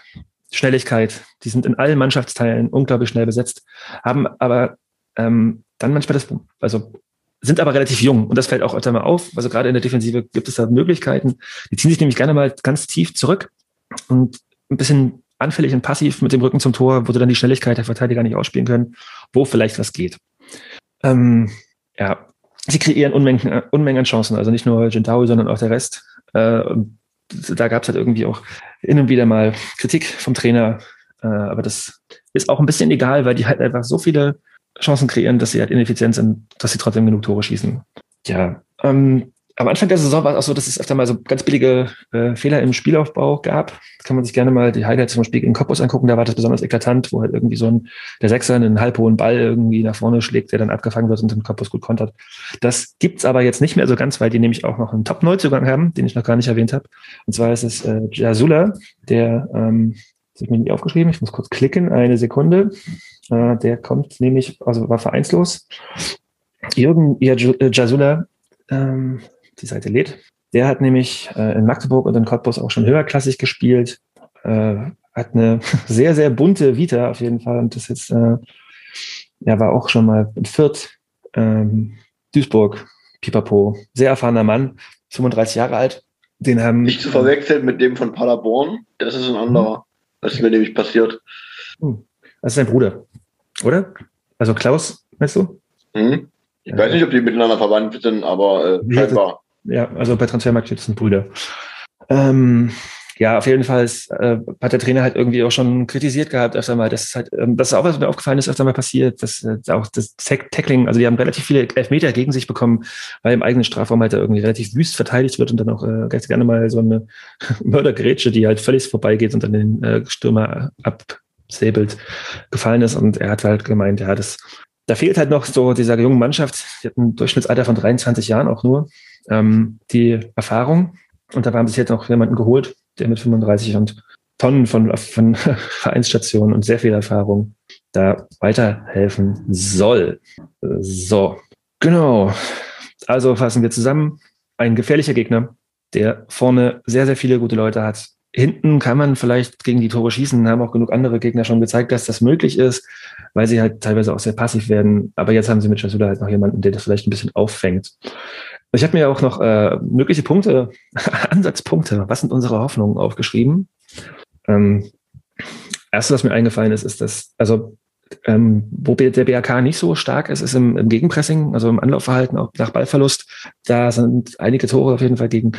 Schnelligkeit. Die sind in allen Mannschaftsteilen unglaublich schnell besetzt, haben aber ähm, dann manchmal das, also sind aber relativ jung und das fällt auch öfter mal auf. Also gerade in der Defensive gibt es da Möglichkeiten. Die ziehen sich nämlich gerne mal ganz tief zurück und ein bisschen anfällig und passiv mit dem Rücken zum Tor, wo sie dann die Schnelligkeit der Verteidiger nicht ausspielen können, wo vielleicht was geht. Ähm, ja, sie kreieren Unmengen, Unmengen an Chancen, also nicht nur Gentawi, sondern auch der Rest. Äh, da gab es halt irgendwie auch hin und wieder mal Kritik vom Trainer, äh, aber das ist auch ein bisschen egal, weil die halt einfach so viele Chancen kreieren, dass sie halt ineffizient sind, dass sie trotzdem genug Tore schießen. Ja, ähm, am Anfang der Saison war es auch so, dass es öfter mal so ganz billige äh, Fehler im Spielaufbau gab. Da kann man sich gerne mal die Highlights zum Spiel in Cottbus angucken. Da war das besonders eklatant, wo halt irgendwie so ein, der Sechser einen halbhohen Ball irgendwie nach vorne schlägt, der dann abgefangen wird und den Cottbus gut kontert. Das gibt's aber jetzt nicht mehr so ganz, weil die nämlich auch noch einen Top-Neuzugang haben, den ich noch gar nicht erwähnt habe. Und zwar ist es äh, Jasula, der, ähm, das habe ich mir nicht aufgeschrieben, ich muss kurz klicken, eine Sekunde. Äh, der kommt nämlich, also war vereinslos. Jürgen äh, Jasula, ähm, die Seite lädt. Der hat nämlich äh, in Magdeburg und in Cottbus auch schon höherklassig gespielt. Äh, hat eine sehr, sehr bunte Vita auf jeden Fall. Und das jetzt, äh, er war auch schon mal in Fürth, ähm, Duisburg, Pipapo. Sehr erfahrener Mann, 35 Jahre alt. Den haben. Nicht zu verwechseln mit dem von Paderborn. Das ist ein anderer. Was ist mir nämlich passiert. Hm. Das ist sein Bruder, oder? Also Klaus, weißt du? Mhm. Ich weiß nicht, ob die miteinander verwandt sind, aber äh, scheinbar. Ja, also bei Transfermarkt sind Brüder. Ähm, ja, auf jeden Fall ist, äh, hat der Trainer halt irgendwie auch schon kritisiert gehabt, öfter mal, dass halt, ähm, das ist auch was mir aufgefallen ist, öfter mal passiert, dass äh, auch das Tackling, also die haben relativ viele Elfmeter gegen sich bekommen, weil im eigenen Strafraum halt irgendwie relativ wüst verteidigt wird und dann auch äh, ganz gerne mal so eine Mördergrätsche, die halt völlig vorbeigeht und dann den äh, Stürmer ab, Säbelt gefallen ist. Und er hat halt gemeint, ja, das, da fehlt halt noch so dieser jungen Mannschaft, die hat ein Durchschnittsalter von 23 Jahren auch nur, ähm, die Erfahrung. Und da haben sie jetzt noch jemanden geholt, der mit 35 und Tonnen von, von Vereinsstationen und sehr viel Erfahrung da weiterhelfen soll. So, genau. Also fassen wir zusammen. Ein gefährlicher Gegner, der vorne sehr, sehr viele gute Leute hat, hinten kann man vielleicht gegen die Tore schießen, haben auch genug andere Gegner schon gezeigt, dass das möglich ist, weil sie halt teilweise auch sehr passiv werden. Aber jetzt haben sie mit Chasula halt noch jemanden, der das vielleicht ein bisschen auffängt. Ich habe mir auch noch äh, mögliche Punkte, Ansatzpunkte, was sind unsere Hoffnungen aufgeschrieben. Ähm, Erste, was mir eingefallen ist, ist, dass, also ähm, wo der BRK nicht so stark ist, ist im, im, Gegenpressing, also im Anlaufverhalten, auch nach Ballverlust. Da sind einige Tore auf jeden Fall gegen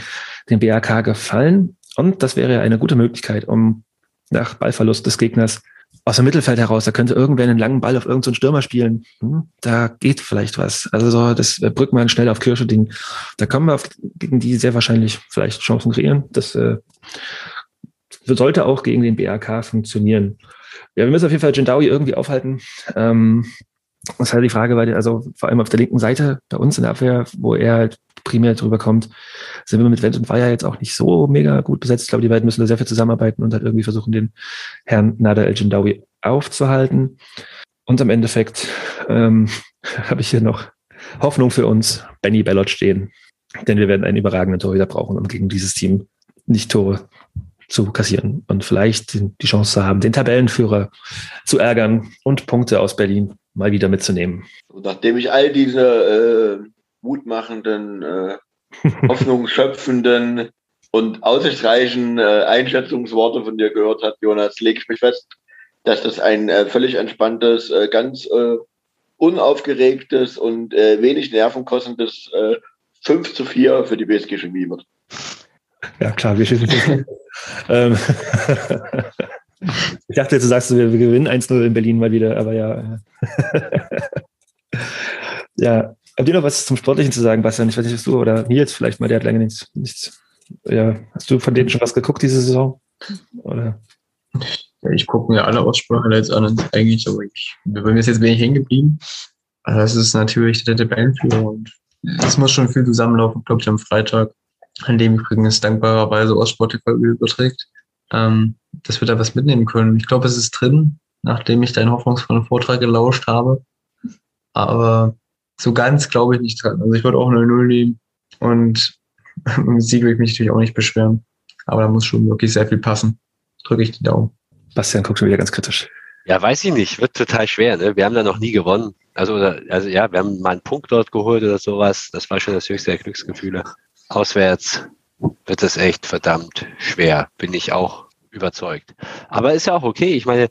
den BRK gefallen. Und das wäre eine gute Möglichkeit, um nach Ballverlust des Gegners aus dem Mittelfeld heraus, da könnte irgendwer einen langen Ball auf irgendeinen so Stürmer spielen. Hm, da geht vielleicht was. Also so das Brückmann schnell auf Kirsche Ding. Da können wir auf, gegen die sehr wahrscheinlich vielleicht Chancen kreieren. Das äh, sollte auch gegen den BRK funktionieren. Ja, wir müssen auf jeden Fall Jindawi irgendwie aufhalten. Ähm, das ist halt die Frage, weil also vor allem auf der linken Seite bei uns in der Abwehr, wo er halt primär drüber kommt, sind wir mit Wendt und Weiher jetzt auch nicht so mega gut besetzt. Ich glaube, die beiden müssen da sehr viel zusammenarbeiten und halt irgendwie versuchen, den Herrn Nader El Jindawi aufzuhalten. Und im Endeffekt ähm, habe ich hier noch Hoffnung für uns, Benny Bellot stehen. Denn wir werden einen überragenden Torhüter brauchen, um gegen dieses Team nicht Tore zu kassieren und vielleicht die Chance zu haben, den Tabellenführer zu ärgern und Punkte aus Berlin mal wieder mitzunehmen. Nachdem ich all diese äh, mutmachenden, äh, hoffnungsschöpfenden und aussichtsreichen äh, Einschätzungsworte von dir gehört habe, Jonas, lege ich mich fest, dass das ein äh, völlig entspanntes, äh, ganz äh, unaufgeregtes und äh, wenig nervenkostendes äh, 5 zu 4 für die BSG Chemie wird. Ja, klar, wir schießen. ähm, ich dachte, jetzt sagst du, wir, wir gewinnen 1-0 in Berlin mal wieder, aber ja. ja, habt ihr noch was zum Sportlichen zu sagen, Bastian? Ich weiß nicht, was du oder Nils vielleicht mal, der hat lange nichts. nichts ja, hast du von denen schon was geguckt diese Saison? Oder? Ja, ich gucke mir alle Aussprache-Highlights an, eigentlich, aber ich, bei mir ist jetzt wenig hängen geblieben. Also das ist natürlich der Tabellenführer und es muss schon viel zusammenlaufen, glaube ich, am Freitag an dem übrigens dankbarerweise aus Spotify überträgt, ähm, dass wir da was mitnehmen können. Ich glaube, es ist drin, nachdem ich deinen hoffnungsvollen Vortrag gelauscht habe. Aber so ganz glaube ich nicht dran. Also ich würde auch 0-0 nehmen und mit Sieg würde ich mich natürlich auch nicht beschweren. Aber da muss schon wirklich sehr viel passen. Drücke ich die Daumen. Bastian guckt schon wieder ganz kritisch. Ja, weiß ich nicht. Wird total schwer. Ne? Wir haben da noch nie gewonnen. Also, also ja, wir haben mal einen Punkt dort geholt oder sowas. Das war schon das höchste der Glücksgefühle auswärts wird es echt verdammt schwer, bin ich auch überzeugt. Aber ist ja auch okay. Ich meine,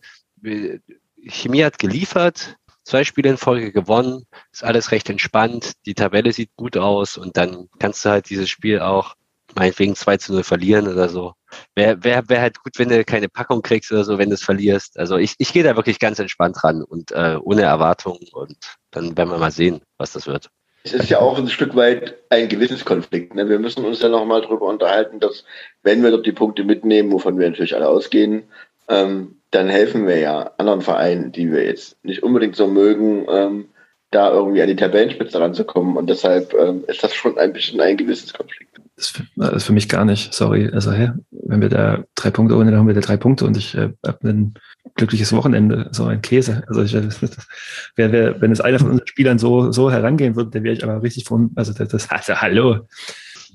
Chemie hat geliefert, zwei Spiele in Folge gewonnen, ist alles recht entspannt, die Tabelle sieht gut aus und dann kannst du halt dieses Spiel auch meinetwegen 2 zu 0 verlieren oder so. Wäre wär, wär halt gut, wenn du keine Packung kriegst oder so, wenn du es verlierst. Also ich, ich gehe da wirklich ganz entspannt ran und äh, ohne Erwartungen und dann werden wir mal sehen, was das wird es ist ja auch ein Stück weit ein Gewissenskonflikt. Ne? Wir müssen uns ja nochmal darüber unterhalten, dass wenn wir dort die Punkte mitnehmen, wovon wir natürlich alle ausgehen, ähm, dann helfen wir ja anderen Vereinen, die wir jetzt nicht unbedingt so mögen, ähm, da irgendwie an die Tabellenspitze ranzukommen. Und deshalb ähm, ist das schon ein bisschen ein Gewissenskonflikt. Das ist für mich gar nicht, sorry. Also, hä, wenn wir da drei Punkte holen, dann haben wir da drei Punkte und ich äh, habe ein glückliches Wochenende, so ein Käse. Also, ich, wär, wär, wenn es einer von unseren Spielern so, so herangehen würde, dann wäre ich aber richtig von, also, das, das also, hallo.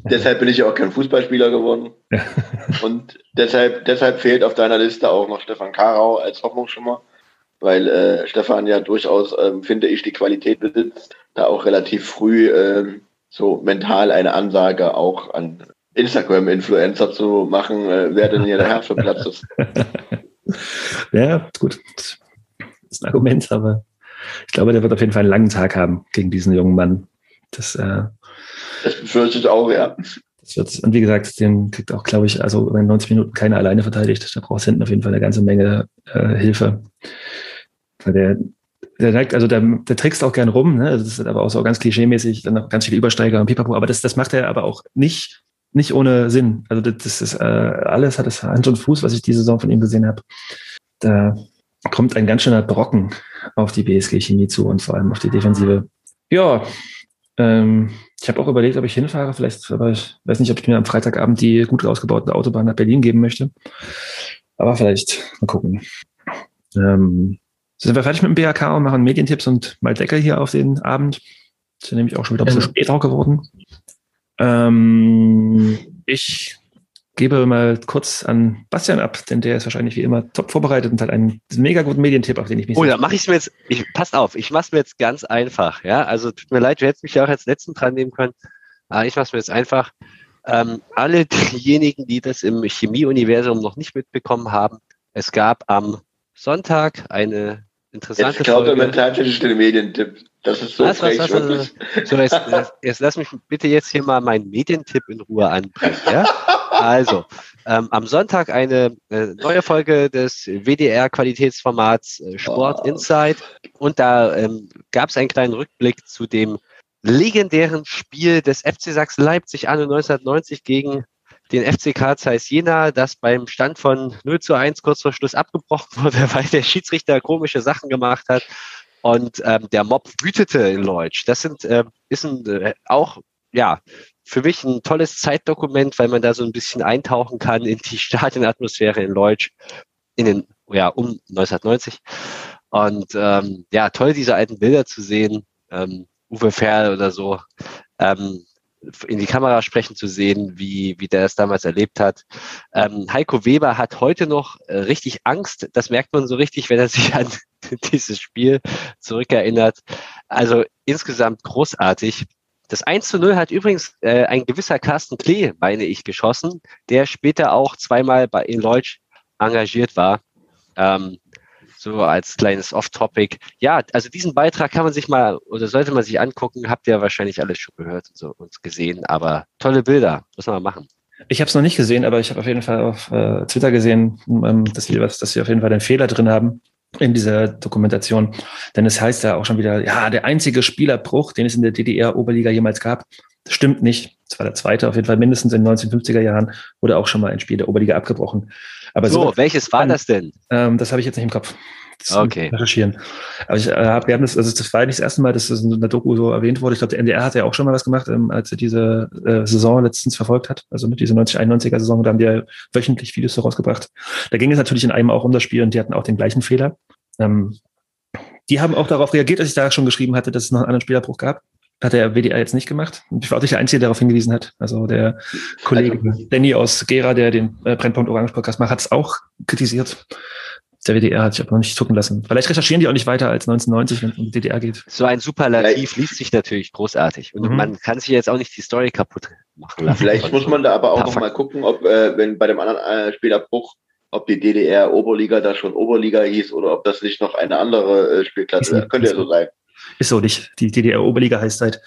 Deshalb bin ich ja auch kein Fußballspieler geworden. Ja. Und deshalb, deshalb fehlt auf deiner Liste auch noch Stefan Karau als Hoffnungsschimmer, weil äh, Stefan ja durchaus, ähm, finde ich, die Qualität besitzt, da auch relativ früh ähm, so mental eine Ansage auch an Instagram-Influencer zu machen, äh, wer denn hier der Herr für Platz ist. ja, gut. Das ist ein Argument, aber ich glaube, der wird auf jeden Fall einen langen Tag haben gegen diesen jungen Mann. Das, äh, das befürchte ich auch, ja. Das wird, und wie gesagt, den kriegt auch, glaube ich, also in 90 Minuten keiner alleine verteidigt. Da braucht es hinten auf jeden Fall eine ganze Menge äh, Hilfe. Weil der, der neigt, also der, der trickst auch gern rum, ne? Das ist aber auch so ganz klischeemäßig, dann noch ganz viele Übersteiger und Pipapo, aber das, das macht er aber auch nicht, nicht ohne Sinn. Also das, das ist äh, alles hat es Hand und Fuß, was ich diese Saison von ihm gesehen habe. Da kommt ein ganz schöner Brocken auf die BSG Chemie zu und vor allem auf die Defensive. Ja, ähm, ich habe auch überlegt, ob ich hinfahre, vielleicht, aber ich weiß nicht, ob ich mir am Freitagabend die gut ausgebaute Autobahn nach Berlin geben möchte. Aber vielleicht mal gucken. Ähm, sind wir fertig mit dem BHK und machen Medientipps und mal Deckel hier auf den Abend. Ist ja nämlich auch schon wieder ein bisschen später geworden. Ähm, ich gebe mal kurz an Bastian ab, denn der ist wahrscheinlich wie immer top vorbereitet und hat einen mega guten Medientipp, auf den ich mich Oh, da mache ich es mir jetzt, ich, passt auf, ich mache es mir jetzt ganz einfach. Ja, also tut mir leid, du hättest mich ja auch als letzten dran nehmen können. Aber ich mache es mir jetzt einfach. Ähm, alle diejenigen, die das im Chemieuniversum noch nicht mitbekommen haben, es gab am Sonntag eine interessante jetzt Folge. Mentaltechnisch den Medientipp. Das ist so was, frech, was, was, so, jetzt, jetzt, lass mich bitte jetzt hier mal meinen Medientipp in Ruhe anbringen. Ja? Also, ähm, am Sonntag eine äh, neue Folge des WDR-Qualitätsformats äh, Sport oh. Insight. Und da ähm, gab es einen kleinen Rückblick zu dem legendären Spiel des FC Sachsen Leipzig an 1990 gegen den FC Karl Zeiss Jena, das beim Stand von 0 zu 1 kurz vor Schluss abgebrochen wurde, weil der Schiedsrichter komische Sachen gemacht hat und ähm, der Mob wütete in Leutsch. Das sind, äh, ist ein, äh, auch, ja, für mich ein tolles Zeitdokument, weil man da so ein bisschen eintauchen kann in die Stadionatmosphäre in Leutsch in den, ja, um 1990. Und ähm, ja, toll, diese alten Bilder zu sehen. Ähm, Uwe Ferl oder so. Ähm, in die Kamera sprechen zu sehen, wie, wie der es damals erlebt hat. Ähm, Heiko Weber hat heute noch äh, richtig Angst. Das merkt man so richtig, wenn er sich an dieses Spiel zurückerinnert. Also insgesamt großartig. Das 1 zu 0 hat übrigens äh, ein gewisser Carsten Klee, meine ich, geschossen, der später auch zweimal bei in Leutsch engagiert war. Ähm, so als kleines Off-Topic. Ja, also diesen Beitrag kann man sich mal oder sollte man sich angucken. Habt ihr wahrscheinlich alles schon gehört und, so, und gesehen, aber tolle Bilder, muss man mal machen. Ich habe es noch nicht gesehen, aber ich habe auf jeden Fall auf äh, Twitter gesehen, ähm, dass, sie, dass sie auf jeden Fall einen Fehler drin haben in dieser Dokumentation. Denn es heißt ja auch schon wieder, ja, der einzige Spielerbruch, den es in der DDR-Oberliga jemals gab, stimmt nicht. Das war der zweite, auf jeden Fall mindestens in den 1950er Jahren wurde auch schon mal ein Spiel der Oberliga abgebrochen. Aber so, so welches war das denn? Ähm, das habe ich jetzt nicht im Kopf. Okay. Recherchieren. Aber ich äh, habe, wir haben das, also das war nicht das erste Mal, dass das in der Doku so erwähnt wurde. Ich glaube, der NDR hat ja auch schon mal was gemacht, ähm, als er diese äh, Saison letztens verfolgt hat. Also mit dieser 90-91er Saison, da haben die ja wöchentlich Videos so rausgebracht. Da ging es natürlich in einem auch um das Spiel und die hatten auch den gleichen Fehler. Ähm, die haben auch darauf reagiert, dass ich da schon geschrieben hatte, dass es noch einen anderen Spielerbruch gab. Hat der WDR jetzt nicht gemacht. Ich war auch nicht der Einzige, der darauf hingewiesen hat. Also der Kollege also, Danny aus Gera, der den äh, Brennpunkt Orange Podcast macht, hat es auch kritisiert. Der WDR hat sich aber noch nicht zucken lassen. Vielleicht recherchieren die auch nicht weiter als 1990, wenn es um die DDR geht. So ein Superlativ liest sich natürlich großartig. Und mhm. man kann sich jetzt auch nicht die Story kaputt machen lassen. Vielleicht muss man da aber auch noch mal gucken, ob, äh, wenn bei dem anderen äh, Spielerbruch, ob die DDR Oberliga da schon Oberliga hieß oder ob das nicht noch eine andere äh, Spielklasse ist. Könnte ja so sein. Ist so nicht. Die DDR-Oberliga heißt seit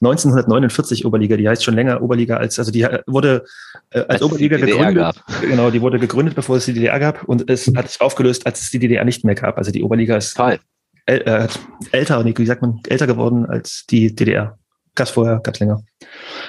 1949 Oberliga. Die heißt schon länger Oberliga als, also die wurde äh, als, als Oberliga gegründet. Gab. Genau, die wurde gegründet, bevor es die DDR gab und es hat sich aufgelöst, als es die DDR nicht mehr gab. Also die Oberliga ist äl äh, älter, wie sagt man, älter geworden als die DDR. Gab's vorher, gab's länger.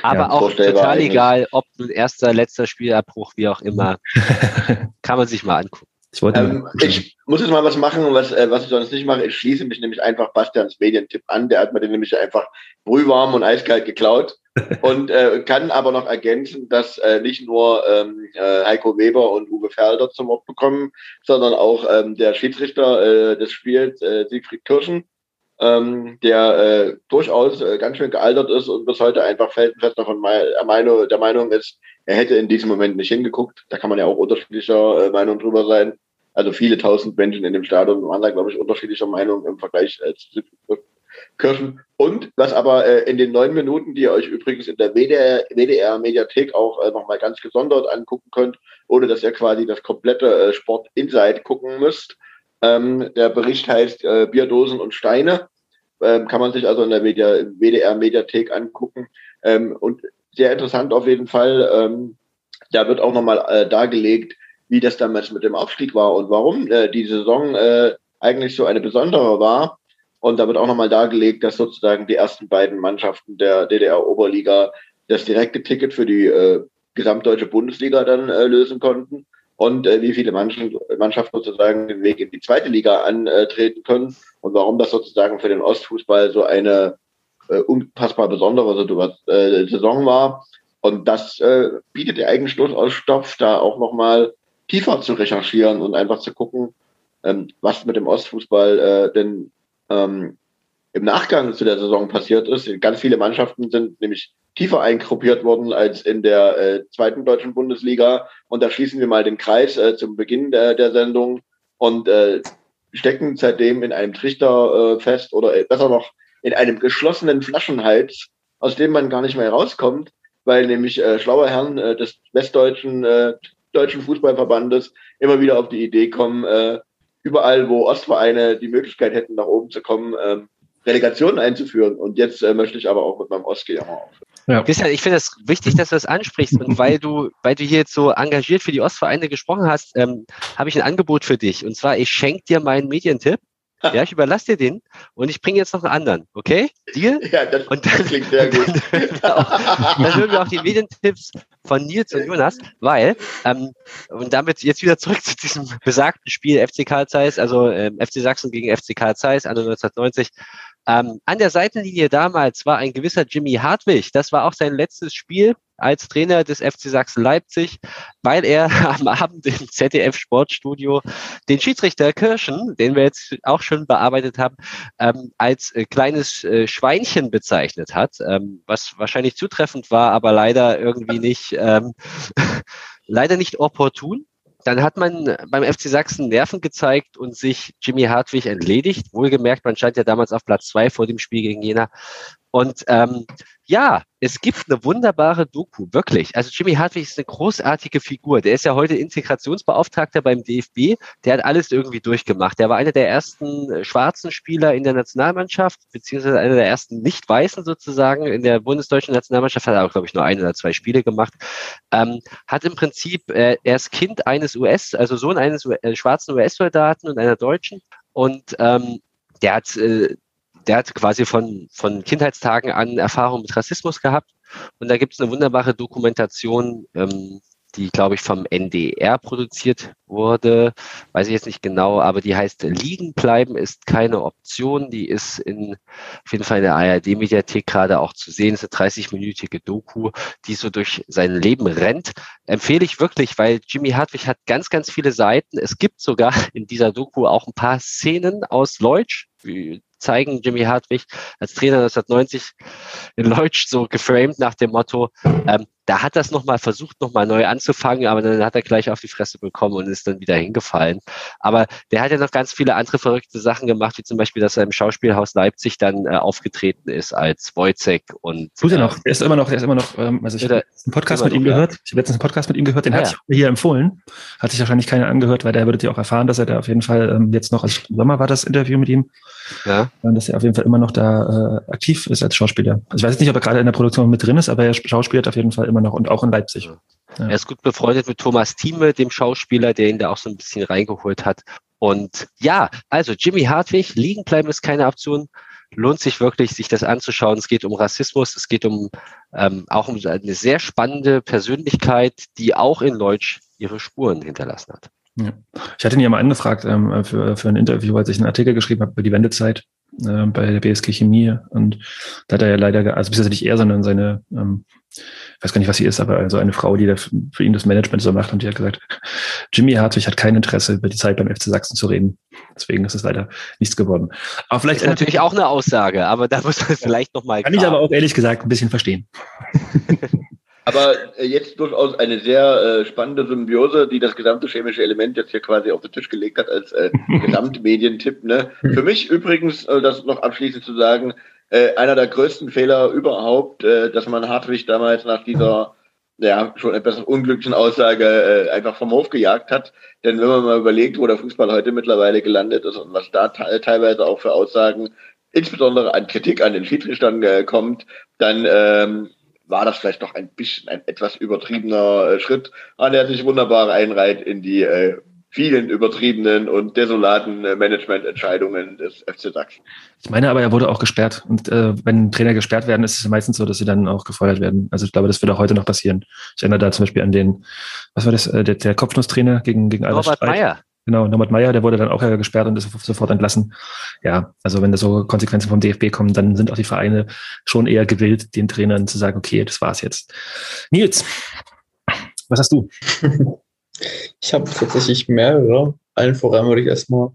Aber ja, auch total egal, ob ein erster, letzter Spielabbruch, wie auch immer, kann man sich mal angucken. Ich, wollte ähm, ich muss jetzt mal was machen, was, äh, was ich sonst nicht mache. Ich schließe mich nämlich einfach Bastians Medientipp an. Der hat mir den nämlich einfach brühwarm und eiskalt geklaut. und äh, kann aber noch ergänzen, dass äh, nicht nur ähm, äh, Heiko Weber und Uwe Felder zum Wort bekommen, sondern auch ähm, der Schiedsrichter äh, des Spiels, äh, Siegfried Kirschen, ähm, der äh, durchaus äh, ganz schön gealtert ist und bis heute einfach felsenfest davon der Meinung, der Meinung ist, er hätte in diesem Moment nicht hingeguckt. Da kann man ja auch unterschiedlicher äh, Meinung drüber sein. Also viele tausend Menschen in dem Stadion waren da, glaube ich, unterschiedlicher Meinung im Vergleich äh, zu Kirchen. Und was aber äh, in den neun Minuten, die ihr euch übrigens in der WDR, WDR auch äh, nochmal ganz gesondert angucken könnt, ohne dass ihr quasi das komplette äh, Sport Insight gucken müsst. Ähm, der Bericht heißt äh, Bierdosen und Steine. Ähm, kann man sich also in der Media, WDR Mediathek angucken. Ähm, und sehr interessant auf jeden Fall. Ähm, da wird auch nochmal äh, dargelegt, wie das damals mit dem Aufstieg war und warum äh, die Saison äh, eigentlich so eine besondere war. Und da wird auch nochmal dargelegt, dass sozusagen die ersten beiden Mannschaften der DDR-Oberliga das direkte Ticket für die äh, gesamtdeutsche Bundesliga dann äh, lösen konnten und äh, wie viele Mannschaften sozusagen den Weg in die zweite Liga antreten können und warum das sozusagen für den Ostfußball so eine äh, unfassbar besondere äh, Saison war. Und das äh, bietet der eigentlich durchaus Stoff, da auch nochmal tiefer zu recherchieren und einfach zu gucken, ähm, was mit dem Ostfußball äh, denn ähm, im Nachgang zu der Saison passiert ist. Ganz viele Mannschaften sind nämlich tiefer eingruppiert worden als in der äh, zweiten deutschen Bundesliga. Und da schließen wir mal den Kreis äh, zum Beginn der, der Sendung und äh, stecken seitdem in einem Trichter äh, fest oder besser noch in einem geschlossenen Flaschenhals aus dem man gar nicht mehr rauskommt, weil nämlich äh, schlaue Herren äh, des westdeutschen äh, deutschen Fußballverbandes immer wieder auf die Idee kommen, äh, überall, wo Ostvereine die Möglichkeit hätten, nach oben zu kommen, ähm, Relegationen einzuführen. Und jetzt äh, möchte ich aber auch mit meinem Ostgejammer aufhören. Ja. Christian, ich finde es wichtig, dass du das ansprichst. Und weil du, weil du hier jetzt so engagiert für die Ostvereine gesprochen hast, ähm, habe ich ein Angebot für dich. Und zwar, ich schenke dir meinen Medientipp. Ja, ich überlasse dir den und ich bringe jetzt noch einen anderen, okay? Deal? Ja, das, und dann, das klingt sehr gut. dann hören wir auch die Medientipps von Nils und Jonas, weil, ähm, und damit jetzt wieder zurück zu diesem besagten Spiel FC Karl Zeiss, also ähm, FC Sachsen gegen FC Karl Zeiss, Anno 1990. Ähm, an der Seitenlinie damals war ein gewisser Jimmy Hartwig. Das war auch sein letztes Spiel als Trainer des FC Sachsen Leipzig, weil er am Abend im ZDF Sportstudio den Schiedsrichter Kirschen, den wir jetzt auch schon bearbeitet haben, ähm, als äh, kleines äh, Schweinchen bezeichnet hat, ähm, was wahrscheinlich zutreffend war, aber leider irgendwie nicht, ähm, leider nicht opportun. Dann hat man beim FC Sachsen Nerven gezeigt und sich Jimmy Hartwig entledigt. Wohlgemerkt, man stand ja damals auf Platz zwei vor dem Spiel gegen Jena. Und ähm, ja, es gibt eine wunderbare Doku, wirklich. Also Jimmy Hartwig ist eine großartige Figur. Der ist ja heute Integrationsbeauftragter beim DFB. Der hat alles irgendwie durchgemacht. Der war einer der ersten äh, schwarzen Spieler in der Nationalmannschaft, beziehungsweise einer der ersten nicht weißen sozusagen in der bundesdeutschen Nationalmannschaft. Hat auch, glaube ich, nur ein oder zwei Spiele gemacht. Ähm, hat im Prinzip, äh, er ist Kind eines US, also Sohn eines äh, schwarzen US-Soldaten und einer Deutschen. Und ähm, der hat äh, der hat quasi von, von Kindheitstagen an Erfahrung mit Rassismus gehabt. Und da gibt es eine wunderbare Dokumentation, ähm, die, glaube ich, vom NDR produziert wurde. Weiß ich jetzt nicht genau, aber die heißt Liegen bleiben ist keine Option. Die ist in, auf jeden Fall in der ARD-Mediathek gerade auch zu sehen. Es ist eine 30-minütige Doku, die so durch sein Leben rennt. Empfehle ich wirklich, weil Jimmy Hartwig hat ganz, ganz viele Seiten. Es gibt sogar in dieser Doku auch ein paar Szenen aus Leutsch, zeigen Jimmy Hartwig als Trainer 1990 in Leutsch so geframed nach dem Motto, ähm, da hat das nochmal versucht, nochmal neu anzufangen, aber dann hat er gleich auf die Fresse bekommen und ist dann wieder hingefallen. Aber der hat ja noch ganz viele andere verrückte Sachen gemacht, wie zum Beispiel, dass er im Schauspielhaus Leipzig dann äh, aufgetreten ist als Wojcek und. Tut er noch, er ist immer noch, er ist immer noch, ähm, also ich habe einen Podcast mit ihm gehört, ich habe letztens einen Podcast mit ihm gehört, den ah, hat ja. hier empfohlen. Hat sich wahrscheinlich keiner angehört, weil der würdet ihr auch erfahren, dass er da auf jeden Fall ähm, jetzt noch, also im Sommer war das Interview mit ihm, ja. dass er auf jeden Fall immer noch da äh, aktiv ist als Schauspieler. Also ich weiß nicht, ob er gerade in der Produktion mit drin ist, aber er schauspielt auf jeden Fall immer noch und auch in Leipzig. Ja. Er ist gut befreundet mit Thomas Thieme, dem Schauspieler, der ihn da auch so ein bisschen reingeholt hat. Und ja, also Jimmy Hartwig, liegen bleiben ist keine Option. Lohnt sich wirklich, sich das anzuschauen. Es geht um Rassismus, es geht um ähm, auch um eine sehr spannende Persönlichkeit, die auch in Leutsch ihre Spuren hinterlassen hat. Ja. Ich hatte ihn ja mal angefragt ähm, für, für ein Interview, als ich einen Artikel geschrieben habe über die Wendezeit äh, bei der BSG Chemie. Und da hat er ja leider, also bisher nicht er, sondern seine, ähm, ich weiß gar nicht, was sie ist, aber also eine Frau, die da für ihn das Management so macht und die hat gesagt, Jimmy Hartwig hat kein Interesse, über die Zeit beim FC Sachsen zu reden. Deswegen ist es leider nichts geworden. Aber vielleicht ist natürlich auch eine Aussage, aber da muss man vielleicht nochmal. Kann ich aber auch ehrlich gesagt ein bisschen verstehen. Aber äh, jetzt durchaus eine sehr äh, spannende Symbiose, die das gesamte chemische Element jetzt hier quasi auf den Tisch gelegt hat als äh, Gesamtmedientipp. Ne? Für mich übrigens, äh, das noch abschließend zu sagen, äh, einer der größten Fehler überhaupt, äh, dass man Hartwig damals nach dieser ja, schon etwas unglücklichen Aussage äh, einfach vom Hof gejagt hat. Denn wenn man mal überlegt, wo der Fußball heute mittlerweile gelandet ist und was da teilweise auch für Aussagen, insbesondere an Kritik an den Schiedsrichtern äh, kommt, dann ähm, war das vielleicht doch ein bisschen ein etwas übertriebener äh, Schritt, an der sich wunderbar einreiht in die äh, vielen übertriebenen und desolaten äh, Managemententscheidungen des FC Sachsen. Ich meine aber, er wurde auch gesperrt. Und äh, wenn Trainer gesperrt werden, ist es meistens so, dass sie dann auch gefeuert werden. Also ich glaube, das wird auch heute noch passieren. Ich erinnere da zum Beispiel an den, was war das, äh, der, der Kopfnusstrainer gegen, gegen Albert Robert Meyer. Genau, Norbert Meyer, der wurde dann auch gesperrt und ist sofort entlassen. Ja, also wenn da so Konsequenzen vom DFB kommen, dann sind auch die Vereine schon eher gewillt, den Trainern zu sagen, okay, das war's jetzt. Nils, was hast du? Ich habe tatsächlich mehrere. Allen voran würde ich erstmal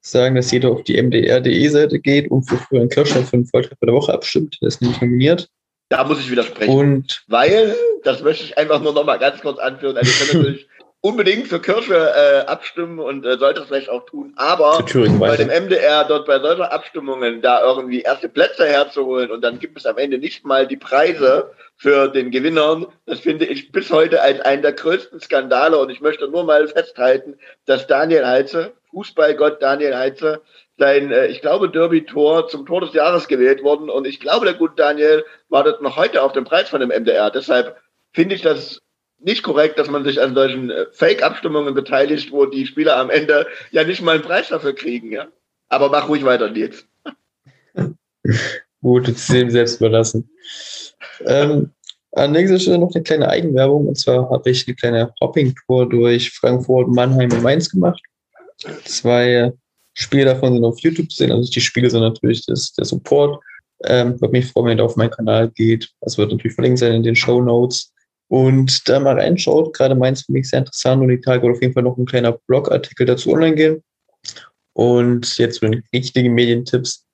sagen, dass jeder auf die mdr.de-Seite geht und für Florian Kirschner für den Volltreffer der Woche abstimmt. Der ist nämlich nominiert. Da muss ich widersprechen. Und weil, das möchte ich einfach nur noch mal ganz kurz anführen, also ich kann natürlich unbedingt für Kirche äh, abstimmen und äh, sollte es vielleicht auch tun. Aber bei dem MDR dort bei solchen Abstimmungen da irgendwie erste Plätze herzuholen und dann gibt es am Ende nicht mal die Preise für den Gewinnern, das finde ich bis heute als einen der größten Skandale. Und ich möchte nur mal festhalten, dass Daniel Heitze, Fußballgott Daniel Heitze, sein, äh, ich glaube, Derby-Tor zum Tor des Jahres gewählt worden. Und ich glaube, der gute Daniel wartet noch heute auf den Preis von dem MDR. Deshalb finde ich das nicht korrekt, dass man sich an solchen äh, Fake-Abstimmungen beteiligt, wo die Spieler am Ende ja nicht mal einen Preis dafür kriegen. Ja? Aber mach ruhig weiter, Nils. Gut, jetzt ihm selbst überlassen. Ähm, an nächster Stelle noch eine kleine Eigenwerbung. Und zwar habe ich eine kleine Hopping-Tour durch Frankfurt, Mannheim und Mainz gemacht. Zwei Spiele davon sind auf YouTube zu sehen. Also die Spiele sind natürlich das, der Support. Ähm, würde mich freuen, wenn ihr auf meinen Kanal geht. Das wird natürlich verlinkt sein in den Show Notes und da mal reinschaut. Gerade meins für mich sehr interessant und die Tage wird auf jeden Fall noch ein kleiner Blogartikel dazu online gehen. Und jetzt für den richtigen Medientipps.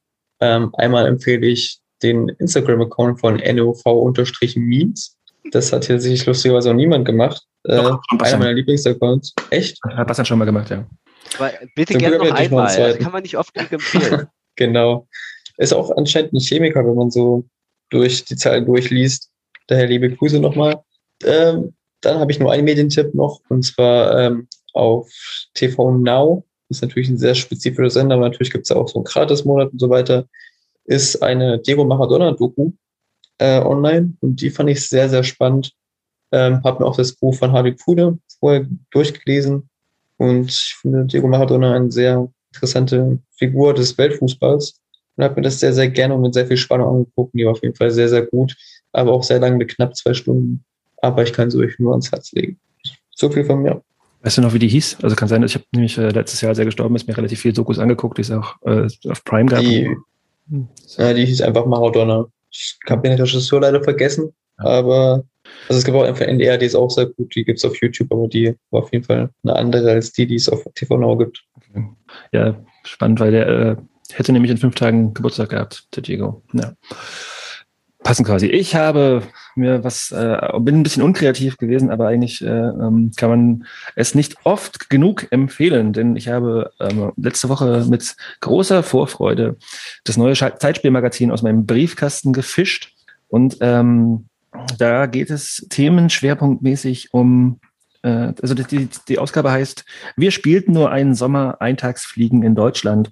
Ähm, einmal empfehle ich den Instagram-Account von NOV-Memes. Das hat hier sicherlich lustigerweise auch niemand gemacht. Äh, Doch, einer meiner Lieblingsaccounts. Echt? Hat Bastian schon mal gemacht, ja. Aber bitte gerne noch einmal. Das kann man nicht oft genug empfehlen. genau. Ist auch anscheinend ein Chemiker, wenn man so durch die Zeilen durchliest. Daher liebe Grüße nochmal. Ähm, dann habe ich nur einen Medientipp noch, und zwar ähm, auf TV Now. Das ist natürlich ein sehr spezifischer Sender, aber natürlich gibt es auch so einen Gratis-Monat und so weiter. Ist eine Diego Maradona-Doku äh, online und die fand ich sehr, sehr spannend. Ähm, habe mir auch das Buch von Harvey Pude vorher durchgelesen und ich finde Diego Maradona eine sehr interessante Figur des Weltfußballs und habe mir das sehr, sehr gerne und mit sehr viel Spannung angeguckt. Die war auf jeden Fall sehr, sehr gut, aber auch sehr lang mit knapp zwei Stunden aber ich kann sie euch nur ans Herz legen. So viel von mir. Weißt du noch, wie die hieß? Also kann sein, ich habe nämlich äh, letztes Jahr, als er gestorben ist, mir relativ viel Dokus angeguckt, die es auch äh, auf Prime gab. Die, ja, die hieß einfach Maradona. Ich habe den Regisseur leider vergessen, ja. aber also es gibt auch einfach NDR, die ist auch sehr gut, die gibt es auf YouTube, aber die war auf jeden Fall eine andere als die, die es auf TV Now gibt. Okay. Ja, spannend, weil der äh, hätte nämlich in fünf Tagen Geburtstag gehabt, der Diego. Ja passen quasi. Ich habe mir was, äh, bin ein bisschen unkreativ gewesen, aber eigentlich äh, ähm, kann man es nicht oft genug empfehlen, denn ich habe ähm, letzte Woche mit großer Vorfreude das neue Zeitspielmagazin aus meinem Briefkasten gefischt und ähm, da geht es themenschwerpunktmäßig um äh, also die, die Ausgabe heißt, wir spielten nur einen Sommer Eintagsfliegen in Deutschland.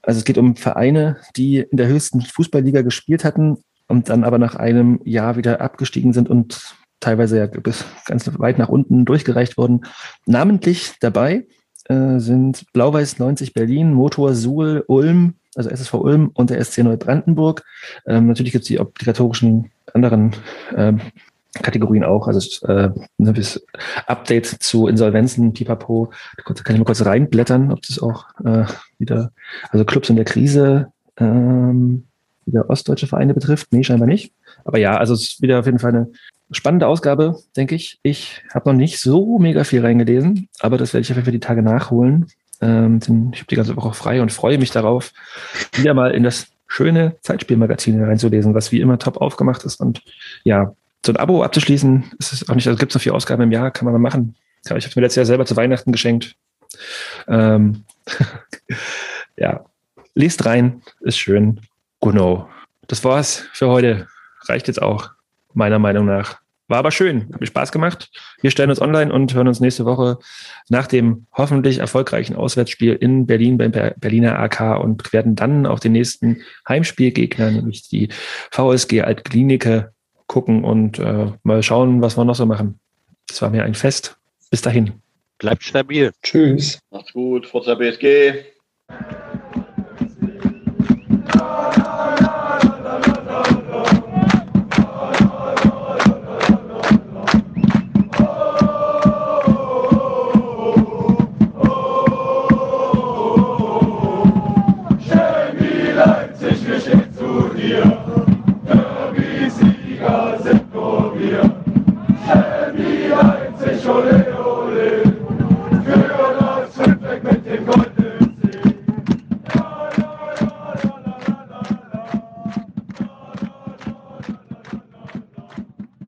Also es geht um Vereine, die in der höchsten Fußballliga gespielt hatten und dann aber nach einem Jahr wieder abgestiegen sind und teilweise ja bis ganz weit nach unten durchgereicht wurden. Namentlich dabei äh, sind Blau-Weiß 90 Berlin, Motor Suhl, Ulm, also SSV Ulm und der SC Neubrandenburg. Ähm, natürlich gibt es die obligatorischen anderen ähm, Kategorien auch, also äh, das Update zu Insolvenzen, Pipapo, da kann ich mal kurz reinblättern, ob das auch äh, wieder, also Clubs in der Krise, ähm, wieder ostdeutsche Vereine betrifft. Nee, scheinbar nicht. Aber ja, also es ist wieder auf jeden Fall eine spannende Ausgabe, denke ich. Ich habe noch nicht so mega viel reingelesen, aber das werde ich auf jeden Fall die Tage nachholen. Ähm, ich habe die ganze Woche frei und freue mich darauf, wieder mal in das schöne Zeitspielmagazin reinzulesen, was wie immer top aufgemacht ist. Und ja, so ein Abo abzuschließen, ist es auch nicht, also gibt es noch vier Ausgaben im Jahr, kann man mal machen. Ich habe es mir letztes Jahr selber zu Weihnachten geschenkt. Ähm, ja, lest rein, ist schön. Genau. Das war's für heute. Reicht jetzt auch, meiner Meinung nach. War aber schön, hat mir Spaß gemacht. Wir stellen uns online und hören uns nächste Woche nach dem hoffentlich erfolgreichen Auswärtsspiel in Berlin beim Berliner AK und werden dann auf den nächsten Heimspielgegner, nämlich die VSG Altklinike, gucken und äh, mal schauen, was wir noch so machen. Das war mir ein Fest. Bis dahin. Bleibt stabil. Tschüss. Macht's gut. Forza BSG.